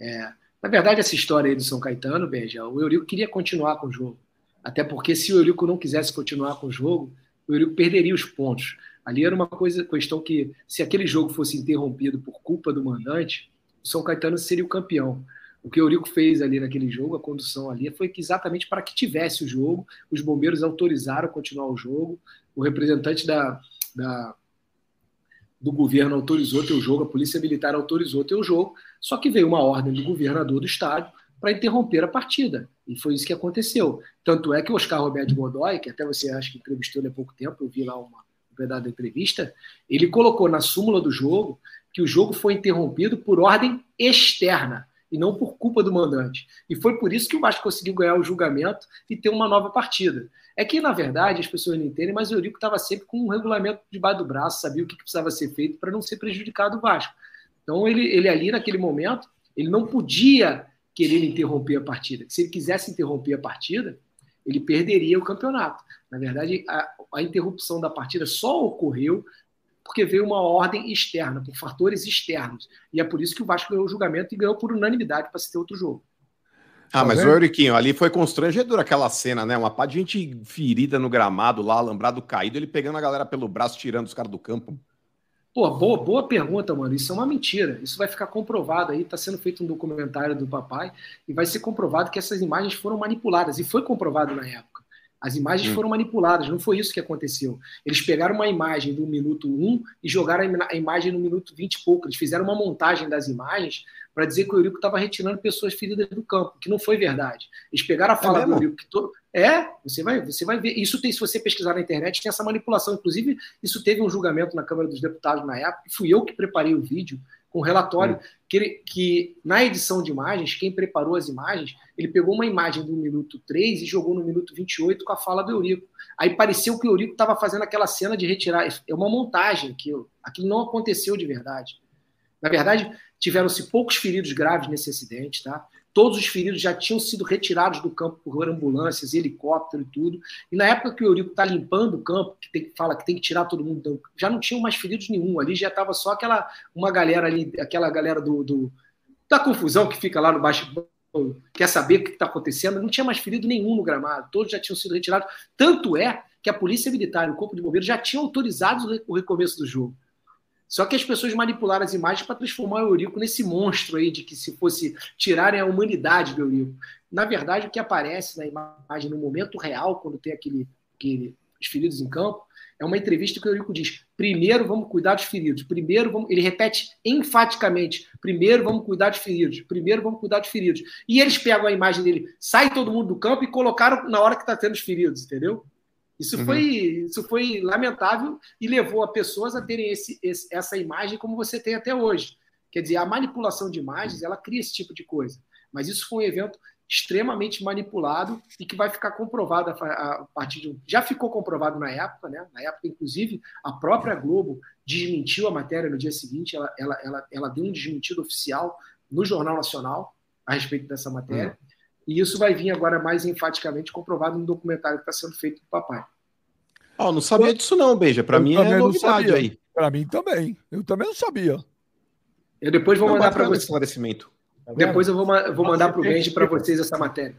É, na verdade, essa história aí do São Caetano, Beija, o Eurico queria continuar com o jogo. Até porque se o Eurico não quisesse continuar com o jogo, o Eurico perderia os pontos. Ali era uma coisa, questão que, se aquele jogo fosse interrompido por culpa do mandante, o São Caetano seria o campeão. O que o Eurico fez ali naquele jogo, a condução ali, foi que exatamente para que tivesse o jogo, os bombeiros autorizaram continuar o jogo, o representante da, da do governo autorizou ter o jogo, a polícia militar autorizou ter o jogo, só que veio uma ordem do governador do estádio para interromper a partida. E foi isso que aconteceu. Tanto é que o Oscar Roberto Godoy, que até você acha que entrevistou ele há pouco tempo, eu vi lá uma, um pedaço da entrevista, ele colocou na súmula do jogo que o jogo foi interrompido por ordem externa e não por culpa do mandante. E foi por isso que o Vasco conseguiu ganhar o julgamento e ter uma nova partida. É que, na verdade, as pessoas não entendem, mas o Eurico estava sempre com um regulamento debaixo do braço, sabia o que precisava ser feito para não ser prejudicado o Vasco. Então, ele, ele ali, naquele momento, ele não podia querer interromper a partida. Se ele quisesse interromper a partida, ele perderia o campeonato. Na verdade, a, a interrupção da partida só ocorreu porque veio uma ordem externa, por fatores externos. E é por isso que o Vasco ganhou o julgamento e ganhou por unanimidade para se ter outro jogo. Ah, mas tá o Euriquinho, ali foi constrangedor aquela cena, né? Uma pá de gente ferida no gramado lá, alambrado caído, ele pegando a galera pelo braço, tirando os caras do campo. Pô, boa, boa pergunta, mano. Isso é uma mentira. Isso vai ficar comprovado aí. Está sendo feito um documentário do papai e vai ser comprovado que essas imagens foram manipuladas. E foi comprovado na época. As imagens hum. foram manipuladas, não foi isso que aconteceu. Eles pegaram uma imagem do minuto 1 e jogaram a imagem no minuto 20 e pouco. Eles fizeram uma montagem das imagens para dizer que o Eurico estava retirando pessoas feridas do campo, que não foi verdade. Eles pegaram a é fala é do Eurico que todo... É, você vai, você vai ver. Isso tem, se você pesquisar na internet, tem essa manipulação. Inclusive, isso teve um julgamento na Câmara dos Deputados na época, fui eu que preparei o vídeo com um relatório hum. que, ele, que, na edição de imagens, quem preparou as imagens, ele pegou uma imagem do minuto 3 e jogou no minuto 28 com a fala do Eurico. Aí pareceu que o Eurico estava fazendo aquela cena de retirar. É uma montagem, aquilo. Aquilo não aconteceu de verdade. Na verdade, tiveram-se poucos feridos graves nesse acidente, tá? Todos os feridos já tinham sido retirados do campo por ambulâncias, helicóptero e tudo. E na época que o Eurico está limpando o campo, que tem, fala que tem que tirar todo mundo, já não tinham mais feridos nenhum. Ali já estava só aquela uma galera ali, aquela galera do, do da confusão que fica lá no baixo quer saber o que está acontecendo. Não tinha mais ferido nenhum no gramado. Todos já tinham sido retirados. Tanto é que a Polícia Militar e o Corpo de Bombeiros já tinham autorizado o recomeço do jogo. Só que as pessoas manipularam as imagens para transformar o Eurico nesse monstro aí de que se fosse tirarem a humanidade do Eurico. Na verdade, o que aparece na imagem no momento real, quando tem aquele, aquele os feridos em campo, é uma entrevista que o Eurico diz: primeiro vamos cuidar dos feridos, primeiro vamos. Ele repete enfaticamente: primeiro vamos cuidar dos feridos, primeiro vamos cuidar dos feridos. E eles pegam a imagem dele, sai todo mundo do campo e colocaram na hora que está tendo os feridos, entendeu? Isso, uhum. foi, isso foi lamentável e levou a pessoas a terem esse, esse, essa imagem como você tem até hoje. Quer dizer, a manipulação de imagens, ela cria esse tipo de coisa. Mas isso foi um evento extremamente manipulado e que vai ficar comprovado a, partir de um... Já ficou comprovado na época, né? Na época, inclusive, a própria Globo desmentiu a matéria no dia seguinte, ela, ela, ela, ela deu um desmentido oficial no Jornal Nacional a respeito dessa matéria. Uhum. E isso vai vir agora mais enfaticamente comprovado no documentário que está sendo feito do papai. Oh, não sabia disso não, Beija. Para mim é novidade aí. Para mim também. Eu também não sabia. Eu depois vou não mandar para você esclarecimento. Tá depois eu vou, vou mandar para o Benji para vocês essa matéria.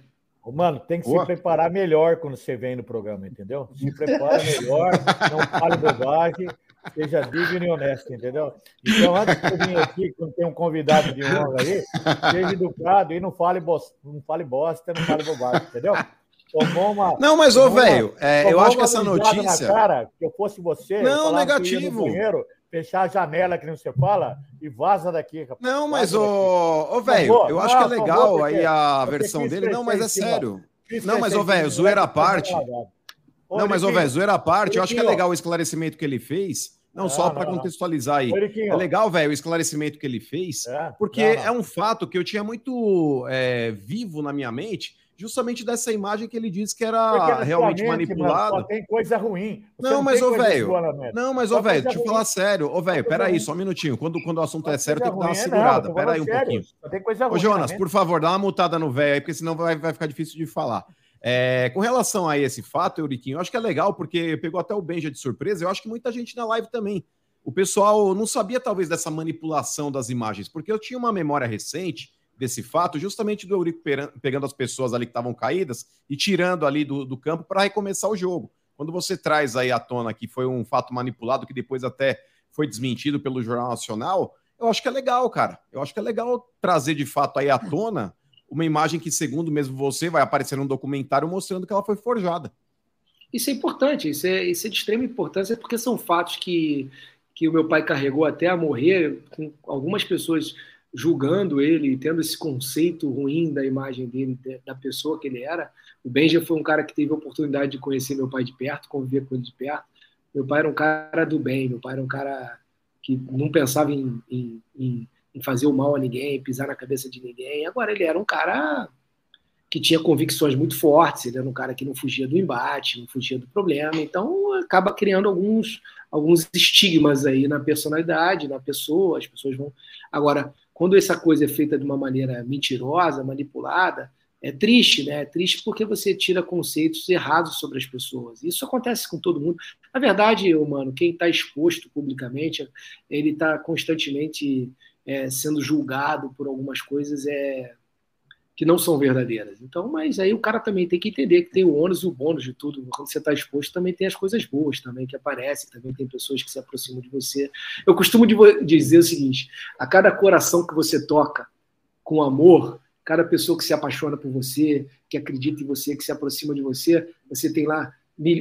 Mano, tem que Boa. se preparar melhor quando você vem no programa, entendeu? Se prepara melhor, não fale bobagem, seja digno e honesto, entendeu? Então, antes de eu vir aqui, quando tem um convidado de honra aí, seja educado e não fale, bosta, não fale bosta, não fale bobagem, entendeu? Tomou uma. Não, mas, ô, velho, é, eu acho que essa notícia. Cara, que eu fosse você. Não, negativo. Banheiro, fechar a janela que não você fala e vaza daqui. Rapaz. Não, mas, ô, velho, eu acho que é legal aí a versão dele. Não, mas é sério. Não, mas, ô, velho, zoeira à parte. Não, mas, ô, velho, zoeira à parte, eu acho que é legal o esclarecimento que ele fez. Não, só para contextualizar aí. É legal, velho, o esclarecimento que ele fez, é, porque não, não. é um fato que eu tinha muito é, vivo na minha mente, justamente dessa imagem que ele disse que era realmente manipulada. Mano, tem coisa ruim. Você não, mas, ô, velho. Não, mas, ô, velho, deixa eu falar sério. Ô, velho, peraí, só um minutinho. Quando, quando o assunto é sério, tem que dar uma segurada. É, peraí um sério. pouquinho. Ô, Jonas, por favor, dá uma mutada no velho aí, porque senão vai, vai ficar difícil de falar. É, com relação a esse fato, Euriquinho, eu acho que é legal, porque pegou até o Benja de surpresa. Eu acho que muita gente na live também. O pessoal não sabia, talvez, dessa manipulação das imagens, porque eu tinha uma memória recente desse fato, justamente do Eurico pegando as pessoas ali que estavam caídas e tirando ali do, do campo para recomeçar o jogo. Quando você traz aí à tona que foi um fato manipulado, que depois até foi desmentido pelo Jornal Nacional, eu acho que é legal, cara. Eu acho que é legal trazer de fato aí à tona uma imagem que, segundo mesmo você, vai aparecer num documentário mostrando que ela foi forjada. Isso é importante, isso é, isso é de extrema importância, porque são fatos que, que o meu pai carregou até a morrer, com algumas pessoas julgando ele, tendo esse conceito ruim da imagem dele, da pessoa que ele era. O Benja foi um cara que teve a oportunidade de conhecer meu pai de perto, conviver com ele de perto. Meu pai era um cara do bem, meu pai era um cara que não pensava em, em, em, em fazer o mal a ninguém, pisar na cabeça de ninguém. Agora, ele era um cara que tinha convicções muito fortes, ele era um cara que não fugia do embate, não fugia do problema, então acaba criando alguns, alguns estigmas aí na personalidade, na pessoa, as pessoas vão. Agora, quando essa coisa é feita de uma maneira mentirosa, manipulada, é triste, né? É triste porque você tira conceitos errados sobre as pessoas. Isso acontece com todo mundo. Na verdade, mano, quem está exposto publicamente, ele está constantemente é, sendo julgado por algumas coisas. É, que não são verdadeiras. Então, mas aí o cara também tem que entender que tem o ônus e o bônus de tudo. Quando você está exposto, também tem as coisas boas também que aparecem, também tem pessoas que se aproximam de você. Eu costumo dizer o seguinte: a cada coração que você toca com amor, cada pessoa que se apaixona por você, que acredita em você, que se aproxima de você, você tem lá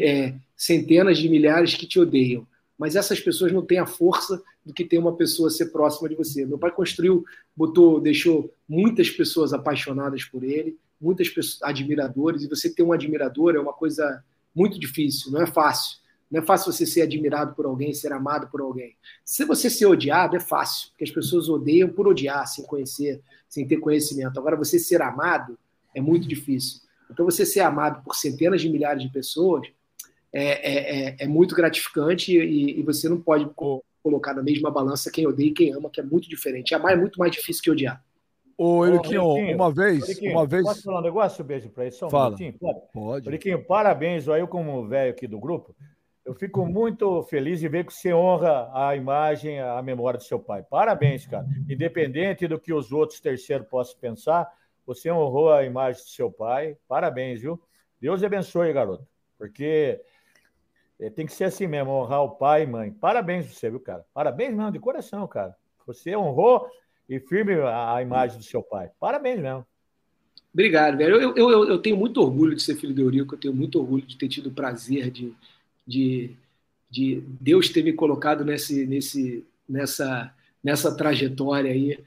é, centenas de milhares que te odeiam. Mas essas pessoas não têm a força do que tem uma pessoa ser próxima de você. Meu pai construiu, botou, deixou muitas pessoas apaixonadas por ele, muitas pessoas, admiradores, e você ter um admirador é uma coisa muito difícil, não é fácil. Não é fácil você ser admirado por alguém, ser amado por alguém. Se você ser odiado, é fácil, porque as pessoas odeiam por odiar, sem conhecer, sem ter conhecimento. Agora, você ser amado é muito difícil. Então, você ser amado por centenas de milhares de pessoas é, é, é, é muito gratificante e, e, você não pode colocar na mesma balança quem odeia e quem ama, que é muito diferente. Amar é muito mais difícil que odiar. Ô, Eliquinho, uma vez, Eliquinho, uma vez... Posso falar um negócio? Um beijo para ele, só um Fala. minutinho? Pode. Eliquinho, parabéns, ó, eu como velho aqui do grupo, eu fico muito feliz de ver que você honra a imagem, a memória do seu pai. Parabéns, cara. Independente do que os outros terceiros possam pensar, você honrou a imagem do seu pai. Parabéns, viu? Deus abençoe, garoto. Porque tem que ser assim mesmo, honrar o pai e mãe. Parabéns você, viu, cara? Parabéns mesmo, de coração, cara. Você honrou e firme a, a imagem do seu pai. Parabéns mesmo. Obrigado, velho. Eu, eu, eu, tenho muito orgulho de ser filho de Eurico, eu tenho muito orgulho de ter tido o prazer de, de, de Deus ter me colocado nesse, nesse, nessa, nessa trajetória aí,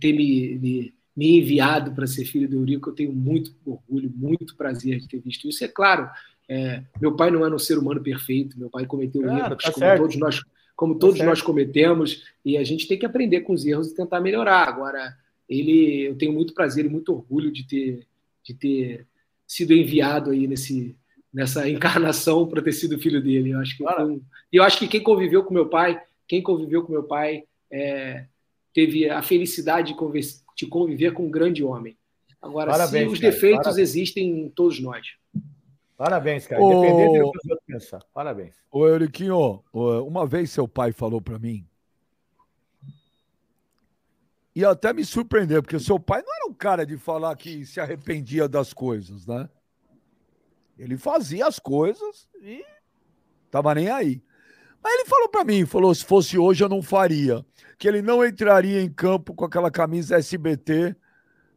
ter me, me, me enviado para ser filho do Eurico. Eu tenho muito orgulho, muito prazer de ter visto isso. É claro, é, meu pai não era um ser humano perfeito, meu pai cometeu erros, tá como certo. todos nós como todos certo. nós cometemos, e a gente tem que aprender com os erros e tentar melhorar. Agora, ele, eu tenho muito prazer e muito orgulho de ter, de ter sido enviado aí nesse, nessa encarnação para ter sido filho dele. Eu acho que foi um- e eu acho que quem conviveu com meu pai, quem conviveu com meu pai, é, teve a felicidade de, conver- de conviver com um grande homem. Agora, Parabéns, se os cara, defeitos parabéns. existem em todos nós. Parabéns, cara. Ô- Independente do que outros pensar. Parabéns. Ô, Euriquinho, uma vez seu pai falou pra mim, e até me surpreendeu, porque seu pai não era um cara de falar que se arrependia das coisas, né? Ele fazia as coisas e tava nem aí. Mas ele falou pra mim, falou, se fosse hoje eu não faria, que ele não entraria em campo com aquela camisa SBT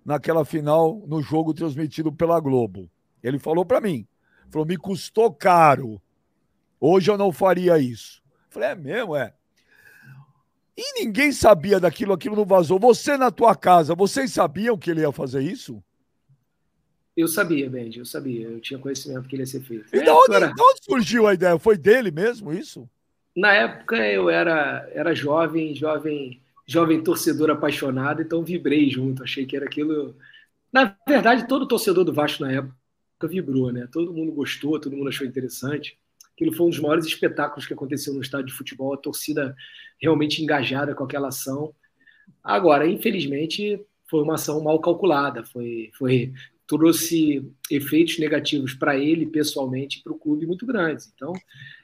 naquela final no jogo transmitido pela Globo. Ele falou pra mim, falou, me custou caro. Hoje eu não faria isso. Falei, é mesmo, é. E ninguém sabia daquilo, aquilo não vazou. Você na tua casa, vocês sabiam que ele ia fazer isso? Eu sabia, Benji, eu sabia. Eu tinha conhecimento que ele ia ser feito. E É, da onde, de onde surgiu a ideia? Foi dele mesmo isso? Na época eu era, era jovem, jovem, jovem torcedor apaixonado, então vibrei junto. Achei que era aquilo. Na verdade, todo torcedor do Vasco na época vibrou, né? Todo mundo gostou, todo mundo achou interessante. Aquilo foi um dos maiores espetáculos que aconteceu no estádio de futebol, a torcida realmente engajada com aquela ação. Agora, infelizmente, foi uma ação mal calculada, foi, foi trouxe efeitos negativos para ele pessoalmente para o clube muito grandes. Então,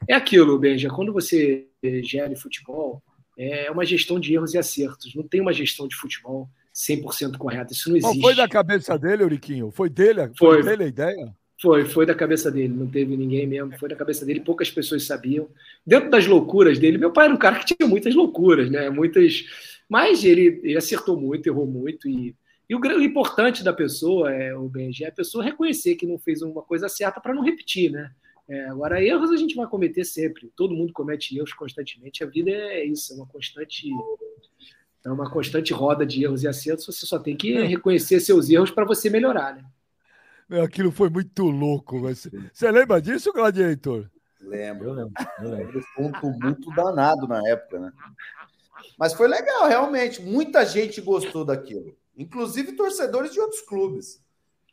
é aquilo, Benja, quando você gere futebol, é uma gestão de erros e acertos. Não tem uma gestão de futebol 100% correta. Isso não Não existe. foi da cabeça dele, Euriquinho? Foi dele? Foi. Foi, dele a ideia? Foi, foi da cabeça dele, não teve ninguém mesmo, foi da cabeça dele, poucas pessoas sabiam. Dentro das loucuras dele, meu pai era um cara que tinha muitas loucuras, né? Muitas. Mas ele, ele acertou muito, errou muito. E, e o, o importante da pessoa, é, o Benji, é a pessoa reconhecer que não fez uma coisa certa para não repetir, né? É, agora, erros a gente vai cometer sempre. Todo mundo comete erros constantemente. A vida é isso, é uma constante. É uma constante roda de erros e acertos. Você só tem que reconhecer seus erros para você melhorar, né? Meu, aquilo foi muito louco. Você, você lembra disso, Gladiator? Lembro. Eu lembro. Eu lembro. Foi um tumulto danado na época, né? Mas foi legal, realmente. Muita gente gostou daquilo. Inclusive torcedores de outros clubes.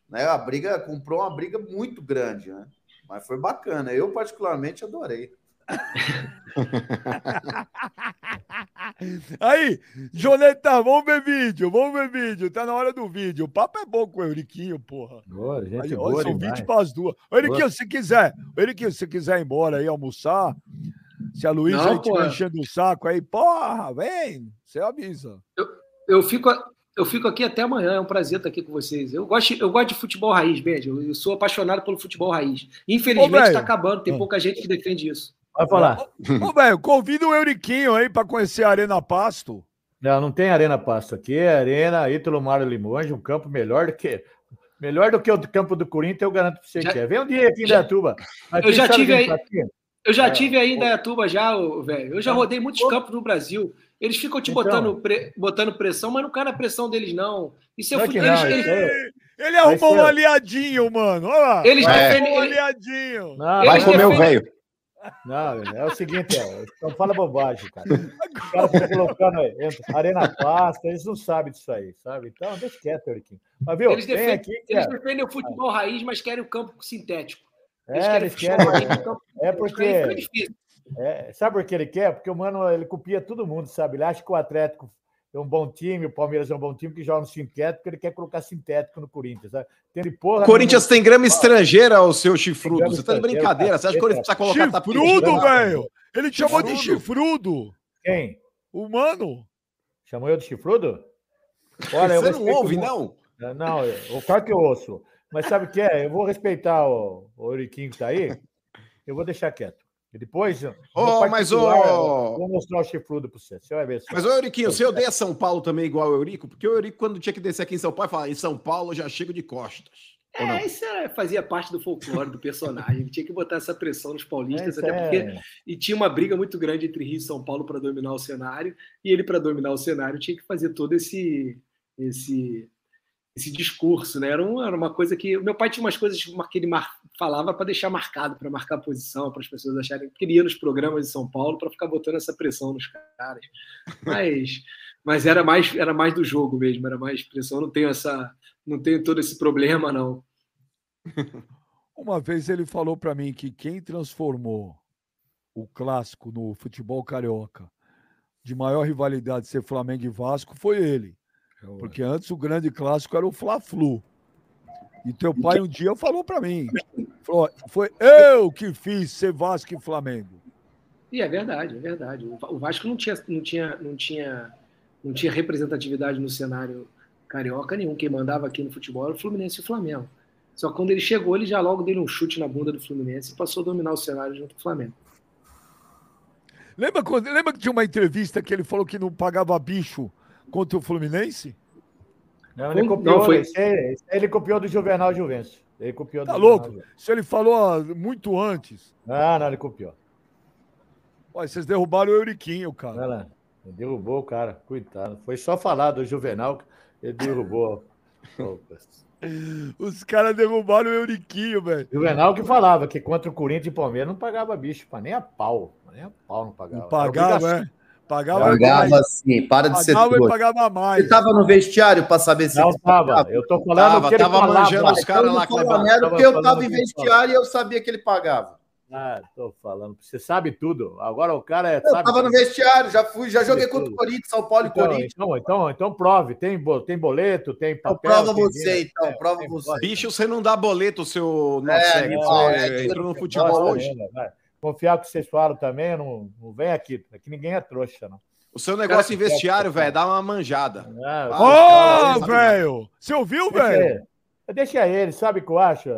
Né? A briga comprou uma briga muito grande, né? Mas foi bacana. Eu, particularmente, adorei. Aí, Joneta, vamos ver vídeo, vamos ver vídeo. Tá na hora do vídeo. O papo é bom com o Euriquinho, porra. Boa, gente Aí, boa olha, são demais. 20 para as duas. Ô, Euriquinho, se quiser, Euriquinho, se quiser ir embora aí almoçar, se a Luísa estiver porra. enchendo o saco aí, porra, vem, você avisa. Eu fico, eu fico aqui até amanhã, é um prazer estar aqui com vocês. Eu gosto, eu gosto de futebol raiz, Benji. Eu, eu sou apaixonado pelo futebol raiz. Infelizmente está acabando, tem Ah. pouca gente que defende isso. Vai falar. Ô, velho, convida o Euriquinho aí para conhecer a Arena Pasto. Não, não tem Arena Pasto aqui, é Arena Ítalo Mário Limonge, um campo melhor do que melhor do que o campo do Corinthians, eu garanto para você Já- que é. Vem um dia aqui em Datuba. eu já tive aí-? Eu já É. tive aí em Dayatuba já, velho. Eu já rodei muitos campos no Brasil. Eles ficam te Então. botando, pre- botando pressão, mas não cai na pressão deles, não. Isso é Não é que fute- não, eles, eles, é- Ele arrumou um aliadinho, mano. Olha lá. eles É. defendem. Um aliadinho. Não, Eles Vai comer o velho. Não, é o seguinte, ó, não fala bobagem, cara. O cara fica colocando aí, entra, Arena Pasta, eles não sabem disso aí, sabe? Então, deixa quieto, Euriquinho. Mas viu, Eles defendem, aqui, eles cara. defendem o futebol raiz, mas querem o campo sintético. É, eles querem. raiz, campo É fica porque. é, sabe por que ele quer? Porque o mano ele copia todo mundo, sabe? Ele acha que o Atlético é um bom time, o Palmeiras é um bom time que joga no sintético, ele quer colocar sintético no Corinthians, de porra. O Corinthians tem grama estrangeira, o seu chifrudo. Você tá de brincadeira. Você acha que o Corinthians precisa colocar tapete? Chifrudo, velho. Ele te chamou de Chifrudo. Quem? O mano. Chamou eu de chifrudo? Olha, eu Você não ouve, muito- não? Não, o claro que eu ouço. Mas sabe o que é? Eu vou respeitar o, o Euriquinho que tá aí. Eu vou deixar quieto. E depois. Ô, mas, ô- eu Vou mostrar o chifrudo para você. Você vai ver. Mas, ô Euriquinho, você odeia São Paulo também igual o Eurico? Porque o Eurico, quando tinha que descer aqui em São Paulo, falava, em São Paulo eu já chego de costas. É, isso era- fazia parte do folclore do personagem. Ele tinha que botar essa pressão nos É, paulistas, isso até é- porque e tinha uma briga muito grande entre Rio e São Paulo para dominar o cenário, e ele, para dominar o cenário, tinha que fazer todo esse esse esse discurso, né? Era, um- era uma coisa que. Meu pai tinha umas coisas que ele mar- falava para deixar marcado, para marcar posição, para as pessoas acharem que queria nos programas de São Paulo para ficar botando essa pressão nos caras. Mas, mas era, mais, era mais do jogo mesmo, era mais pressão. Eu Não tenho essa. Não tenho todo esse problema, não. Uma vez ele falou pra mim que quem transformou o clássico no futebol carioca de maior rivalidade ser Flamengo e Vasco foi ele. Porque antes o grande clássico era o Fla-Flu. E teu pai um dia falou pra mim, falou, foi eu que fiz ser Vasco e Flamengo. E é verdade, é verdade. O Vasco não tinha, não tinha, não tinha, não tinha representatividade no cenário carioca nenhum. Quem mandava aqui no futebol era o Fluminense e o Flamengo. Só que quando ele chegou, ele já logo deu um chute na bunda do Fluminense e passou a dominar o cenário junto com o Flamengo. Lembra, quando, lembra que tinha uma entrevista que ele falou que não pagava bicho contra o Fluminense? Não, ele Não, copiou, foi- esse aí- esse aí ele copiou do Juvenal Juvencio. Ele copiou do Tá Juvenal louco? Juvencio. Isso ele falou ah, muito antes. Não, não, ele copiou. Olha, vocês derrubaram o Euriquinho, cara. Ele derrubou o cara, coitado. Foi só falar do Juvenal, ele derrubou. Os caras derrubaram o Euriquinho, velho. Juvenal que falava que contra o Corinthians e Palmeiras não pagava bicho, nem a pau. Nem a pau não pagava. Não pagava, é? Pagava, Pagava mais. sim, para de ser Pagava e trouxa. pagava mais. Você tava no vestiário para saber se Não ele tava. pagava? Eu tô falando Tava, que ele tava falava. manjando os caras lá, merda, porque eu falando tava em vestiário e eu sabia que ele pagava. Ah, tô falando. Você sabe tudo. Agora o cara é. Eu sabe tava no tudo. vestiário, já fui, já joguei contra o. Corinthians, São Paulo e Então, Corinthians. então, então, então prove. Tem, tem boleto, tem Então papel. prova tem você, dinheiro, então, tem- prova você. Bicho, você não dá boleto, seu É, Nosseg. animal, Você é, entrou no futebol hoje. vai. Confiar no que vocês falam também, não, não vem aqui. Aqui ninguém é trouxa, não. O seu negócio em vestiário, velho, dá uma manjada. Ô, Ah, velho! Você ouviu, velho? Deixa ele, sabe o que eu acho?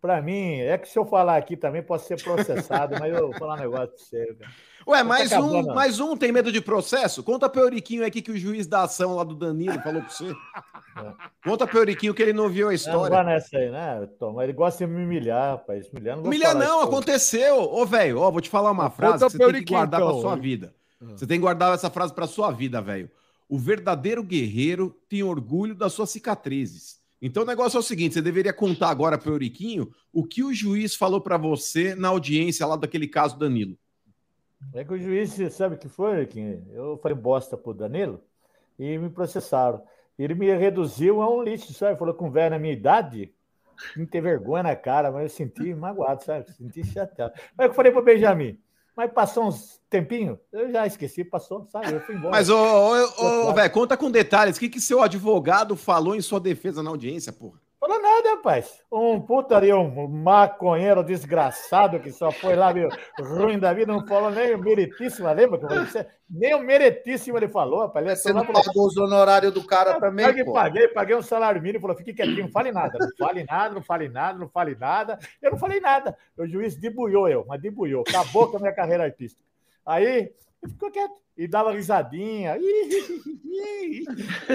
Pra mim, é que se eu falar aqui também posso ser processado, mas eu vou falar um negócio pra você. cara. Ué, Tá mais um, acabando. mais um tem medo de processo? Conta pro Euriquinho aqui que o juiz da ação lá do Danilo falou pra você. Conta pro Euriquinho que ele não viu a Não, não história. vai nessa aí, né, Tom? Mas ele gosta de me humilhar, rapaz. Humilhar, não vou Humilha falar não, aconteceu. Ô, velho, ó, vou te falar uma frase Conta que você tem que guardar pra então. sua vida. Você tem que guardar essa frase pra sua vida, velho. O verdadeiro guerreiro tem orgulho das suas cicatrizes. Então o negócio é o seguinte, você deveria contar agora pro Euriquinho o que o juiz falou pra você na audiência lá daquele caso Danilo. É que o juiz, sabe o que foi, que eu falei bosta pro Danilo e me processaram. Ele me reduziu a um lixo, sabe? Falou com velho na minha idade, não ter vergonha na cara, mas eu senti magoado, sabe? Senti chateado. Mas eu falei pro Benjamin, mas passou uns tempinho, eu já esqueci, passou, sabe? Eu fui embora. Mas, ô, ô, ô, velho, conta com detalhes. O que, que seu advogado falou em sua defesa na audiência, porra? Falou nada, rapaz. Um putaria, um maconheiro desgraçado que só foi lá, meio ruim da vida, não falou nem o meritíssimo, lembra? você? Nem o meritíssimo ele falou, rapaz. Ele Você entrou lá não falou, pagou os honorários do cara Eu também, paguei, pô. paguei, paguei um salário mínimo, falou, fique quietinho, não fale nada, não fale nada, não fale nada, não fale nada. Eu não falei nada. O juiz debuiou eu, mas debuiou. Acabou com a minha carreira artística. Aí, E ficou quieto. E dava risadinha.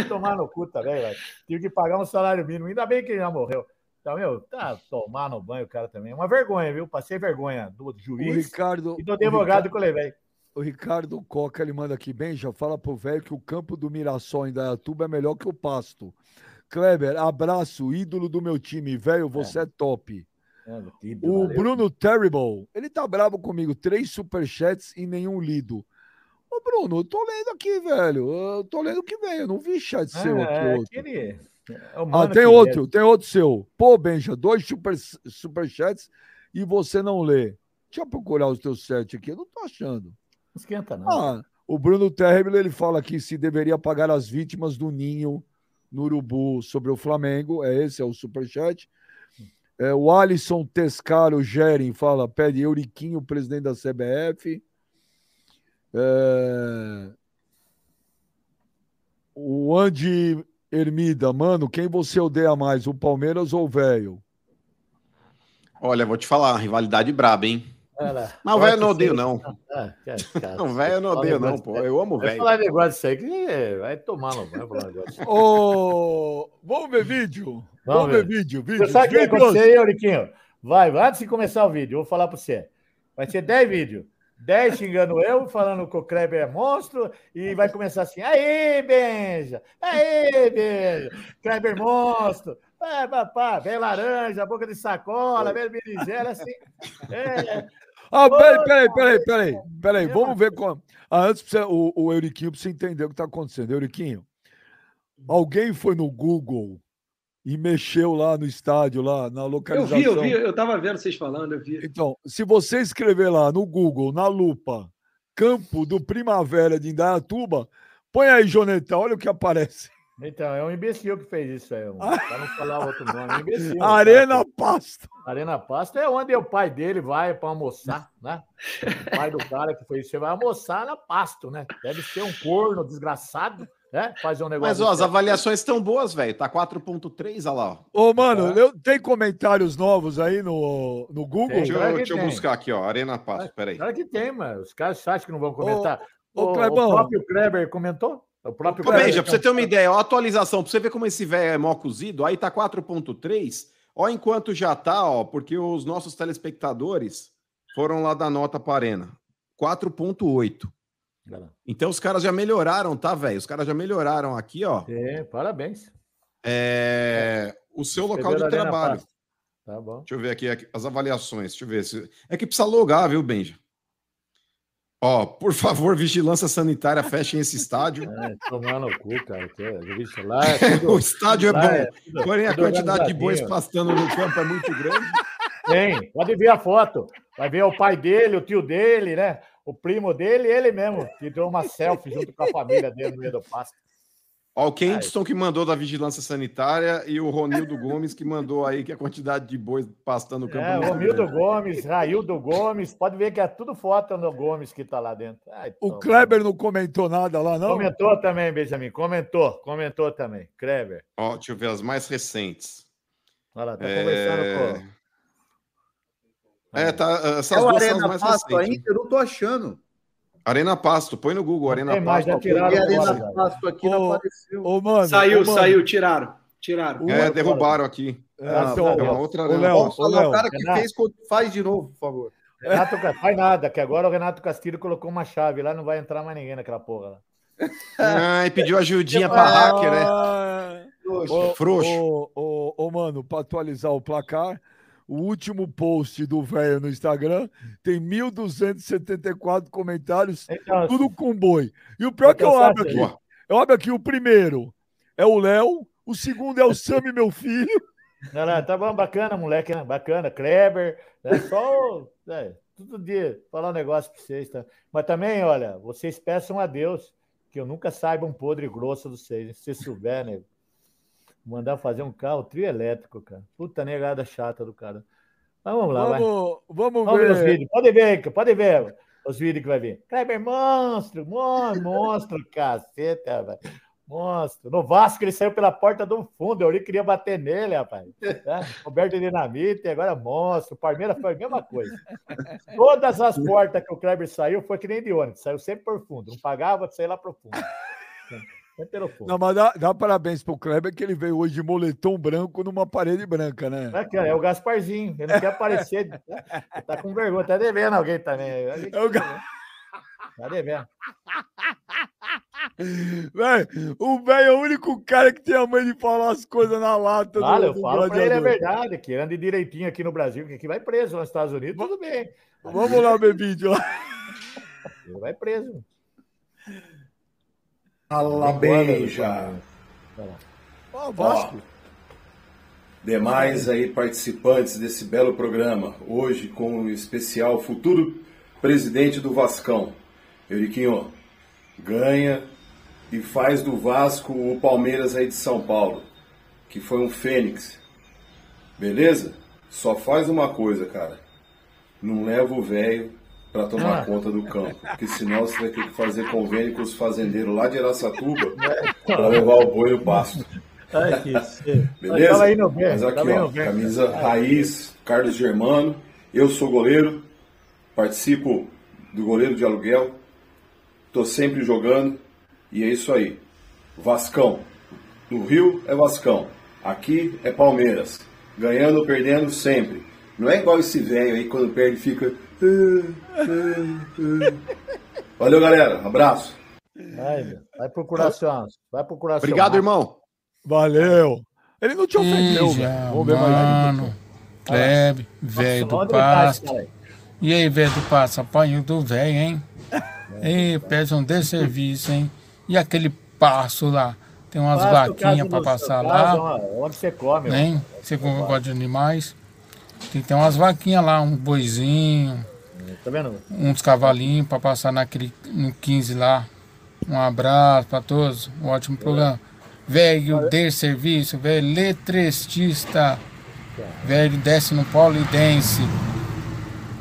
Tomar no cu também, velho. Tive que pagar um salário mínimo. Ainda bem que ele já morreu. Então, meu, tá, tomar no banho o cara também. Uma vergonha, viu? Passei vergonha do O juiz Ricardo. e do o advogado Ricardo- que eu levei. O Ricardo Coca, ele manda aqui, bem, já fala pro velho que o campo do Mirassol em Dayatuba é melhor que o Pasto. Kleber, abraço, ídolo do meu time, velho, você é top. É, O Bruno Terrible, ele tá bravo comigo, três superchats e nenhum lido. Ô, Bruno, eu tô lendo aqui, velho, eu tô lendo o que vem, eu não vi chat seu aqui é, outro. aquele- é Ah, tem que outro, tem outro seu. Pô, Benja, dois super, superchats e você não lê. Deixa eu procurar os teus sete aqui, eu não tô achando. Esquenta, não. Ah, o Bruno Terrible, ele fala aqui se deveria pagar as vítimas do Ninho no Urubu sobre o Flamengo. É esse, é o superchat. É, o Alisson Tescaro Geren fala, pede Euriquinho, presidente da CBF. É, O Andy Ermida, mano, quem você odeia mais, o Palmeiras ou o velho? Olha, vou te falar, rivalidade braba, hein? Lá. Mas o velho não odeio, não. Ah, cara, cara. Não, velho não odeio, não, pô. Eu amo o Vai velho. falar negócio disso aí que é, vai tomar no banho. Ô, vamos ver vídeo? Vamos, Vamos ver. ver. vídeo, vídeo. Você sabe o que vai acontecer aí, Euriquinho? Vai, vai, antes de começar o vídeo, eu vou falar para você. Vai ser 10 vídeos. 10 xingando eu, falando que o Kleber é monstro, e vai começar assim: aí, Benja! Aí, Benja! Kleber monstro! Pá, pá, pá, vem laranja, boca de sacola, vem berinjela, assim. É, Ah, peraí, peraí, peraí, peraí, peraí, vamos ver como. Ah, antes, o, o Euriquinho precisa entender o que está acontecendo. Euriquinho, alguém foi no Google e mexeu lá no estádio, lá na Eu localização. vi, eu vi, eu tava vendo vocês falando, eu vi. Então, se você escrever lá no Google, na lupa, Campo do Primavera de Indaiatuba, põe aí, Joneta, olha o que aparece. então, é um imbecil que fez isso aí, para não falar outro nome. É um imbecil. Arena Pasto. Arena Pasto é onde o pai dele vai para almoçar, né? O pai do cara que foi isso, você vai almoçar na Pasto, né? Deve ser um corno desgraçado, né? Fazer um negócio. Mas ó, as desse. avaliações estão boas, velho. Tá 4.3, olha lá. ó. Ô, mano, eu- tem comentários novos aí no, no Google? Tem, Deixa, eu, que deixa eu buscar aqui, ó. Arena Passo, peraí. Claro que tem, mas os caras acham que não vão comentar. ô, o, o próprio Kleber comentou? O próprio Ô, Kleber Benja, pra você ter uma ideia, ó, a atualização, pra você ver como esse velho é mó cozido, aí tá 4.3, ó, enquanto já tá, ó, porque os nossos telespectadores foram lá dar nota pra Arena. 4.8. Então os caras já melhoraram, tá, velho? Os caras já melhoraram aqui, ó. É, parabéns. É, o seu local de trabalho. Tá bom. Deixa eu ver aqui aqui, as avaliações. Deixa eu ver. Se... É que precisa logar, viu, Benja? Ó, por favor, vigilância sanitária, fechem esse estádio. É, tomar no cu, cara. Que é, lá, é o tudo- estádio é lá bom, é tudo- porém a quantidade de bois pastando no campo é muito grande. Tem, pode ver a foto. Vai ver o pai dele, o tio dele, né? O primo dele, ele mesmo, que tirou uma selfie junto com a família dele no meio do pasto. Ó, o Kentiston que mandou da vigilância sanitária e o Ronildo Gomes que mandou aí que a quantidade de bois pastando no campo É, é grande. Gomes, Raildo Gomes, pode ver que é tudo foto do Gomes que tá lá dentro. Ai, O. Kleber não comentou nada lá, não? Comentou também, Benjamin, comentou, comentou também. Kleber, Ó, deixa eu ver as mais recentes. olha lá, tá É, conversando com... É, tá, essas É duas são as Arena mais Pasto recentes. ainda? Eu não tô achando. Arena Pasto, põe no Google, Arena mais, Pasto. já tiraram Arena agora. Pasto aqui não Ô, apareceu. Ô, mano, Saiu, ô, mano, saiu, tiraram. Tiraram. É, derrubaram aqui. É, Ah, É uma outra Arena Léo, ô, falar Léo, o cara que Renato. fez, faz de novo, por favor. Renato, faz nada, que agora o Renato Castilho colocou uma chave lá, não vai entrar mais ninguém naquela porra lá. Ah, e pediu ajudinha pra hacker, né? Ah, Poxa, Ô, Frouxo. Ô, ô, ô, mano, pra atualizar o placar, o último post do velho no Instagram tem 1.274 comentários, Então, tudo com boi. E o pior é que eu abro aqui, eu abro aqui, o primeiro é o Léo, o segundo é o Sami, meu filho. Não, não, tá bom, bacana, moleque, né? Bacana, Kleber, né? Só é, todo dia falar um negócio pra vocês, tá? Mas também, olha, vocês peçam a Deus que eu nunca saiba um podre grosso de vocês. Se souber, né? Mandar fazer um carro trio elétrico, cara. Puta negada chata do cara. Mas vamos lá, vai. Vamos, vamos Vamos ver os ver. vídeos. Pode ver, pode ver os vídeos que vai vir. Kleber, monstro, mon- monstro, caceta, velho. Monstro. No Vasco, ele saiu pela porta do fundo. Eu queria bater nele, rapaz. É, Roberto Dinamite, agora monstro. Palmeiras foi a mesma coisa. Todas as portas que o Kleber saiu foi que nem de ônibus. Saiu sempre por fundo. Não pagava, saía lá pro fundo. Não, mas dá, dá parabéns pro Kleber que ele veio hoje de moletom branco numa parede branca, né? É, que é o Gasparzinho. Ele não quer aparecer. Ele tá com vergonha. Tá devendo alguém também. É o Ga- Tá devendo. O velho é o único cara que tem a mãe de falar as coisas na lata. do- Olha, eu do falo pra ele, é verdade, que ande direitinho aqui no Brasil, que aqui vai preso nos Estados Unidos, tudo bem. Vamos lá, Bebide. lá. Ele vai preso. Fala, Benja. Ó, Vasco. Demais aí participantes desse belo programa. Hoje com o especial futuro presidente do Vascão. Euriquinho, ganha e faz do Vasco o Palmeiras aí de São Paulo, que foi um fênix. Beleza? Só faz uma coisa, cara. Não leva o velho pra tomar Ah. conta do campo, porque senão você vai ter que fazer convênio com os fazendeiros lá de Araçatuba pra levar o boi no pasto. Ai, que ser. Beleza? Tava indo bem, Mas aqui, ó, camisa raiz, Carlos Germano. Eu sou goleiro, participo do goleiro de aluguel, tô sempre jogando e é isso aí. Vascão. No Rio é Vascão, aqui é Palmeiras. Ganhando ou perdendo sempre. Não é igual esse velho aí quando perde fica. Valeu, galera. Abraço. Ai, meu. Vai procurar seu. Vai procurar Obrigado, irmão. Valeu. Ele não te ofendeu, velho. Vamos ver mais. mano, Klebe, velho do tá, pasto. E aí, velho do pasto, apanho do velho, hein? Ei, pede um desserviço, hein? E aquele passo lá? Tem umas vaquinhas no passar lá, caso, ó, Onde você come, hein? Você gosta de animais? Tem que ter umas vaquinhas lá, um boizinho, Tá vendo? uns cavalinhos pra passar naquele no 15 lá. Um abraço pra todos, um ótimo programa. Velho de serviço, velho letrecista, velho desce no Polidense.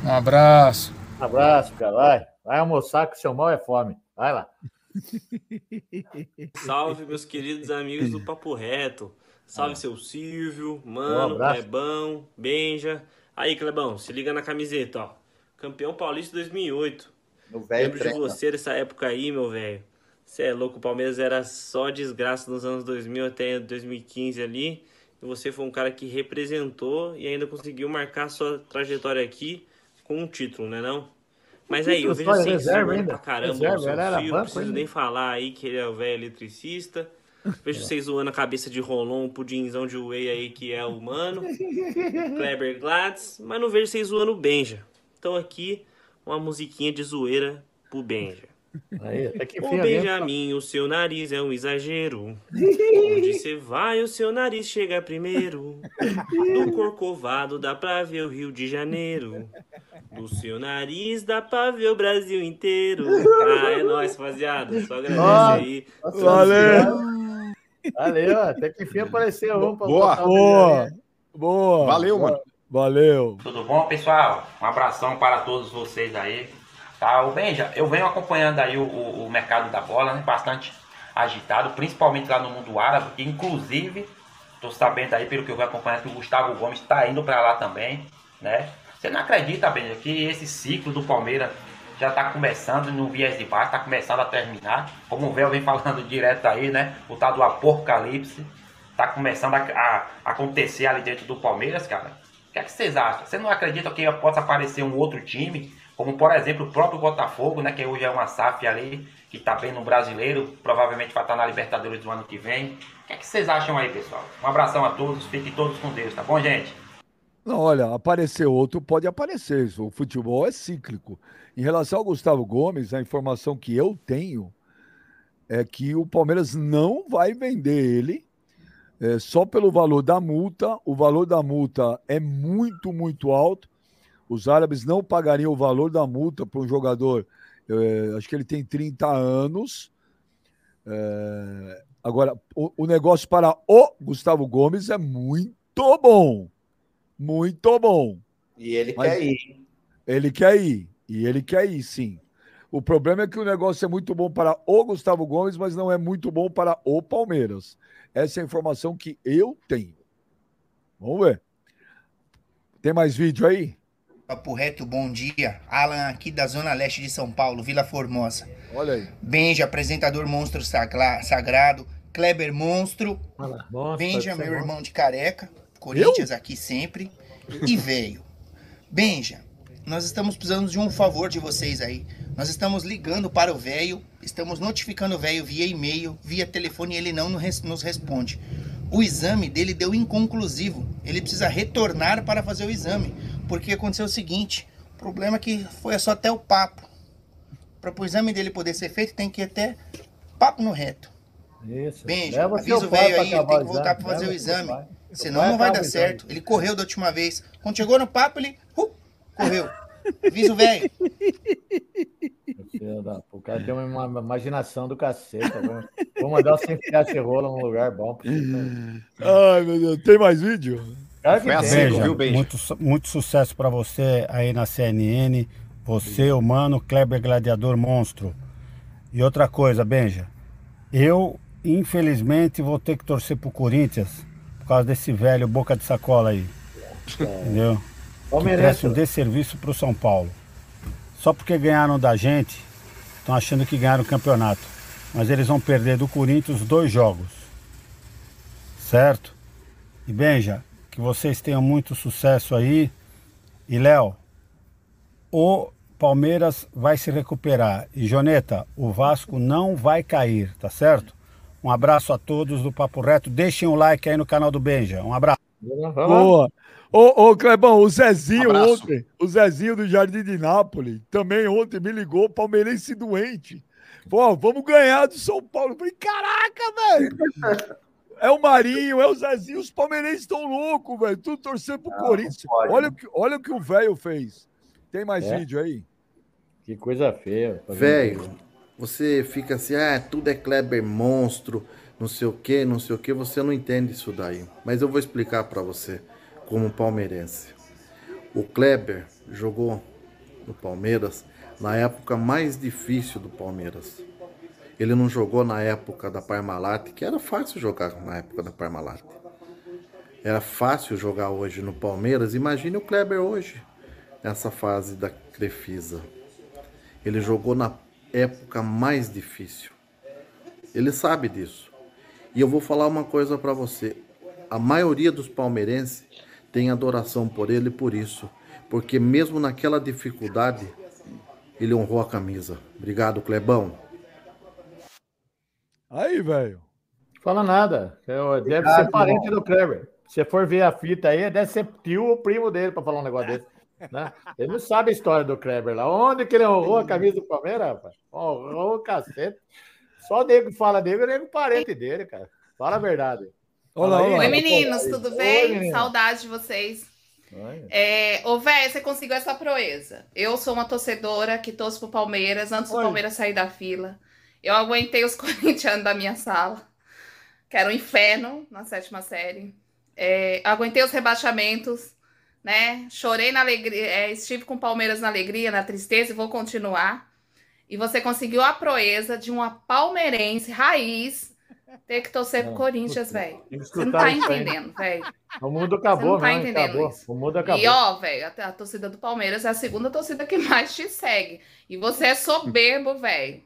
Um abraço. Um abraço, cara. Vai. Vai almoçar que seu mal é fome. Vai lá. Salve, meus queridos amigos do Papo Reto. Salve, seu Silvio, Um Mano, abraço. Clebão, Benja. Aí, Clebão, se liga na camiseta, ó. Campeão paulista 2008. No velho Lembro de você dessa época aí, meu velho. Você é louco, o Palmeiras era só desgraça nos anos 2000 até 2015 ali. E você foi um cara que representou e ainda conseguiu marcar sua trajetória aqui com um título, né não? Mas aí, eu vejo assim, reserva zoando ainda. pra caramba, Reserva, o seu banco preciso ainda. nem falar aí que ele é o velho eletricista. Vejo vocês zoando a cabeça de Rolon, pudinzão de whey aí que é humano. Kleber Gladys, mas não vejo vocês zoando o Benja. Então aqui, uma musiquinha de zoeira pro Benja. Aí, até que Ô. Benjamin, o seu nariz é um exagero. Onde você vai, o seu nariz chega primeiro. Do Corcovado dá pra ver o Rio de Janeiro. Do seu nariz dá pra ver o Brasil inteiro. Ah, é nóis, rapaziada. Só agradece Ó, aí. Valeu. Valeu, até que enfim apareceu pra Boa. Boa. Boa. Valeu, mano. Valeu. Tudo bom, pessoal? Um abração para todos vocês aí. Tá, o Benja, eu venho acompanhando aí o, o- o mercado da bola, né? Bastante agitado, principalmente lá no mundo árabe. Inclusive, tô sabendo aí, pelo que eu venho acompanhando, que o Gustavo Gomes está indo para lá também, né? Você não acredita, Benja, que esse ciclo do Palmeiras já está começando no viés de baixo, está começando a terminar. Como o Véu vem falando direto aí, né? O tal do apocalipse tá começando a, a- acontecer ali dentro do Palmeiras, cara. O que é que vocês acham? Você não acredita que possa aparecer um outro time, como por exemplo o próprio Botafogo, né, que hoje é uma SAF ali, que tá bem no brasileiro, provavelmente vai estar na Libertadores do ano que vem. O que é que vocês acham aí, pessoal? Um abração a todos, fiquem todos com Deus, tá bom, gente? Não, olha, aparecer outro pode aparecer. isso, O futebol é cíclico. Em relação ao Gustavo Gomes, a informação que eu tenho é que o Palmeiras não vai vender ele é, só pelo valor da multa. O valor da multa é muito, muito alto. Os árabes não pagariam o valor da multa para um jogador. é, acho que ele tem 30 anos. É, agora, o, o negócio para o Gustavo Gomes é muito bom. Muito bom. E ele Mas- quer ir. Ele quer ir. E ele quer ir, sim. O problema é que o negócio é muito bom para o Gustavo Gomes, mas não é muito bom para o Palmeiras. Essa é a informação que eu tenho. Vamos ver. Tem mais vídeo aí? Papo reto, bom dia. Alan aqui da Zona Leste de São Paulo, Vila Formosa. Olha aí. Benja, apresentador monstro sagla- sagrado. Kleber Monstro. Monstro, Benja, meu irmão de careca. Corinthians aqui sempre. E veio. Benja, nós estamos precisando de um favor de vocês aí. Nós estamos ligando para o velho, estamos notificando o velho via e-mail, via telefone e ele não nos res- nos responde. O exame dele deu inconclusivo. Ele precisa retornar para fazer o exame. Porque aconteceu o seguinte: o problema é que foi só até o papo. Para o exame dele poder ser feito, tem que ir até papo no reto. Isso. Benja, Leva avisa o velho aí, ele tem que voltar para fazer o leva exame. Senão não vai dar certo. Ele correu da última vez. Quando chegou no papo, ele uh, correu. Avisa o velho. O cara tem uma ima- imaginação do cacete. tá? Vou mandar você enfiar esse rolo num lugar bom. Ai, meu Deus. Tem mais vídeo? Claro que Foi tem. assim, Benja, viu, Benja? muito, muito sucesso pra você aí na CNN. Você, o mano, Kleber Gladiador Monstro. E outra coisa, Benja. Eu, infelizmente, vou ter que torcer pro Corinthians por causa desse velho boca de sacola aí. Entendeu? Presta um desserviço pro São Paulo. Só porque ganharam da gente, estão achando que ganharam o campeonato. Mas eles vão perder do Corinthians dois jogos. Certo? E Benja, que vocês tenham muito sucesso aí. E Léo, o Palmeiras vai se recuperar. E Joneta, o Vasco não vai cair, tá certo? Um abraço a todos do Papo Reto. Deixem o like aí no canal do Benja. Um abraço. Boa. Ô, ô, Clebão, o Zezinho Abraço. ontem, o Zezinho do Jardim de Nápoles, também ontem me ligou, palmeirense doente. Falou, ó, vamos ganhar do São Paulo. Eu falei, caraca, velho. É o Marinho, é o Zezinho, os palmeirenses estão loucos, velho. Tudo torcendo pro Corinthians. pode, Olha, o que, olha o que o velho fez. Tem mais É? vídeo aí? Que coisa feia. Velho, você fica assim, ah, tudo é Kleber monstro, não sei o que, não sei o que, você não entende isso daí. Mas eu vou explicar pra você, como palmeirense. O Kleber jogou no Palmeiras na época mais difícil do Palmeiras. Ele não jogou na época da Parmalat, que era fácil jogar na época da Parmalat. Era fácil jogar hoje no Palmeiras. Imagine o Kleber hoje, nessa fase da Crefisa. Ele jogou na época mais difícil. Ele sabe disso. E eu vou falar uma coisa para você. A maioria dos palmeirenses tem adoração por ele por isso. Porque mesmo naquela dificuldade, ele honrou a camisa. Obrigado, Clebão. Aí, velho. Fala nada. Eu- Deve Obrigado, ser parente irmão. do Kleber. Se você for ver a fita aí, deve ser tio ou primo dele para falar um negócio desse. Né? Ele não sabe a história do Kleber lá. Onde que ele honrou a camisa do Palmeiras, rapaz? Honrou o cacete. Só o nego que fala dele, ele é parente dele, cara. Fala a verdade. Olha lá, Fala aí, olha lá. Oi, meninos, tudo Oi, bem? menina. Saudade de vocês. Oi. É, ô, véi, você conseguiu essa proeza. Eu sou uma torcedora que torço pro Palmeiras antes do Oi. Palmeiras sair da fila. Eu aguentei os corintianos da minha sala, que era um inferno na sétima série. É, aguentei os rebaixamentos, né? Chorei na alegria, é, estive com o Palmeiras na alegria, na tristeza e vou continuar. E você conseguiu a proeza de uma palmeirense raiz ter que torcer pro Corinthians, velho. Tem que Você não tá entendendo, velho. O mundo acabou, Você não tá entendendo acabou. isso. O mundo acabou. E ó, velho, a, a torcida do Palmeiras é a segunda torcida que mais te segue. E você é soberbo, velho.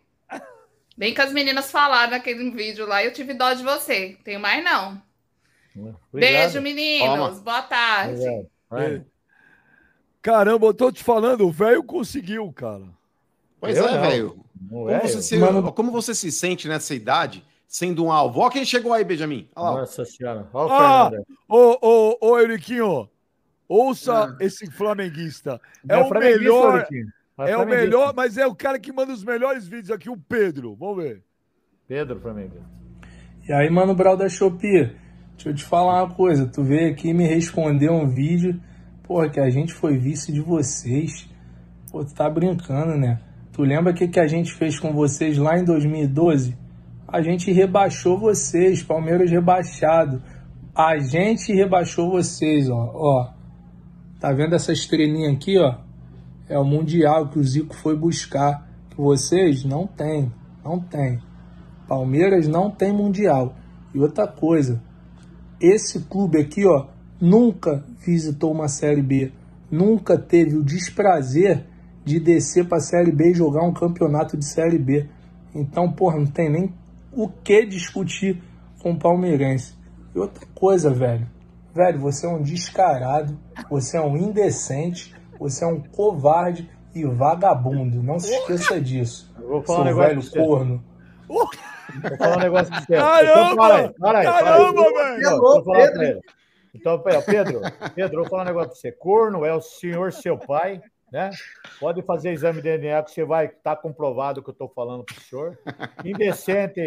Bem que as meninas falaram naquele vídeo lá e eu tive dó de você. Tenho mais não. Obrigado. Beijo, meninos. Toma. Boa tarde. Obrigado. Caramba, eu tô te falando, o velho conseguiu, cara. Pois Eu é, velho. Como, é, você se, como você se sente nessa idade sendo um alvo? Ó, quem chegou aí, Benjamin? Olha lá. Nossa senhora. Olha o Ah, Fernando. Ô, ô, ô, Euriquinho, ouça esse flamenguista. É, o flamenguista, melhor, Euriquinho. É é o melhor, mas é o cara que manda os melhores vídeos aqui, o Pedro. Vamos ver. Pedro Flamengo. E aí, mano, Brau da Shopee, deixa eu te falar uma coisa. Tu veio aqui me responder um vídeo, porra, que a gente foi vice de vocês. Pô, tu tá brincando, né? Tu lembra o que, que a gente fez com vocês lá em 2012? A gente rebaixou vocês, Palmeiras rebaixado. A gente rebaixou vocês, ó. ó. Tá vendo essa estrelinha aqui, ó? É o Mundial que o Zico foi buscar vocês não têm. Não tem. Palmeiras não tem mundial. E outra coisa, esse clube aqui, ó, nunca visitou uma Série B, nunca teve o desprazer de descer para a Série B e jogar um campeonato de Série B. Então, porra, não tem nem o que discutir com o palmeirense. E outra coisa, velho. Velho, você é um descarado, você é um indecente, você é um covarde e vagabundo. Não se esqueça disso. Eu vou falar Seu um negócio velho corno. Vou falar um negócio pra você. Caramba! Então, para aí, para aí, para. Caramba, velho! Alô, vou falar pra Pedro. Então, Pedro, Pedro, vou falar um negócio pra você. Corno é o senhor seu pai, né? Pode fazer exame de DNA que você vai estar comprovado o que eu estou falando pro senhor. Indecente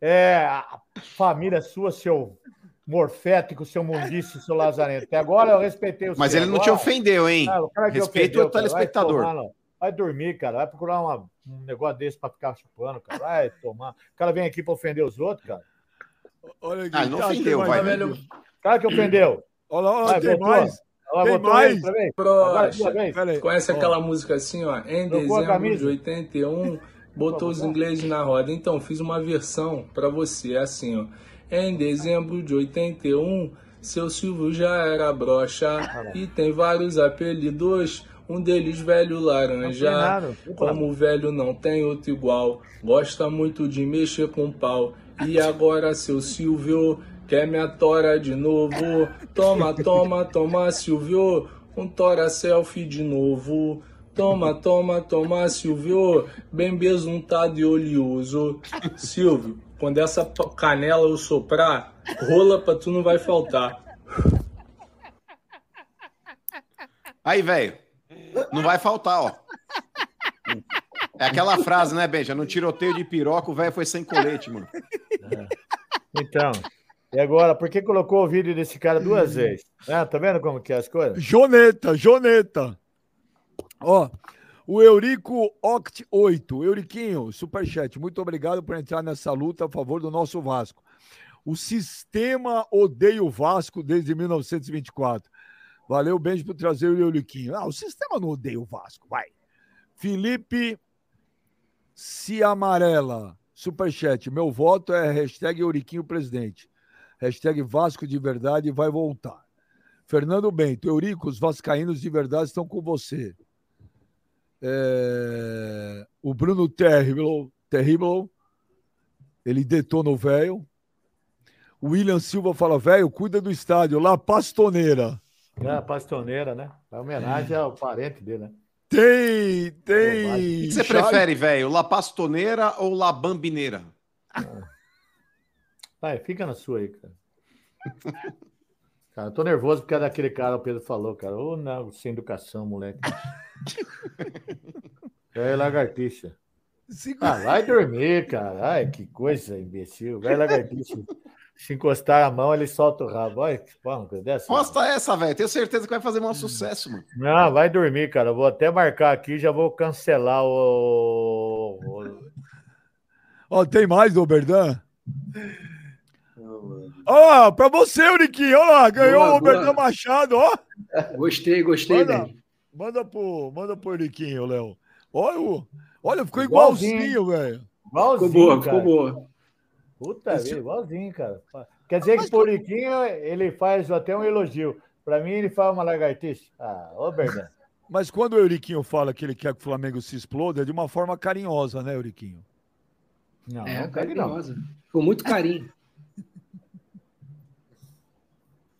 é a família sua, seu morfético, seu mundice, seu lazarento. Até agora eu respeitei o Mas ele não agora. te ofendeu, hein? Ah, o cara que Respeita o ofendeu, cara. Vai telespectador. tomar no- Vai dormir, cara. Vai procurar uma- um negócio desse pra ficar chupando, cara. Vai tomar. O cara vem aqui pra ofender os outros, cara. Olha Ah, ele não ofendeu, vai. O cara que ofendeu. Olha lá, Vai, tem voltou. mais. Ela Tem botou mais. Agora, vez. conhece Ó. aquela música assim, ó? Em Trocou dezembro de 81, botou os ingleses na roda. Então, fiz uma versão pra você, é assim, ó. Em dezembro de 81, seu Silvio já era broxa e tem vários apelidos. Um deles, velho laranja. Como o velho não tem outro igual, gosta muito de mexer com pau. E agora, seu Silvio, quer minha tora de novo? Toma, toma, toma, Silvio, um tora selfie de novo. Toma, toma, toma, Silvio, bem besuntado e oleoso. Silvio, quando essa canela eu soprar, rola pra tu não vai faltar. Aí, velho. Não vai faltar, ó. É aquela frase, né, Benja? No tiroteio de piroca, o velho foi sem colete, mano. Então. E agora, por que colocou o vídeo desse cara duas vezes? Ah, tá vendo como que é as coisas? Joneta, Joneta. Ó, o Eurico Oct 8. Euriquinho, superchat, muito obrigado por entrar nessa luta a favor do nosso Vasco. O sistema odeia o Vasco desde 1924. Valeu, beijo por trazer o Euriquinho. Ah, o sistema não odeia o Vasco, vai. Felipe Se Amarela, superchat. Meu voto é hashtag Euriquinho presidente. Hashtag Vasco de verdade vai voltar. Fernando Bento, Eurico, os vascaínos de verdade estão com você. É, O Bruno Terrible, Terrible, ele detona o velho. O William Silva fala, velho, cuida do estádio, lá Pastoneira. É, pastoneira, né? É homenagem ao parente dele, né? Tem, O tem. que você prefere, velho? La Pastoneira ou La Bambineira? Vai, fica na sua aí, cara. Cara, eu tô nervoso porque é daquele cara, o Pedro falou, cara. Ô, não, sem educação, moleque. É lagartixa. Ah, vai dormir, cara. Ai, que coisa, imbecil. Vai lagartixa. Se encostar a mão, ele solta o rabo. Olha que porra, coisa dessa. Posta essa, velho. Tenho certeza que vai fazer maior sucesso, mano. Não, vai dormir, cara. Eu vou até marcar aqui, já vou cancelar o. Ó, tem mais do Oberdan? Ó, pra você, Euriquinho, olha lá, ganhou Boa, o boa. Machado, ó. Gostei, gostei, Manda, velho. manda pro, manda pro Euriquinho, Léo. Olha, o- olha, ficou Igualzinho, igualzinho, velho. Igualzinho, Ficou boa, cara. ficou boa. Puta vida, igualzinho, cara. Quer dizer que por Iquinho ele faz até um elogio. Pra mim, ele faz uma lagartixa. Ah, ô, Bernardo. Mas quando o Euriquinho fala que ele quer que o Flamengo se exploda, é de uma forma carinhosa, né, Euriquinho? Não, É, não. carinhosa. Com muito carinho.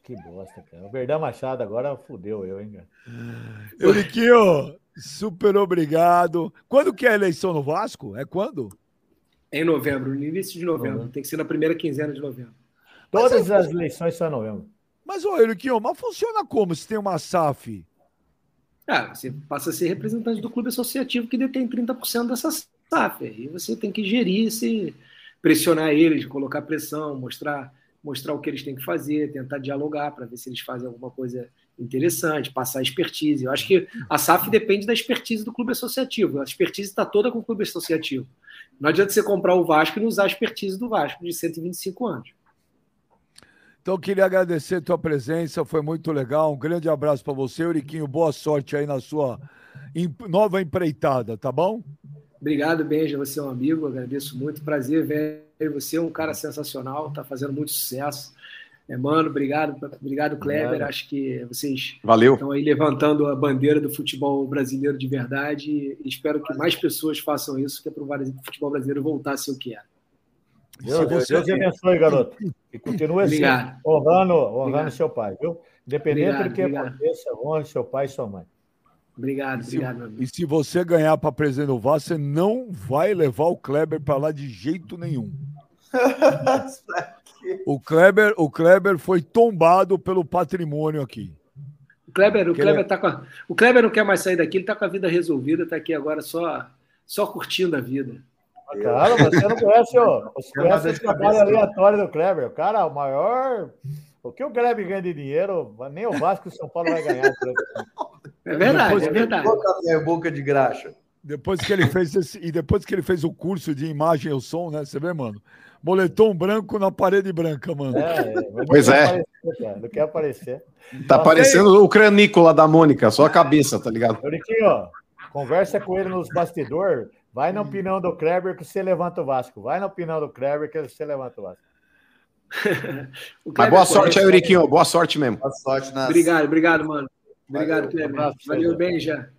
Que bosta, cara. O Verdão Machado agora fudeu eu, hein, cara. Euriquinho, super obrigado. Quando que é a eleição no Vasco? É quando? Em novembro, no início de novembro. Tem que ser na primeira quinzena de novembro. Todas as eleições são em novembro. Mas, ô, Euriquinho, mas funciona como se tem uma SAF? Ah, você passa a ser representante do clube associativo que detém 30% dessa SAF. E você tem que gerir, se pressionar eles, colocar pressão, mostrar, mostrar o que eles têm que fazer, tentar dialogar para ver se eles fazem alguma coisa interessante, passar expertise. Eu acho que a SAF depende da expertise do clube associativo. A expertise está toda com o clube associativo. Não adianta você comprar o Vasco e não usar a expertise do Vasco de 125 anos. Então, queria agradecer a tua presença, foi muito legal. Um grande abraço para você, Euriquinho. Boa sorte aí na sua nova empreitada, tá bom? Obrigado, Benja. Você é um amigo, agradeço muito. Prazer ver você, é um cara sensacional, tá fazendo muito sucesso. É, mano, obrigado, obrigado, Kleber. Obrigado. Acho que vocês Valeu. estão aí levantando a bandeira do futebol brasileiro de verdade. Espero que mais pessoas façam isso, que é para o futebol brasileiro voltar a ser o que é. Deus, Deus, Deus te abençoe, garoto. E continue assim, honrando, honrando Obrigado. seu pai, viu? Independente Obrigado, do que obrigado. aconteça, honre seu pai e sua mãe. Obrigado, Se- obrigado, meu amigo. E se você ganhar para presidente do Vasco, você não vai levar o Kleber para lá de jeito nenhum. O Kleber, o Kleber foi tombado pelo patrimônio aqui. O Kleber, o Kleber ele- tá com a- o Kleber não quer mais sair daqui, ele tá com a vida resolvida, tá aqui agora só, só curtindo a vida. Cara, você não conhece, ó, você conhece o trabalho aleatório do Kleber. O cara, o maior. O que o Kleber ganha de dinheiro, nem o Vasco e o São Paulo vai ganhar. É verdade, Depois- é verdade. Boca, boca de graxa. Depois que ele fez esse, e depois que ele fez o curso de imagem e som, né? Você vê, mano? Moletom branco na parede branca, mano. É, mas Pois é. aparecer, não quer aparecer. Tá Mas, parecendo o cranícola da Mônica, só a cabeça, tá ligado? Euriquinho, conversa com ele nos bastidores. Vai na opinião do Kleber que você levanta o Vasco. Vai na opinião do Kleber que você levanta o Vasco. Mas boa sorte aí, Euriquinho. Boa sorte mesmo. Boa sorte nas. Obrigado, obrigado, mano. Obrigado, abraço, Valeu. Benja.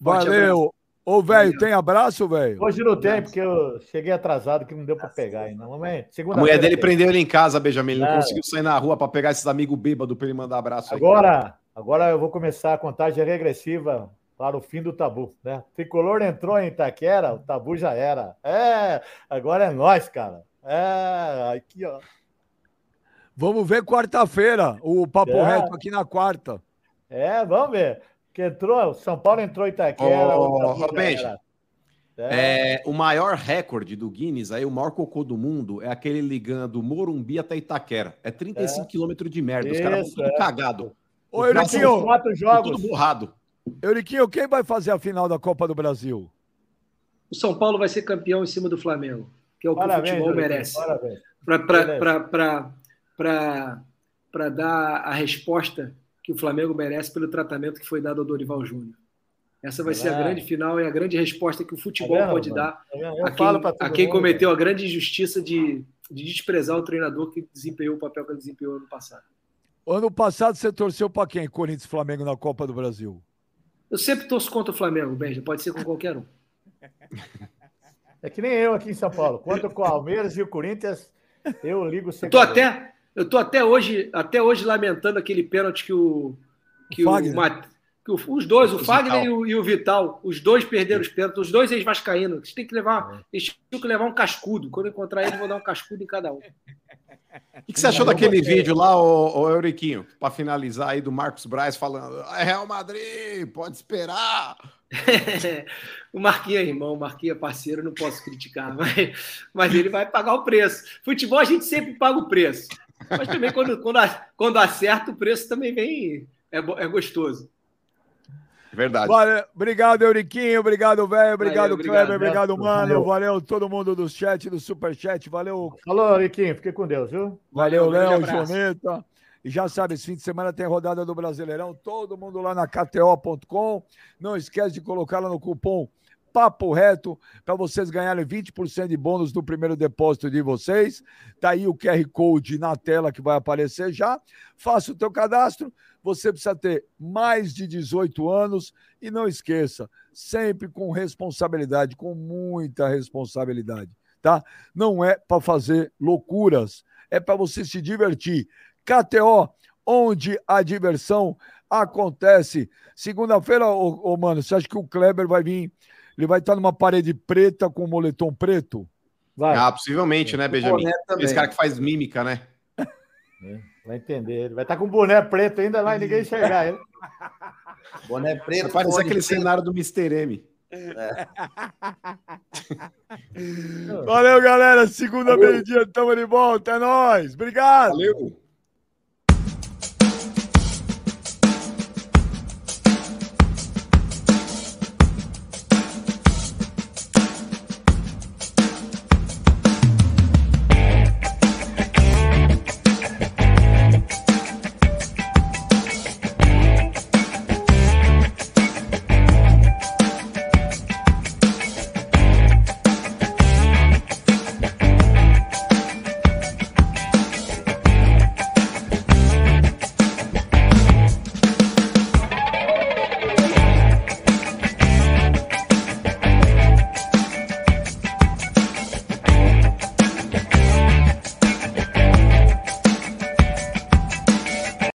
Valeu. Ô, velho, tem abraço, velho? Hoje não tem, porque eu cheguei atrasado que não deu para pegar ainda. A segunda mulher dele prendeu ele em casa, Benjamin. Ele não Ah. conseguiu sair na rua pra pegar esses amigos bêbados pra ele mandar abraço aí. Agora, agora eu vou começar a contagem regressiva para o fim do tabu, né? Tricolor entrou em Itaquera, o tabu já era. É, agora é nós, cara. É, aqui, ó. Vamos ver quarta-feira o Papo É. Reto aqui na quarta. É, vamos ver. Que entrou, São Paulo entrou em Itaquera. Ô, o tabu ô, já Benja, era. É. É, o maior recorde do Guinness, aí, o maior cocô do mundo, é aquele ligando Morumbi até Itaquera. É 35 quilômetros de merda. Os caras Isso, vão tudo é. cagado. Ô, Euriquinho, quatro jogos. tudo borrado. Euriquinho, quem vai fazer a final da Copa do Brasil? O São Paulo vai ser campeão em cima do Flamengo, que é o que Parabéns, o futebol Euriquinho, merece. Parabéns. Para dar a resposta que o Flamengo merece pelo tratamento que foi dado ao Dorival Júnior. Essa vai ser a grande final e a grande resposta que o futebol vendo, pode mano? dar? Eu a quem, a quem mundo, cometeu a grande injustiça de, de desprezar o treinador que desempenhou o papel que ele desempenhou ano passado. Ano passado você torceu para quem? Corinthians e Flamengo na Copa do Brasil. Eu sempre torço contra o Flamengo, Benja, pode ser com qualquer um. É que nem eu aqui em São Paulo. Quanto o Palmeiras e o Corinthians, eu ligo Eu sempre. tô até, eu tô até hoje, até hoje lamentando aquele pênalti que o que O o. Mat- que o- os dois, o O Fagner e o, e o Vital, os dois perderam os pênaltis, os dois ex-vascaínos. Eles têm que levar, eles tinham que levar um cascudo. Quando eu encontrar eles, eu vou dar um cascudo em cada um. O que, que você achou daquele vídeo lá, ô, ô Euriquinho? Pra finalizar aí do Marcos Braz falando: "É Real Madrid, pode esperar. o Marquinhos é irmão, o Marquinhos é parceiro, não posso criticar, mas, mas ele vai pagar o preço. Futebol a gente sempre paga o preço. Mas também quando, quando, quando acerta, o preço também vem. É, é gostoso. Verdade. Valeu, obrigado, Euriquinho. Obrigado, velho. Obrigado, Valeu, obrigado. Kleber. Obrigado, mano. Valeu. Valeu todo mundo do chat, do superchat. Valeu, Falou, Riquinho. Fique com Deus, viu? Valeu, Léo. Joneta. E já sabe, esse fim de semana tem rodada do Brasileirão. Todo mundo lá na KTO.com. Não esquece de colocar lá no cupom Papo Reto para vocês ganharem 20% de bônus no primeiro depósito de vocês. Tá aí o QR Code na tela que vai aparecer já. Faça o teu cadastro. Você precisa ter mais de 18 anos e não esqueça, sempre com responsabilidade, com muita responsabilidade, tá? Não é para fazer loucuras, é para você se divertir. KTO, onde a diversão acontece. Segunda-feira, ô, ô, mano, você acha que o Kleber vai vir? Ele vai estar numa parede preta com moletom preto? Vai. Ah, possivelmente, né, Benjamin? Esse cara que faz mímica, né? Vai entender. Ele vai estar com um boné preto ainda lá e ninguém enxergar ele. Boné preto. Vai parecer fone aquele preto. cenário do Mr. M. Valeu, galera. Segunda, meio-dia, tamo de volta. É nóis. Obrigado. Valeu.